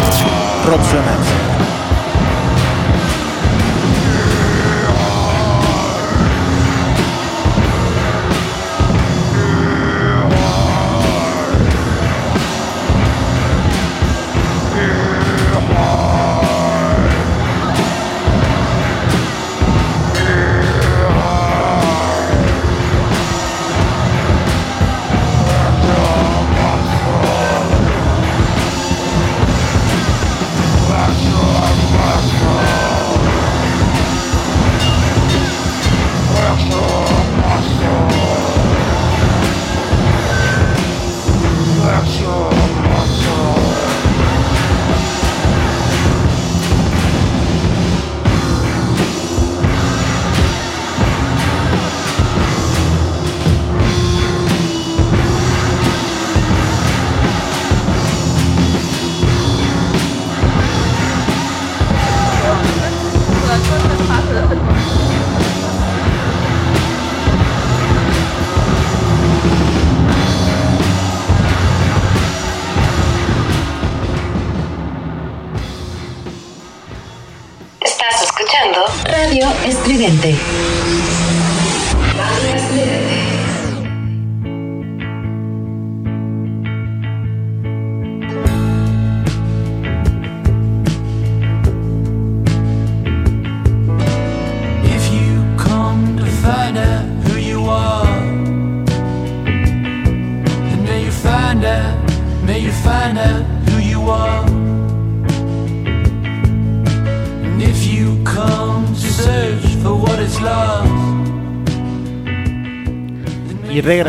Escuchando Roxonancia.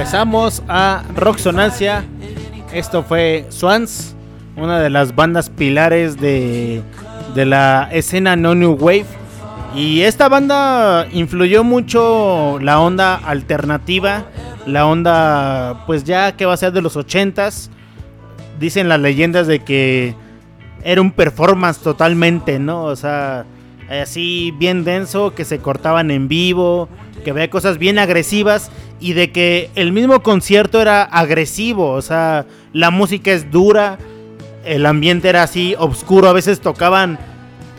Regresamos a Roxonancia. Esto fue Swans, una de las bandas pilares de, de la escena no New Wave. Y esta banda influyó mucho la onda alternativa, la onda pues ya que va a ser de los 80s. Dicen las leyendas de que era un performance totalmente, ¿no? O sea, así bien denso, que se cortaban en vivo, que había cosas bien agresivas y de que el mismo concierto era agresivo, o sea, la música es dura, el ambiente era así oscuro, a veces tocaban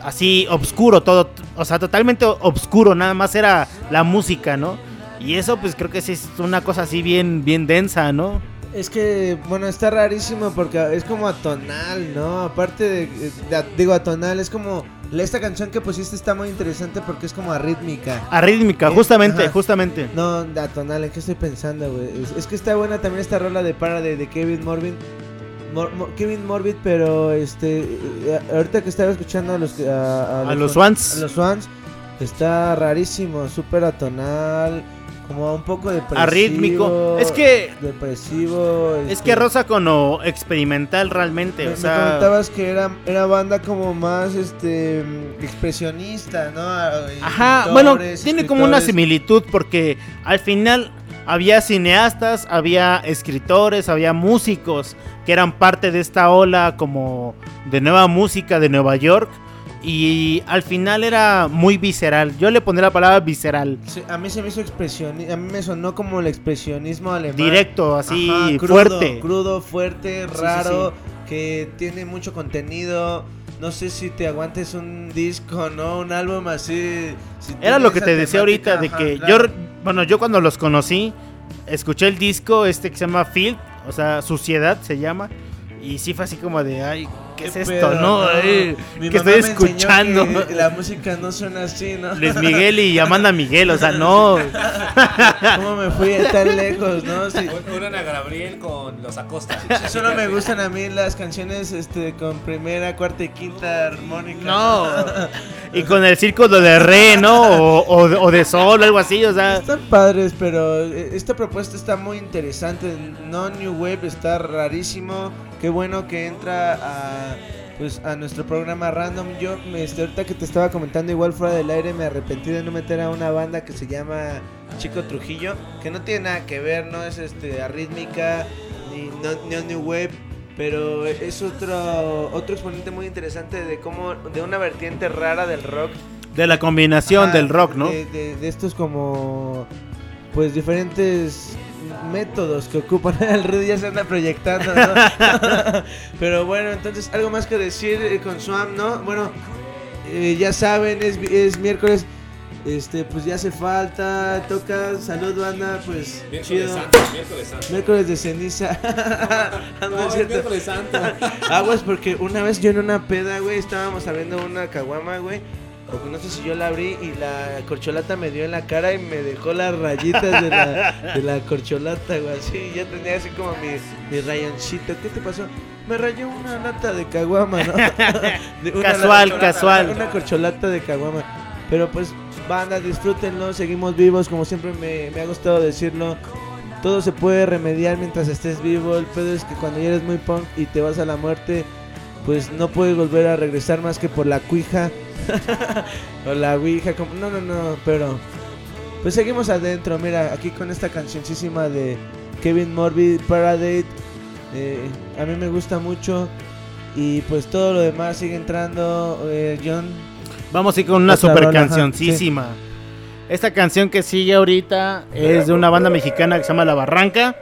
así oscuro todo, o sea, totalmente oscuro, nada más era la música, ¿no? Y eso pues creo que sí es una cosa así bien bien densa, ¿no? Es que, bueno, está rarísimo porque es como atonal, ¿no? Aparte de, de- digo, atonal, es como, esta canción que pusiste está muy interesante porque es como arrítmica. Arrítmica, Eh, justamente, ajá. justamente. No, atonal, ¿en qué estoy pensando, güey? Es, es que está buena también esta rola de para de, de Kevin Morbid. Mor- Mor- Kevin Morbid, pero este, eh, ahorita que estaba escuchando a los, A los Swans. a los Swans, está rarísimo, súper atonal, como un poco depresivo. Arrítmico. Es que- Depresivo. Es este, que rosa con lo experimental realmente, Me, o me sea, comentabas que era, era banda como más este expresionista, ¿no? Y Ajá, bueno, tiene como una similitud porque al final había cineastas, había escritores, había músicos que eran parte de esta ola como de nueva música de Nueva York y al final era muy visceral. Yo le pondría la palabra visceral, Sí, a mí se me hizo expresionismo, a mí me sonó como el expresionismo alemán. directo, así Ajá, crudo, fuerte. Crudo, fuerte, sí, raro, que tiene mucho contenido. No sé si te aguantes un disco, ¿no? Un álbum así. si Era lo que te decía ahorita de que ajá, yo, bueno, yo cuando los conocí, escuché el disco este que se llama Field, o sea, Suciedad se llama, y sí fue así como de, ay, ¿qué, es ¿Qué esto, no? Mi ¿Qué mamá estoy me enseñó escuchando? que La música no suena así, ¿no? Luis Miguel y Amanda Miguel, o sea, no. ¿Cómo me fui tan lejos, no? Sí. Ana Gabriel con los Acosta. Solo me gustan a mí las canciones este con primera, cuarta y quinta armónica. No. Y con el círculo de re, ¿no? O, o de sol, algo así, o sea. Están padres, pero eh, esta propuesta está muy interesante. No New Wave está rarísimo. Qué bueno que entra a pues a nuestro programa random. Yo este, ahorita que te estaba comentando igual fuera del aire me arrepentí de no meter a una banda que se llama Chico Trujillo, que no tiene nada que ver, no es este arrítmica ni no, no New Wave. Pero es otro otro exponente muy interesante de cómo de una vertiente rara del rock De la combinación Ajá, del rock, ¿no? De, de- de estos como, pues diferentes métodos que ocupan. El Rudy ya se anda proyectando, ¿no? Pero bueno, entonces, algo más que decir eh, con Swam, ¿no? Bueno, eh, ya saben, es, es miércoles. Este, pues ya hace falta, toca, salud banda, pues Miércoles chido. santo, miércoles santo. Miércoles de ceniza. No, No, es es cierto. miércoles santo. Aguas porque una vez yo en una peda, güey, estábamos abriendo una caguama, güey. O no sé si yo la abrí y la corcholata me dio en la cara y me dejó las rayitas de la, de la corcholata, güey. Así, ya tenía así como mi, mi rayoncito. ¿Qué te pasó? Me rayó una lata de caguama, ¿no? De una Casual, lata- casual. Una corcholata de caguama. Pero pues, banda, disfrútenlo, seguimos vivos, como siempre me, me ha gustado decirlo. Todo se puede remediar mientras estés vivo. El pedo es que cuando ya eres muy punk y te vas a la muerte, pues no puedes volver a regresar más que por la cuija. o la ouija. Como... No, no, no, pero... Pues seguimos adentro. Mira, aquí con esta cancioncísima de Kevin Morbid, Paradise. eh, a mí me gusta mucho. Y pues todo lo demás sigue entrando. eh, John, Vamos a ir con una super rola, ajá, cancioncísima. Esta canción que sigue ahorita es de una banda mexicana que se llama La Barranca.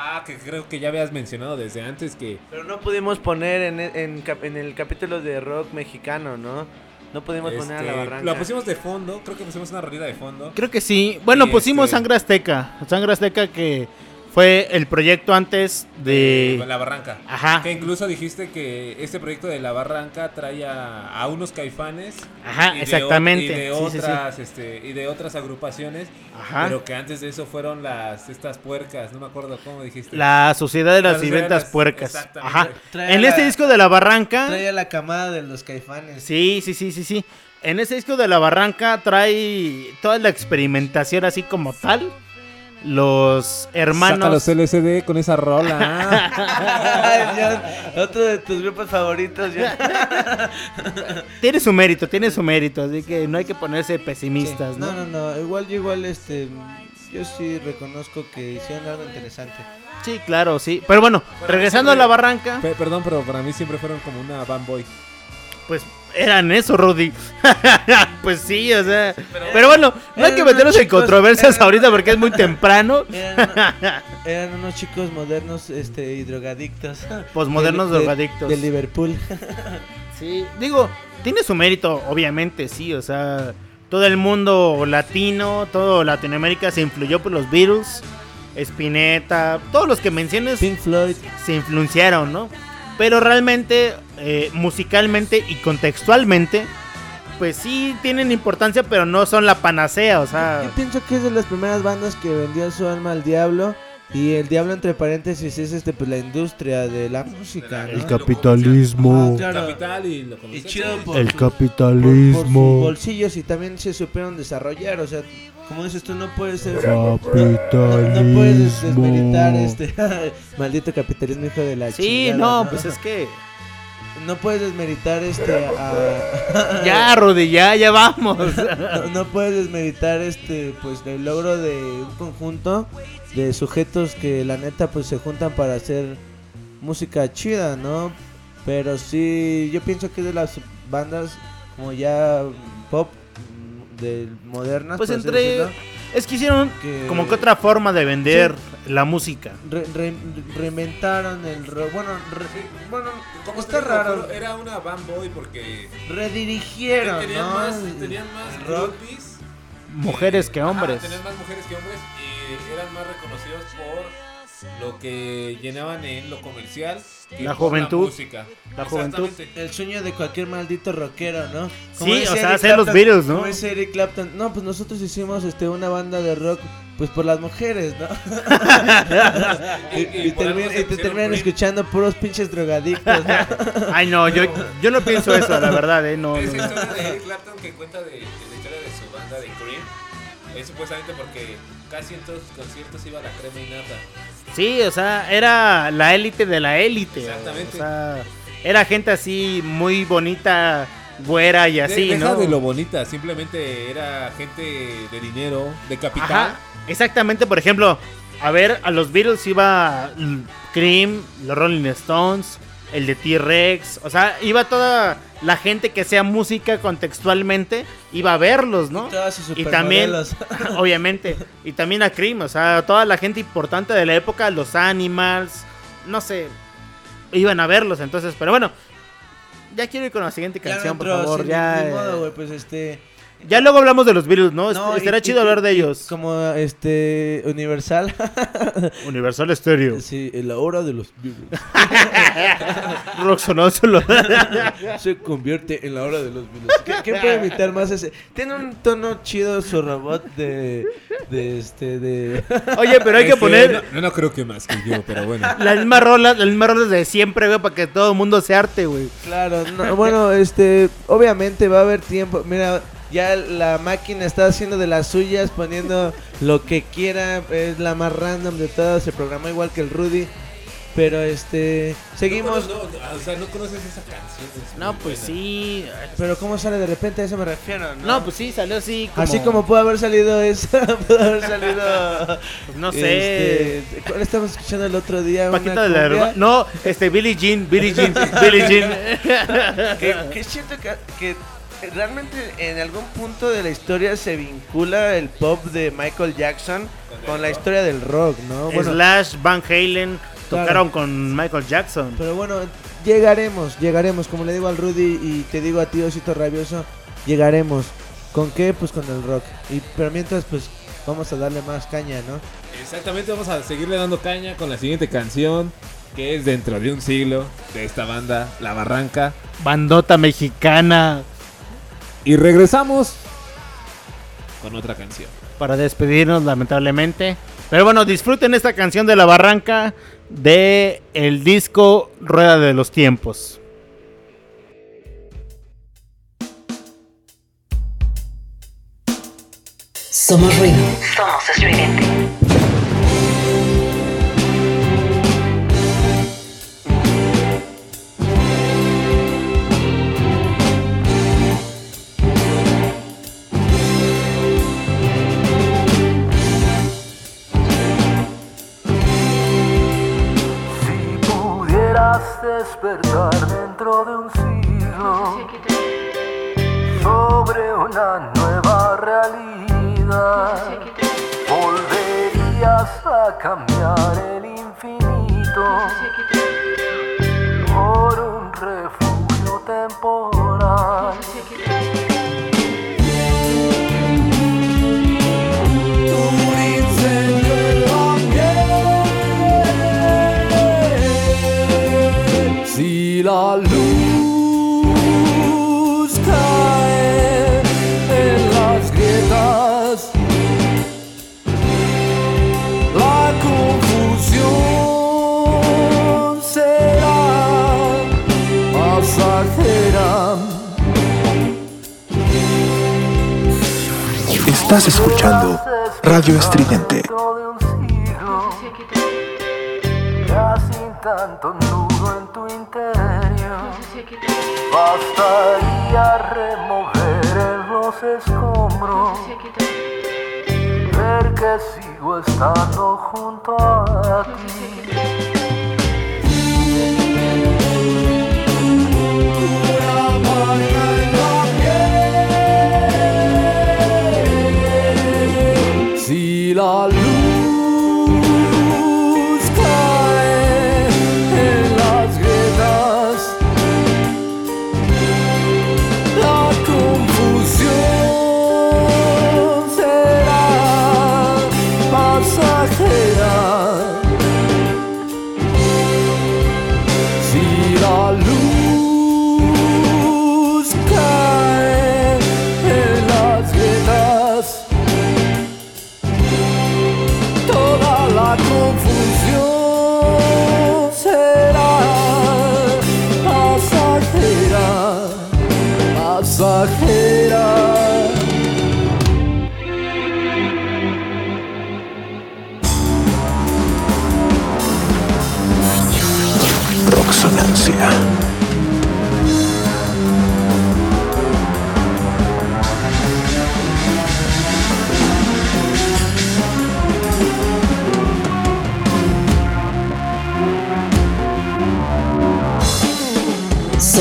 Ah, que creo que ya habías mencionado desde antes que Pero no pudimos poner en, en, cap- en el capítulo de rock mexicano, ¿no? No pudimos poner a la este, barranca. la pusimos de fondo, creo que pusimos una rolita de fondo. Creo que sí. Bueno, Y pusimos este- Sangre Azteca. Sangre Azteca que fue el proyecto antes de... La Barranca. Ajá. Que incluso dijiste que este proyecto de La Barranca trae a, a unos caifanes. Ajá, y de exactamente. y de Sí, sí, sí. otras, este, y de otras agrupaciones. Ajá. Pero que antes de eso fueron las estas puercas, no me acuerdo cómo dijiste. La Sociedad de las de las- Puercas. exactamente. Ajá. Trae En la- este disco de La Barranca... trae a la camada de los caifanes. Sí, sí, sí, sí, sí. En ese disco de La Barranca trae toda la experimentación así como tal. Los hermanos... Saca los LCD con esa rola. Ay, John, otro de tus grupos favoritos, John. Tiene su mérito, tiene su mérito, así que no hay que ponerse Sí. pesimistas, ¿no? No, no, no. Igual, yo igual, este. Yo sí reconozco que hicieron algo interesante. Sí, claro, sí. Pero bueno, regresando a La Barranca, Pe- perdón, pero para mí siempre fueron como una fanboy. pues eran eso, Rudy. pues sí, o sea... Pero bueno, no hay que meternos en chicos- controversias eran- ahorita porque es muy temprano. Eran, eran unos chicos modernos este, y drogadictos. Posmodernos De- de- drogadictos. De Liverpool. Sí, digo, tiene su mérito, obviamente, sí, o sea, todo el mundo latino, todo Latinoamérica se influyó por los Beatles, Spinetta, todos los que menciones Pink Floyd. se influenciaron, ¿no? Pero realmente, eh, musicalmente y contextualmente, pues sí tienen importancia, pero no son la panacea, o sea... Yo pienso que es de las primeras bandas que vendió su alma al diablo. Y el diablo, entre paréntesis, es este pues la industria de la música. ¿no? El capitalismo. Ah, claro. Capital y lo Y comercial. chido Sí. por, El su- por- por sus capitalismo. bolsillos y también se supieron desarrollar. O sea, como dices tú, no puedes ser. No, no puedes Capitalismo. desmeritar este maldito capitalismo hijo de la Sí, chingada, no, pues es que... no puedes desmeritar este a Ya, Rudy, ya, ya vamos. no, no puedes desmeritar este pues el logro de un conjunto de sujetos que la neta pues se juntan para hacer música chida, ¿no? Pero sí, yo pienso que es de las bandas como ya pop mm, de modernas Pues entre... decirlo, Es que hicieron que como que otra forma de vender la música. re- re- reinventaron el rock. Bueno, re- bueno, ¿Cómo está digo? raro. Era una fanboy porque Redirigieron, tenían ¿no? más, tenían más rock. groupies Mujeres que Ajá, hombres. tenían más mujeres que hombres y eran más reconocidos por lo que llenaban en lo comercial. que La juventud. música. La juventud. Exactamente. El sueño de cualquier maldito rockero, ¿no? Sí, o sea, Eric hacer los Clapton- Beatles, ¿no? Como dice Eric Clapton, no, pues nosotros hicimos este una banda de rock pues por las mujeres, ¿no? y, Y- y y por algo termin- se y te pusieron terminan escuchando puros pinches drogadictos, ¿no? Ay, no, yo, yo no pienso eso, la verdad, ¿eh? No, Esa no. historia de Eric Clapton que cuenta de, de la historia de su banda de Cream es supuestamente porque casi en todos sus conciertos iba la crema y nata. Sí, o sea, era la élite de la élite. Exactamente. O sea, era gente así muy bonita, güera y así, deja ¿no? de lo bonita, simplemente era gente de dinero, de capital. Ajá, exactamente, por ejemplo, a ver, a los Beatles iba Cream, los Rolling Stones, el de T-Rex, o sea, iba toda la gente que sea música contextualmente, iba a verlos, ¿no? Y Y también, obviamente, y también a Cream, o sea, toda la gente importante de la época, los Animals, no sé, iban a verlos, entonces, pero bueno, ya quiero ir con la siguiente Ya no canción, por favor, sí, ya. ni eh, modo, güey, pues este. Ya luego hablamos de los Beatles, ¿no? no, Estará chido y- hablar de y ellos. Como este. Universal. Universal Stereo. sí, en la hora de los Beatles. Roxanne solo. Se convierte en la hora de los Beatles. ¿Qué, qué puede evitar más ese? Tiene un tono chido su robot de. De este. De. Oye, pero hay que Este, poner No, no creo que más que yo, pero bueno. las mismas rolas, las mismas rolas de siempre, güey, para que todo el mundo se arte, güey. Claro, no, bueno, este. Obviamente va a haber tiempo. Mira. Ya la máquina está haciendo de las suyas, poniendo lo que quiera. Es la más random de todas. Se programó igual que el Rudy. Pero este. Seguimos. No, no, no, o sea, no conoces esa canción. es No, pues buena. sí. Pero ¿cómo sale de repente? A eso me refiero, ¿no? No, pues sí, salió así como... Así como pudo haber salido esa, pudo haber salido. pues no sé. Este, ¿Cuál estábamos escuchando el otro día? Paquita de la No, este, Billie Jean, Billie Jean, Billie Jean. que, que, que realmente en algún punto de la historia se vincula el pop de Michael Jackson con la historia del rock, ¿no? Bueno, Slash, Van Halen Claro. tocaron con Michael Jackson. Pero bueno, llegaremos, llegaremos. Como le digo al Rudy y te digo a ti, Osito Rabioso, llegaremos. ¿Con qué? Pues con el rock. Y pero mientras, pues vamos a darle más caña, ¿no? Exactamente, vamos a seguirle dando caña con la siguiente canción, que es dentro de un siglo de esta banda, La Barranca. Bandota mexicana. Y regresamos con otra canción. Para despedirnos, lamentablemente. Pero bueno, disfruten esta canción de La Barranca de el disco Rueda de los Tiempos. Somos ruido. Somos estridente. Despertar dentro de un siglo sobre una nueva realidad, volverías a cambiar el infinito por un refugio temporal. La luz cae en las grietas, la confusión será pasajera. Estás escuchando Radio Estridente. Tanto bastaría remover los escombros, ver que sigo estando junto a ti. La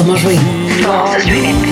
Somos ruido.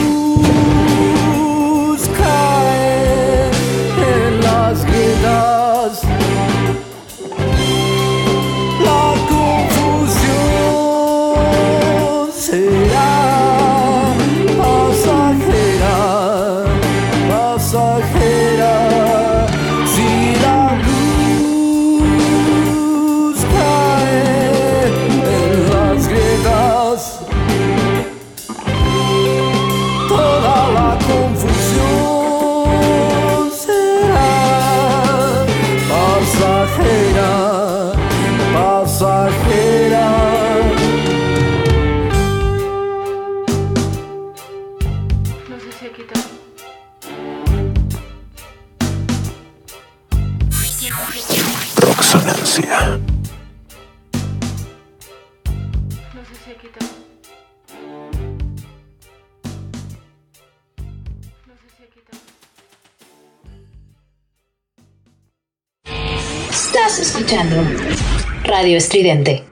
Radio Estridente.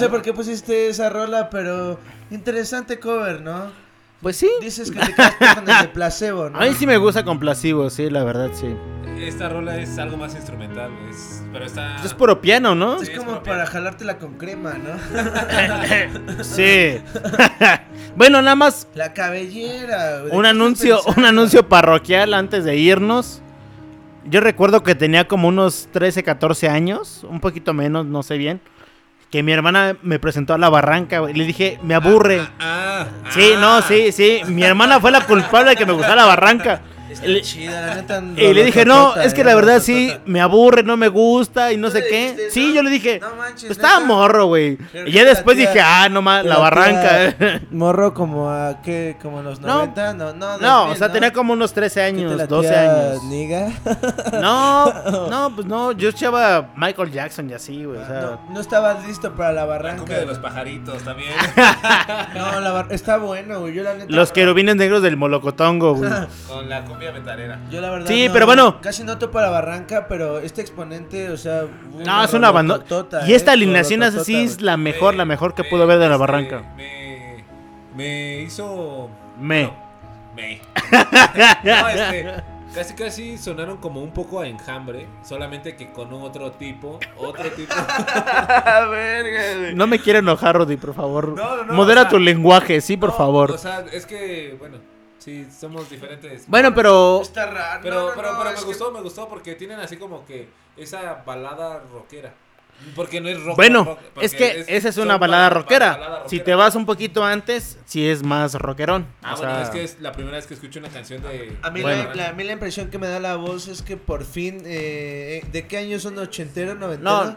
Sé por qué pusiste esa rola, pero interesante cover, ¿no? Pues sí. Dices que te quedaste con el de placebo, ¿no? A mí sí me gusta con placebo, sí, la verdad, sí. Esta rola es algo más instrumental, es, pero está... Es puro piano, ¿no? Es Sí, como es para jalártela con crema, ¿no? Sí. bueno, nada más La cabellera. güey, ¿de un anuncio, un anuncio parroquial antes de irnos. Yo recuerdo que tenía como unos 13, 14 años, un poquito menos, no sé bien. Que mi hermana me presentó a la barranca güey, y le dije, me aburre. Ah, Sí, ah. no, sí, sí. Mi hermana fue la culpable de que me gustara la barranca. Está Le- chida, la neta. Y le dije, no, es que la verdad sí, me aburre, no me gusta y no ¿Tú sé qué. dijiste Sí, yo le dije, No manches, pues estaba neta. morro, güey. Y ya la después tía- dije, ah, no más, la tía barranca. Morro como a qué, como en los No. 90, no, no, No, 2000, o sea, ¿no? tenía como unos 13 ¿Qué te años, la 12 tía años. Niga? No, no, pues no, yo echaba Michael Jackson y así, güey. O sea, no, no estabas listo para la La barranca. cumbia de los pajaritos también. No, la bar- está bueno, güey. Yo la neta. los querubines negros del Molocotongo, güey. con la metalera. Yo la verdad. Sí, no- pero bueno. Casi no topo la barranca, pero este exponente, o sea. No, es una banda. rolototota, Y esta eh, alineación así es la mejor, Me- la mejor que me- pudo ver de la este, barranca. Me, me hizo. Me. bueno, me. No, este, casi casi sonaron como un poco a enjambre, solamente que con otro tipo, otro tipo. Verga, güey. No me quiero enojar, Rodi, por favor. No, no, no, Modera o sea, tu lenguaje, sí, por No, favor. O sea, es que, bueno, sí, somos diferentes. Bueno, pero Está raro. Pero, no, no, pero, no, pero es me que- gustó, me gustó porque tienen así como que esa balada rockera. Porque no es rock. Bueno, rock, es que esa es una balada bala- rockera. balada Si rockera. te vas un poquito antes, sí es más rockerón. Ah, O bueno, sea, es que es la primera vez que escucho una canción de. A mí, Bueno. la, la- a mí la impresión que me da la voz es que por fin. Eh, ¿De qué años son? ¿Ochentero, noventero? No,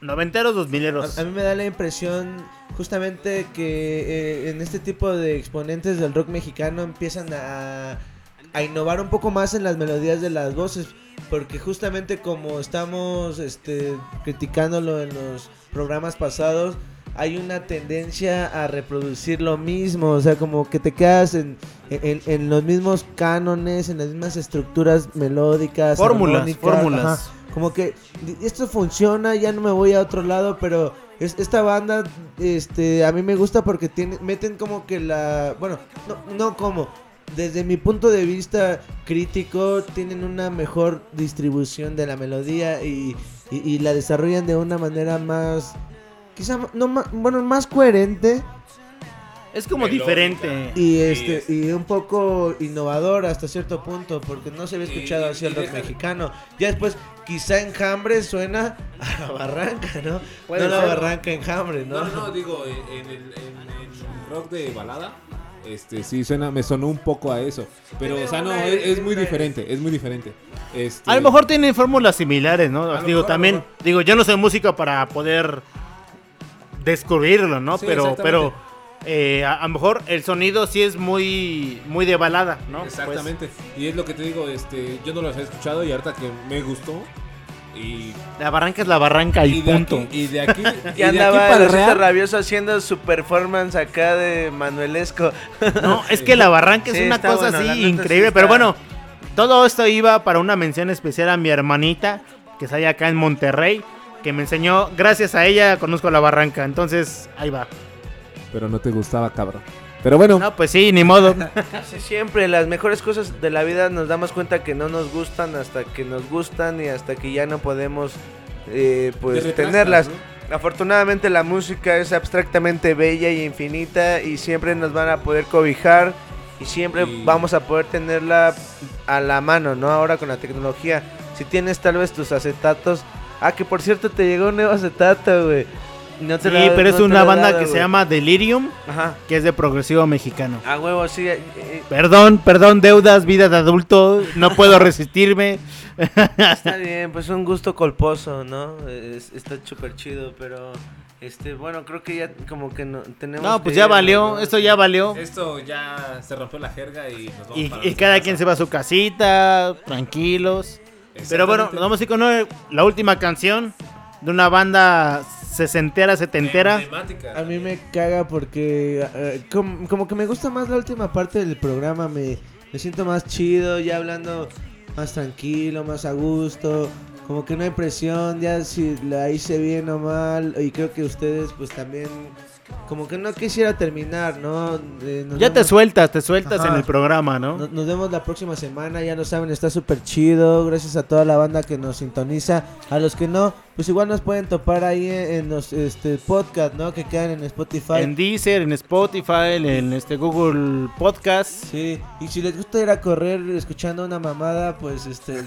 noventeros, dos mileros. A, a mí me da la impresión justamente que eh, en este tipo de exponentes del rock mexicano empiezan a, a innovar un poco más en las melodías de las voces. Porque justamente como estamos este, criticándolo en los programas pasados, hay una tendencia a reproducir lo mismo. O sea, como que te quedas en, en, en los mismos cánones, en las mismas estructuras melódicas. Fórmulas, fórmulas. ajá. Como que esto funciona, ya no me voy a otro lado, pero es, esta banda, este, a mí me gusta porque tiene, meten como que la, bueno, no, no como, desde mi punto de vista crítico, tienen una mejor distribución de la melodía y, y- y la desarrollan de una manera más, quizá, no más, bueno, más coherente. Es como melódica. diferente. Y este es- y un poco innovador hasta cierto punto porque no se había escuchado y- así el rock mexicano. Ya después quizá Enjambre suena a la barranca, ¿no? Puede no la barranca Enjambre, ¿no? No, no, no, digo, en, el, en el rock de balada, Este, sí, suena, me sonó un poco a eso. Pero, o sea, no, es, es muy diferente, es muy diferente. Este, A lo mejor tienen fórmulas similares, ¿no? lo digo, mejor, a lo también, mejor. digo, yo no soy músico para poder descubrirlo, ¿no? Sí, pero, exactamente. Eh, a, a lo mejor el sonido sí es muy, muy de balada, ¿no? Pues, Exactamente. Y es lo que te digo, este, yo no los he escuchado y ahorita que me gustó. Y, la barranca es la barranca y, y de punto. aquí, y de aquí, y Ya de aquí andaba para rabioso haciendo su performance acá de Manuelesco. No, es que la barranca es Sí, una está cosa bueno, así sí increíble. está- Pero bueno, todo esto iba para una mención especial a mi hermanita, que está allá acá en Monterrey, que me enseñó, gracias a ella conozco la barranca. Entonces, ahí va. Pero no te gustaba, cabrón. Pero bueno, No, pues sí, ni modo. Casi siempre las mejores cosas de la vida nos damos cuenta que no nos gustan hasta que nos gustan y hasta que ya no podemos eh, pues retrasas, tenerlas. ¿no? Afortunadamente la música es abstractamente bella y infinita y siempre nos van a poder cobijar y siempre Y- vamos a poder tenerla a la mano, ¿no? Ahora con la tecnología. Si tienes tal vez tus acetatos. Ah, que por cierto te llegó un nuevo acetato, güey. No te Sí, he- pero es no te una banda dado, que se güey. llama Delirium, Ajá. que es de progresivo mexicano. A huevo, sí. eh, eh, Perdón, perdón, deudas, vida de adulto, no puedo resistirme. Está bien, pues un gusto colposo, ¿no? Es- está súper chido, pero este, bueno, creo que ya como que no tenemos No, que pues ya irnos, valió, ¿no? esto ya valió. Esto ya se rompió la jerga y nos vamos Y, para y cada casa. quien se va a su casita, tranquilos. Pero bueno, nos vamos a ir con la última canción de una banda sesentera, setentera. A mí me caga porque eh, com- como que me gusta más la última parte del programa, me, me siento más chido, ya hablando más tranquilo, más a gusto, como que no hay presión, ya si la hice bien o mal, y creo que ustedes pues también, como que no quisiera terminar, ¿no? Eh, Ya te sueltas, te sueltas Ajá. en el programa, ¿no? Nos, nos vemos la próxima semana, ya lo saben, está súper chido. Gracias a toda la banda que nos sintoniza. A los que no, pues igual nos pueden topar ahí en, en los este, podcast, ¿no? Que quedan en Spotify. En Deezer, en Spotify, en este Google Podcast. Sí, y si les gusta ir a correr escuchando una mamada, pues este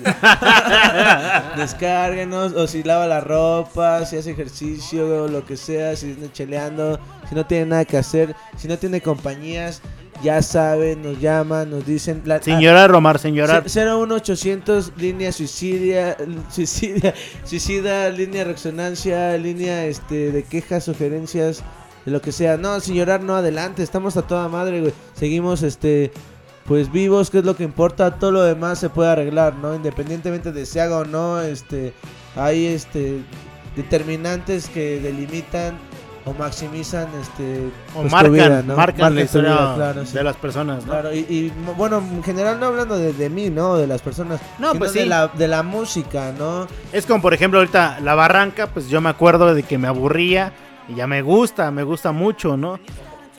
descárguenos, o si lava la ropa, si hace ejercicio, lo que sea, si está cheleando, si no tiene nada que hacer, si no tiene compañías, ya saben, nos llaman, nos dicen la, Sin llorar, Romar, ah, ce- 01800 línea suicidia, suicidia, suicida, línea resonancia, línea este de quejas, sugerencias, de lo que sea. No, llorar, no adelante, estamos a toda madre, güey. Seguimos este pues vivos, que es lo que importa, todo lo demás se puede arreglar, ¿no? Independientemente de si haga o no, este hay este determinantes que delimitan o maximizan este O pues, marcan, vida, ¿no? marcan la vida, historia claro, sí. de las personas, ¿no? Claro, y, y, bueno, en general no hablando de, de mí, ¿no? De las personas. No, pues de sí. la, de la música, ¿no? Es como por ejemplo ahorita La Barranca, pues yo me acuerdo de que me aburría y ya me gusta, me gusta mucho, ¿no?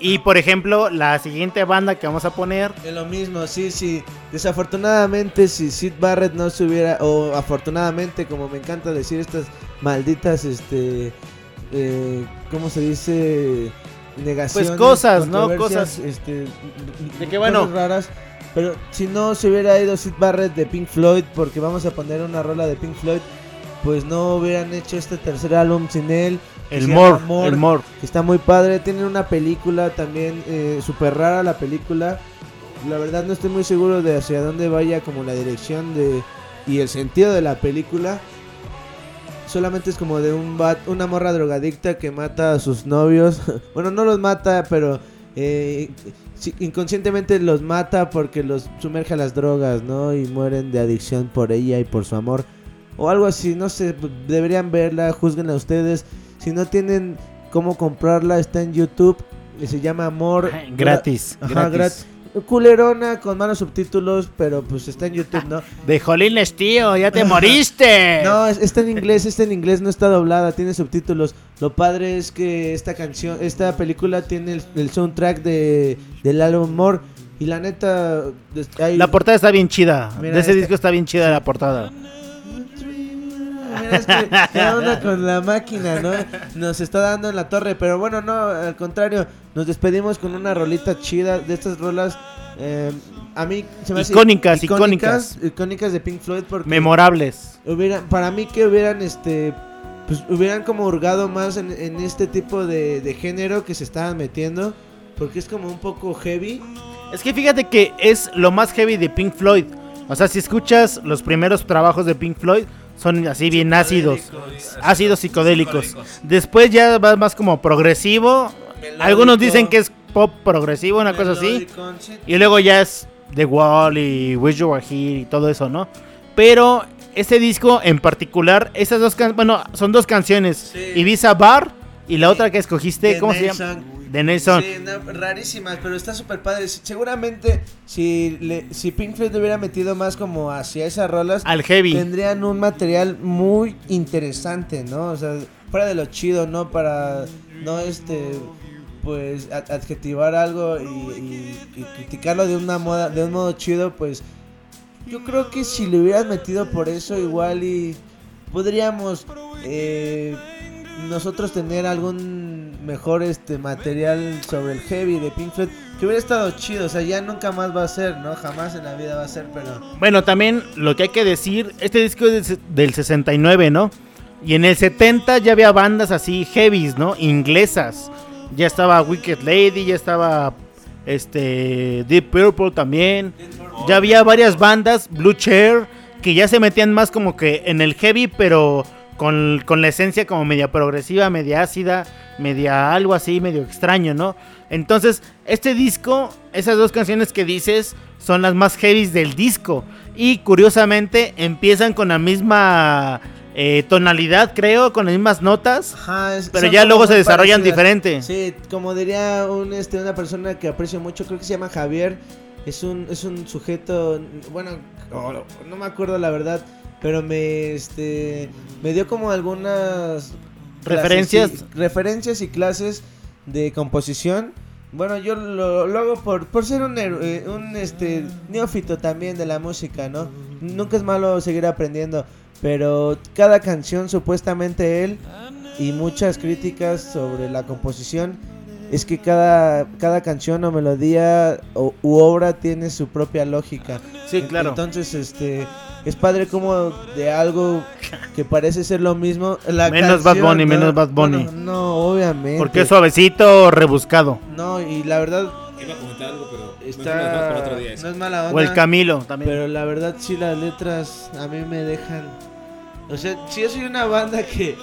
Y por ejemplo, la siguiente banda que vamos a poner, Es lo mismo, sí, sí. Desafortunadamente, si Sid Barrett no se hubiera, o afortunadamente, como me encanta decir estas malditas, este, eh, ¿cómo se dice? Negaciones. Pues cosas, ¿no? controversias, Cosas. Este, De que, bueno. cosas raras. Pero si no se hubiera ido Sid Barrett de Pink Floyd, porque vamos a poner una rola de Pink Floyd, pues no hubieran hecho este tercer álbum sin él. el llama More, el More. que está muy padre. Tienen una película también eh, súper rara la película. La verdad no estoy muy seguro de hacia dónde vaya como la dirección de y el sentido de la película. Solamente es como de un bat, una morra drogadicta que mata a sus novios. bueno, no los mata, pero eh, inconscientemente los mata porque los sumerge a las drogas, ¿no? Y mueren de adicción por ella y por su amor. O algo así, no sé, deberían verla, juzguenla ustedes. Si no tienen cómo comprarla, está en YouTube. y Se llama Amor. Gratis, Ajá, gratis. gratis. Culerona con malos subtítulos, pero pues está en YouTube, ¿no? De Jolines, tío, ya te moriste. No, es- está en inglés, está en inglés, no está doblada, tiene subtítulos. Lo padre es que esta canción, esta película tiene el, el soundtrack de, del álbum More. Y la neta, hay- La portada está bien chida. Mira, de ese disco está bien chida la portada. Mira, es que cada uno con la máquina, ¿no? Nos está dando en la torre, pero bueno, no, al contrario, nos despedimos con una rolita chida de estas rolas. eh, a mí se me hace Icónicas, icónicas, icónicas de Pink Floyd porque Memorables. hubieran, para mí que hubieran este pues hubieran como hurgado más en, en este tipo de, de género que se estaban metiendo porque es como un poco heavy Es que fíjate que es lo más heavy de Pink Floyd. O sea, si escuchas los primeros trabajos de Pink Floyd, son así bien ácidos. Ácidos psicodélicos. Después ya va más como progresivo. Algunos dicen que es pop progresivo, una cosa así. Y luego ya es The Wall y Wish You Were Here y todo eso, ¿no? Pero este disco en particular, esas dos canciones, bueno, son dos canciones. Ibiza Bar y la otra que escogiste, ¿cómo se llama? De Nelson. Sí, no, rarísimas, pero está súper padre. Seguramente, si, le, si Pink Floyd hubiera metido más como hacia esas rolas, Al heavy. tendrían un material muy interesante, ¿no? O sea, fuera de lo chido, ¿no? Para no, este, pues, ad- adjetivar algo y, y- y criticarlo de una moda, de un modo chido, pues, yo creo que si le hubieras metido por eso, igual y podríamos eh, nosotros tener algún mejor este material sobre el heavy de Pink Floyd que hubiera estado chido, o sea, ya nunca más va a ser, ¿no? Jamás en la vida va a ser, pero Bueno, también lo que hay que decir, este disco es del- del 69, ¿no? Y en el 70 ya había bandas así heavies, ¿no? Inglesas. Ya estaba Wicked Lady, ya estaba este Deep Purple también. Ya había varias bandas, Blue Chair, que ya se metían más como que en el heavy, pero con, con la esencia como media progresiva, media ácida, media algo así, medio extraño, ¿no? Entonces, este disco, esas dos canciones que dices, son las más heavies del disco. Y curiosamente, empiezan con la misma eh, tonalidad, creo, con las mismas notas. Ajá, es- Pero ya luego se desarrollan parecidas. diferente. Sí, como diría un, este, una persona que aprecio mucho, creo que se llama Javier. Es un, es un sujeto, bueno, no me acuerdo la verdad, pero me, este, me dio como algunas Referencias. clases, sí, referencias y clases de composición. Bueno, yo lo, lo hago por, por ser un, eh, un este, neófito también de la música, ¿no? Nunca es malo seguir aprendiendo, pero cada canción supuestamente él y muchas críticas sobre la composición es que cada, cada canción o melodía o, u obra tiene su propia lógica. Sí, claro. Entonces, este, es padre como de algo que parece ser lo mismo. La Menos Bad Bunny, ¿no? menos Bad Bunny. Bueno, no, obviamente. Porque es suavecito, rebuscado. No, y la verdad Iba a comentar algo, pero está para otro día. no es mala onda. O el Camilo también. Pero la verdad sí las letras a mí me dejan o sea, si yo soy una banda que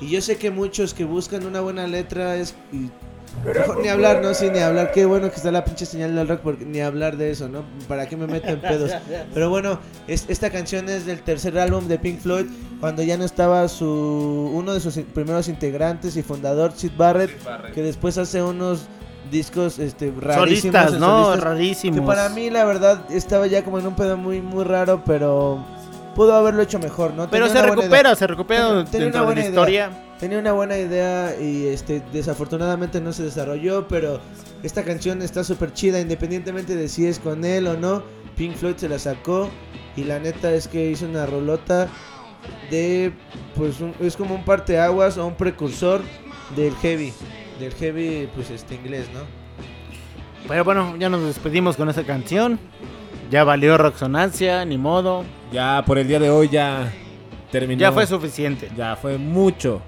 y yo sé que muchos que buscan una buena letra es y mejor ni hablar, no sí, ni hablar. Qué bueno que está la pinche señal del rock porque ni hablar de eso, ¿no? ¿Para qué me meto en pedos? Pero bueno, es, esta canción es del tercer álbum de Pink Floyd cuando ya no estaba su uno de sus primeros integrantes y fundador Sid Barrett, que después hace unos discos este rarísimos Solistas, ¿no? solistas, Rarísimos. que para mí la verdad estaba ya como en un pedo muy muy raro, pero pudo haberlo hecho mejor, ¿no? Pero Tenía se recupera, se recupera Tenía- dentro una de la buena historia. Tenía una buena idea y este desafortunadamente no se desarrolló, pero esta canción está súper chida independientemente de si es con él o no. Pink Floyd se la sacó y la neta es que hizo una rolota de pues un- es como un parteaguas o un precursor del heavy, del heavy pues este inglés, ¿no? Pero bueno, ya nos despedimos con esa canción. Ya valió Roxonancia, ni modo. Ya por el día de hoy ya terminó. Ya fue suficiente. Ya fue mucho.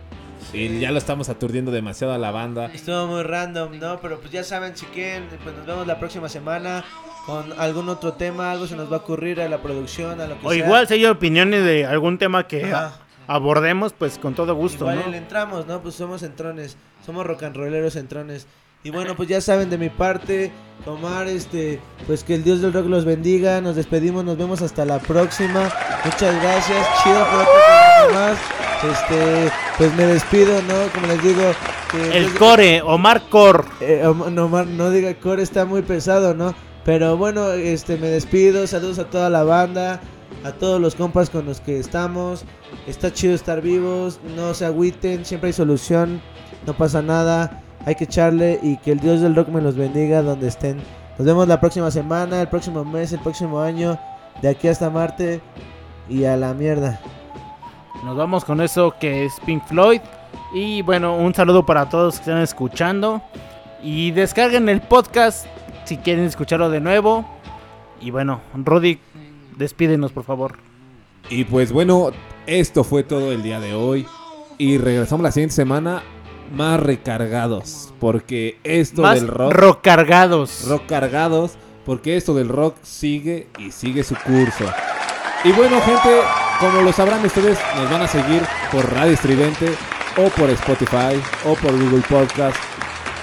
Y ya lo estamos aturdiendo demasiado a la banda. Estuvo muy random, ¿no? Pero pues ya saben, si quieren, pues nos vemos la próxima semana con algún otro tema, algo se nos va a ocurrir a la producción, a lo que O sea. igual si hay opiniones de algún tema que a- abordemos, pues con todo gusto, Igual ¿no? le entramos, ¿no? Pues somos entrones, somos rock and rolleros entrones. Y bueno, pues ya saben de mi parte, Omar, este, pues que el Dios del rock los bendiga, nos despedimos, nos vemos hasta la próxima. Muchas gracias, chido por otro más. Este, pues me despido, ¿no? Como les digo, que El core, Omar Cor. eh, no, Omar, no diga core, está muy pesado, ¿no? Pero bueno, este, me despido, saludos a toda la banda, a todos los compas con los que estamos. Está chido estar vivos, no se agüiten, siempre hay solución, no pasa nada, hay que echarle y que el Dios del rock me los bendiga donde estén. Nos vemos la próxima semana, el próximo mes, el próximo año, de aquí hasta Marte y a la mierda. Nos vamos con eso que es Pink Floyd. Y bueno, un saludo para todos que están escuchando. Y descarguen el podcast si quieren escucharlo de nuevo. Y bueno, Rudy, despídenos por favor. Y pues bueno, esto fue todo el día de hoy. Y regresamos la siguiente semana más recargados. Porque esto Más del rock. rock cargados. rock cargados. Porque esto del rock sigue y sigue su curso. Y bueno, gente, como lo sabrán ustedes, nos van a seguir por Radio Estridente, o por Spotify, o por Google Podcast,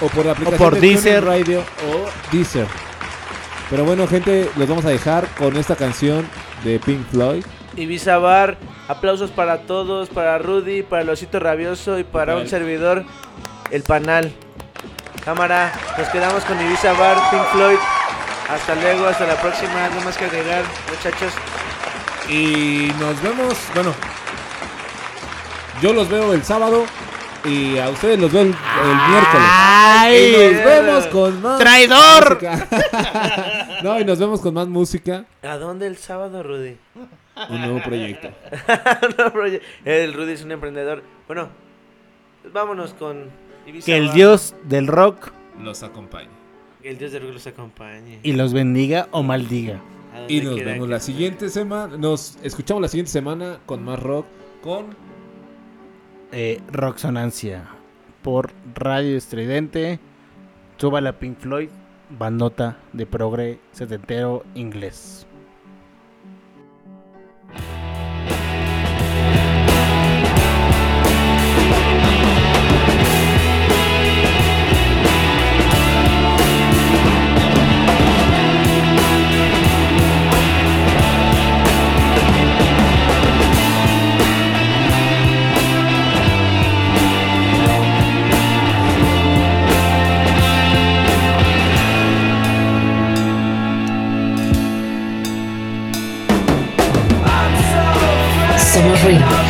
o por la aplicación por de Deezer. Radio o Deezer. Pero bueno, gente, los vamos a dejar con esta canción de Pink Floyd. Ibiza Bar, aplausos para todos, para Rudy, para el Osito Rabioso y para un servidor, el Panal. Cámara, nos quedamos con Ibiza Bar, Pink Floyd. Hasta luego, hasta la próxima. Algo más que agregar, muchachos. Y nos vemos, bueno, yo los veo el sábado y a ustedes los veo el, el miércoles. ¡Ay! Y nos vemos con más ¡Traidor! música. no, y nos vemos con más música. ¿A dónde el sábado, Rudy? Un nuevo proyecto. El Rudy es un emprendedor. Bueno, pues vámonos con Ibiza Que el Bar. dios del rock Los acompaña. Que el Dios de rock los acompañe. y los bendiga o maldiga. Y nos vemos la siguiente semana. Nos escuchamos la siguiente semana con más rock. Con Eh, Rocksonancia por Radio Estridente. Suba la Pink Floyd, bandota de progre setentero inglés. Somos ruido.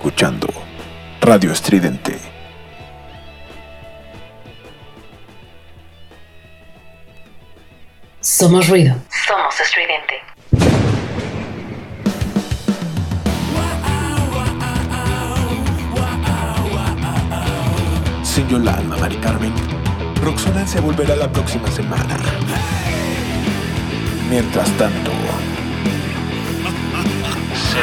Escuchando Radio Estridente. Somos ruido. Somos estridente. Descansen Yolanda, Mari Carmen. Roxonan se volverá la próxima semana. Mientras tanto, se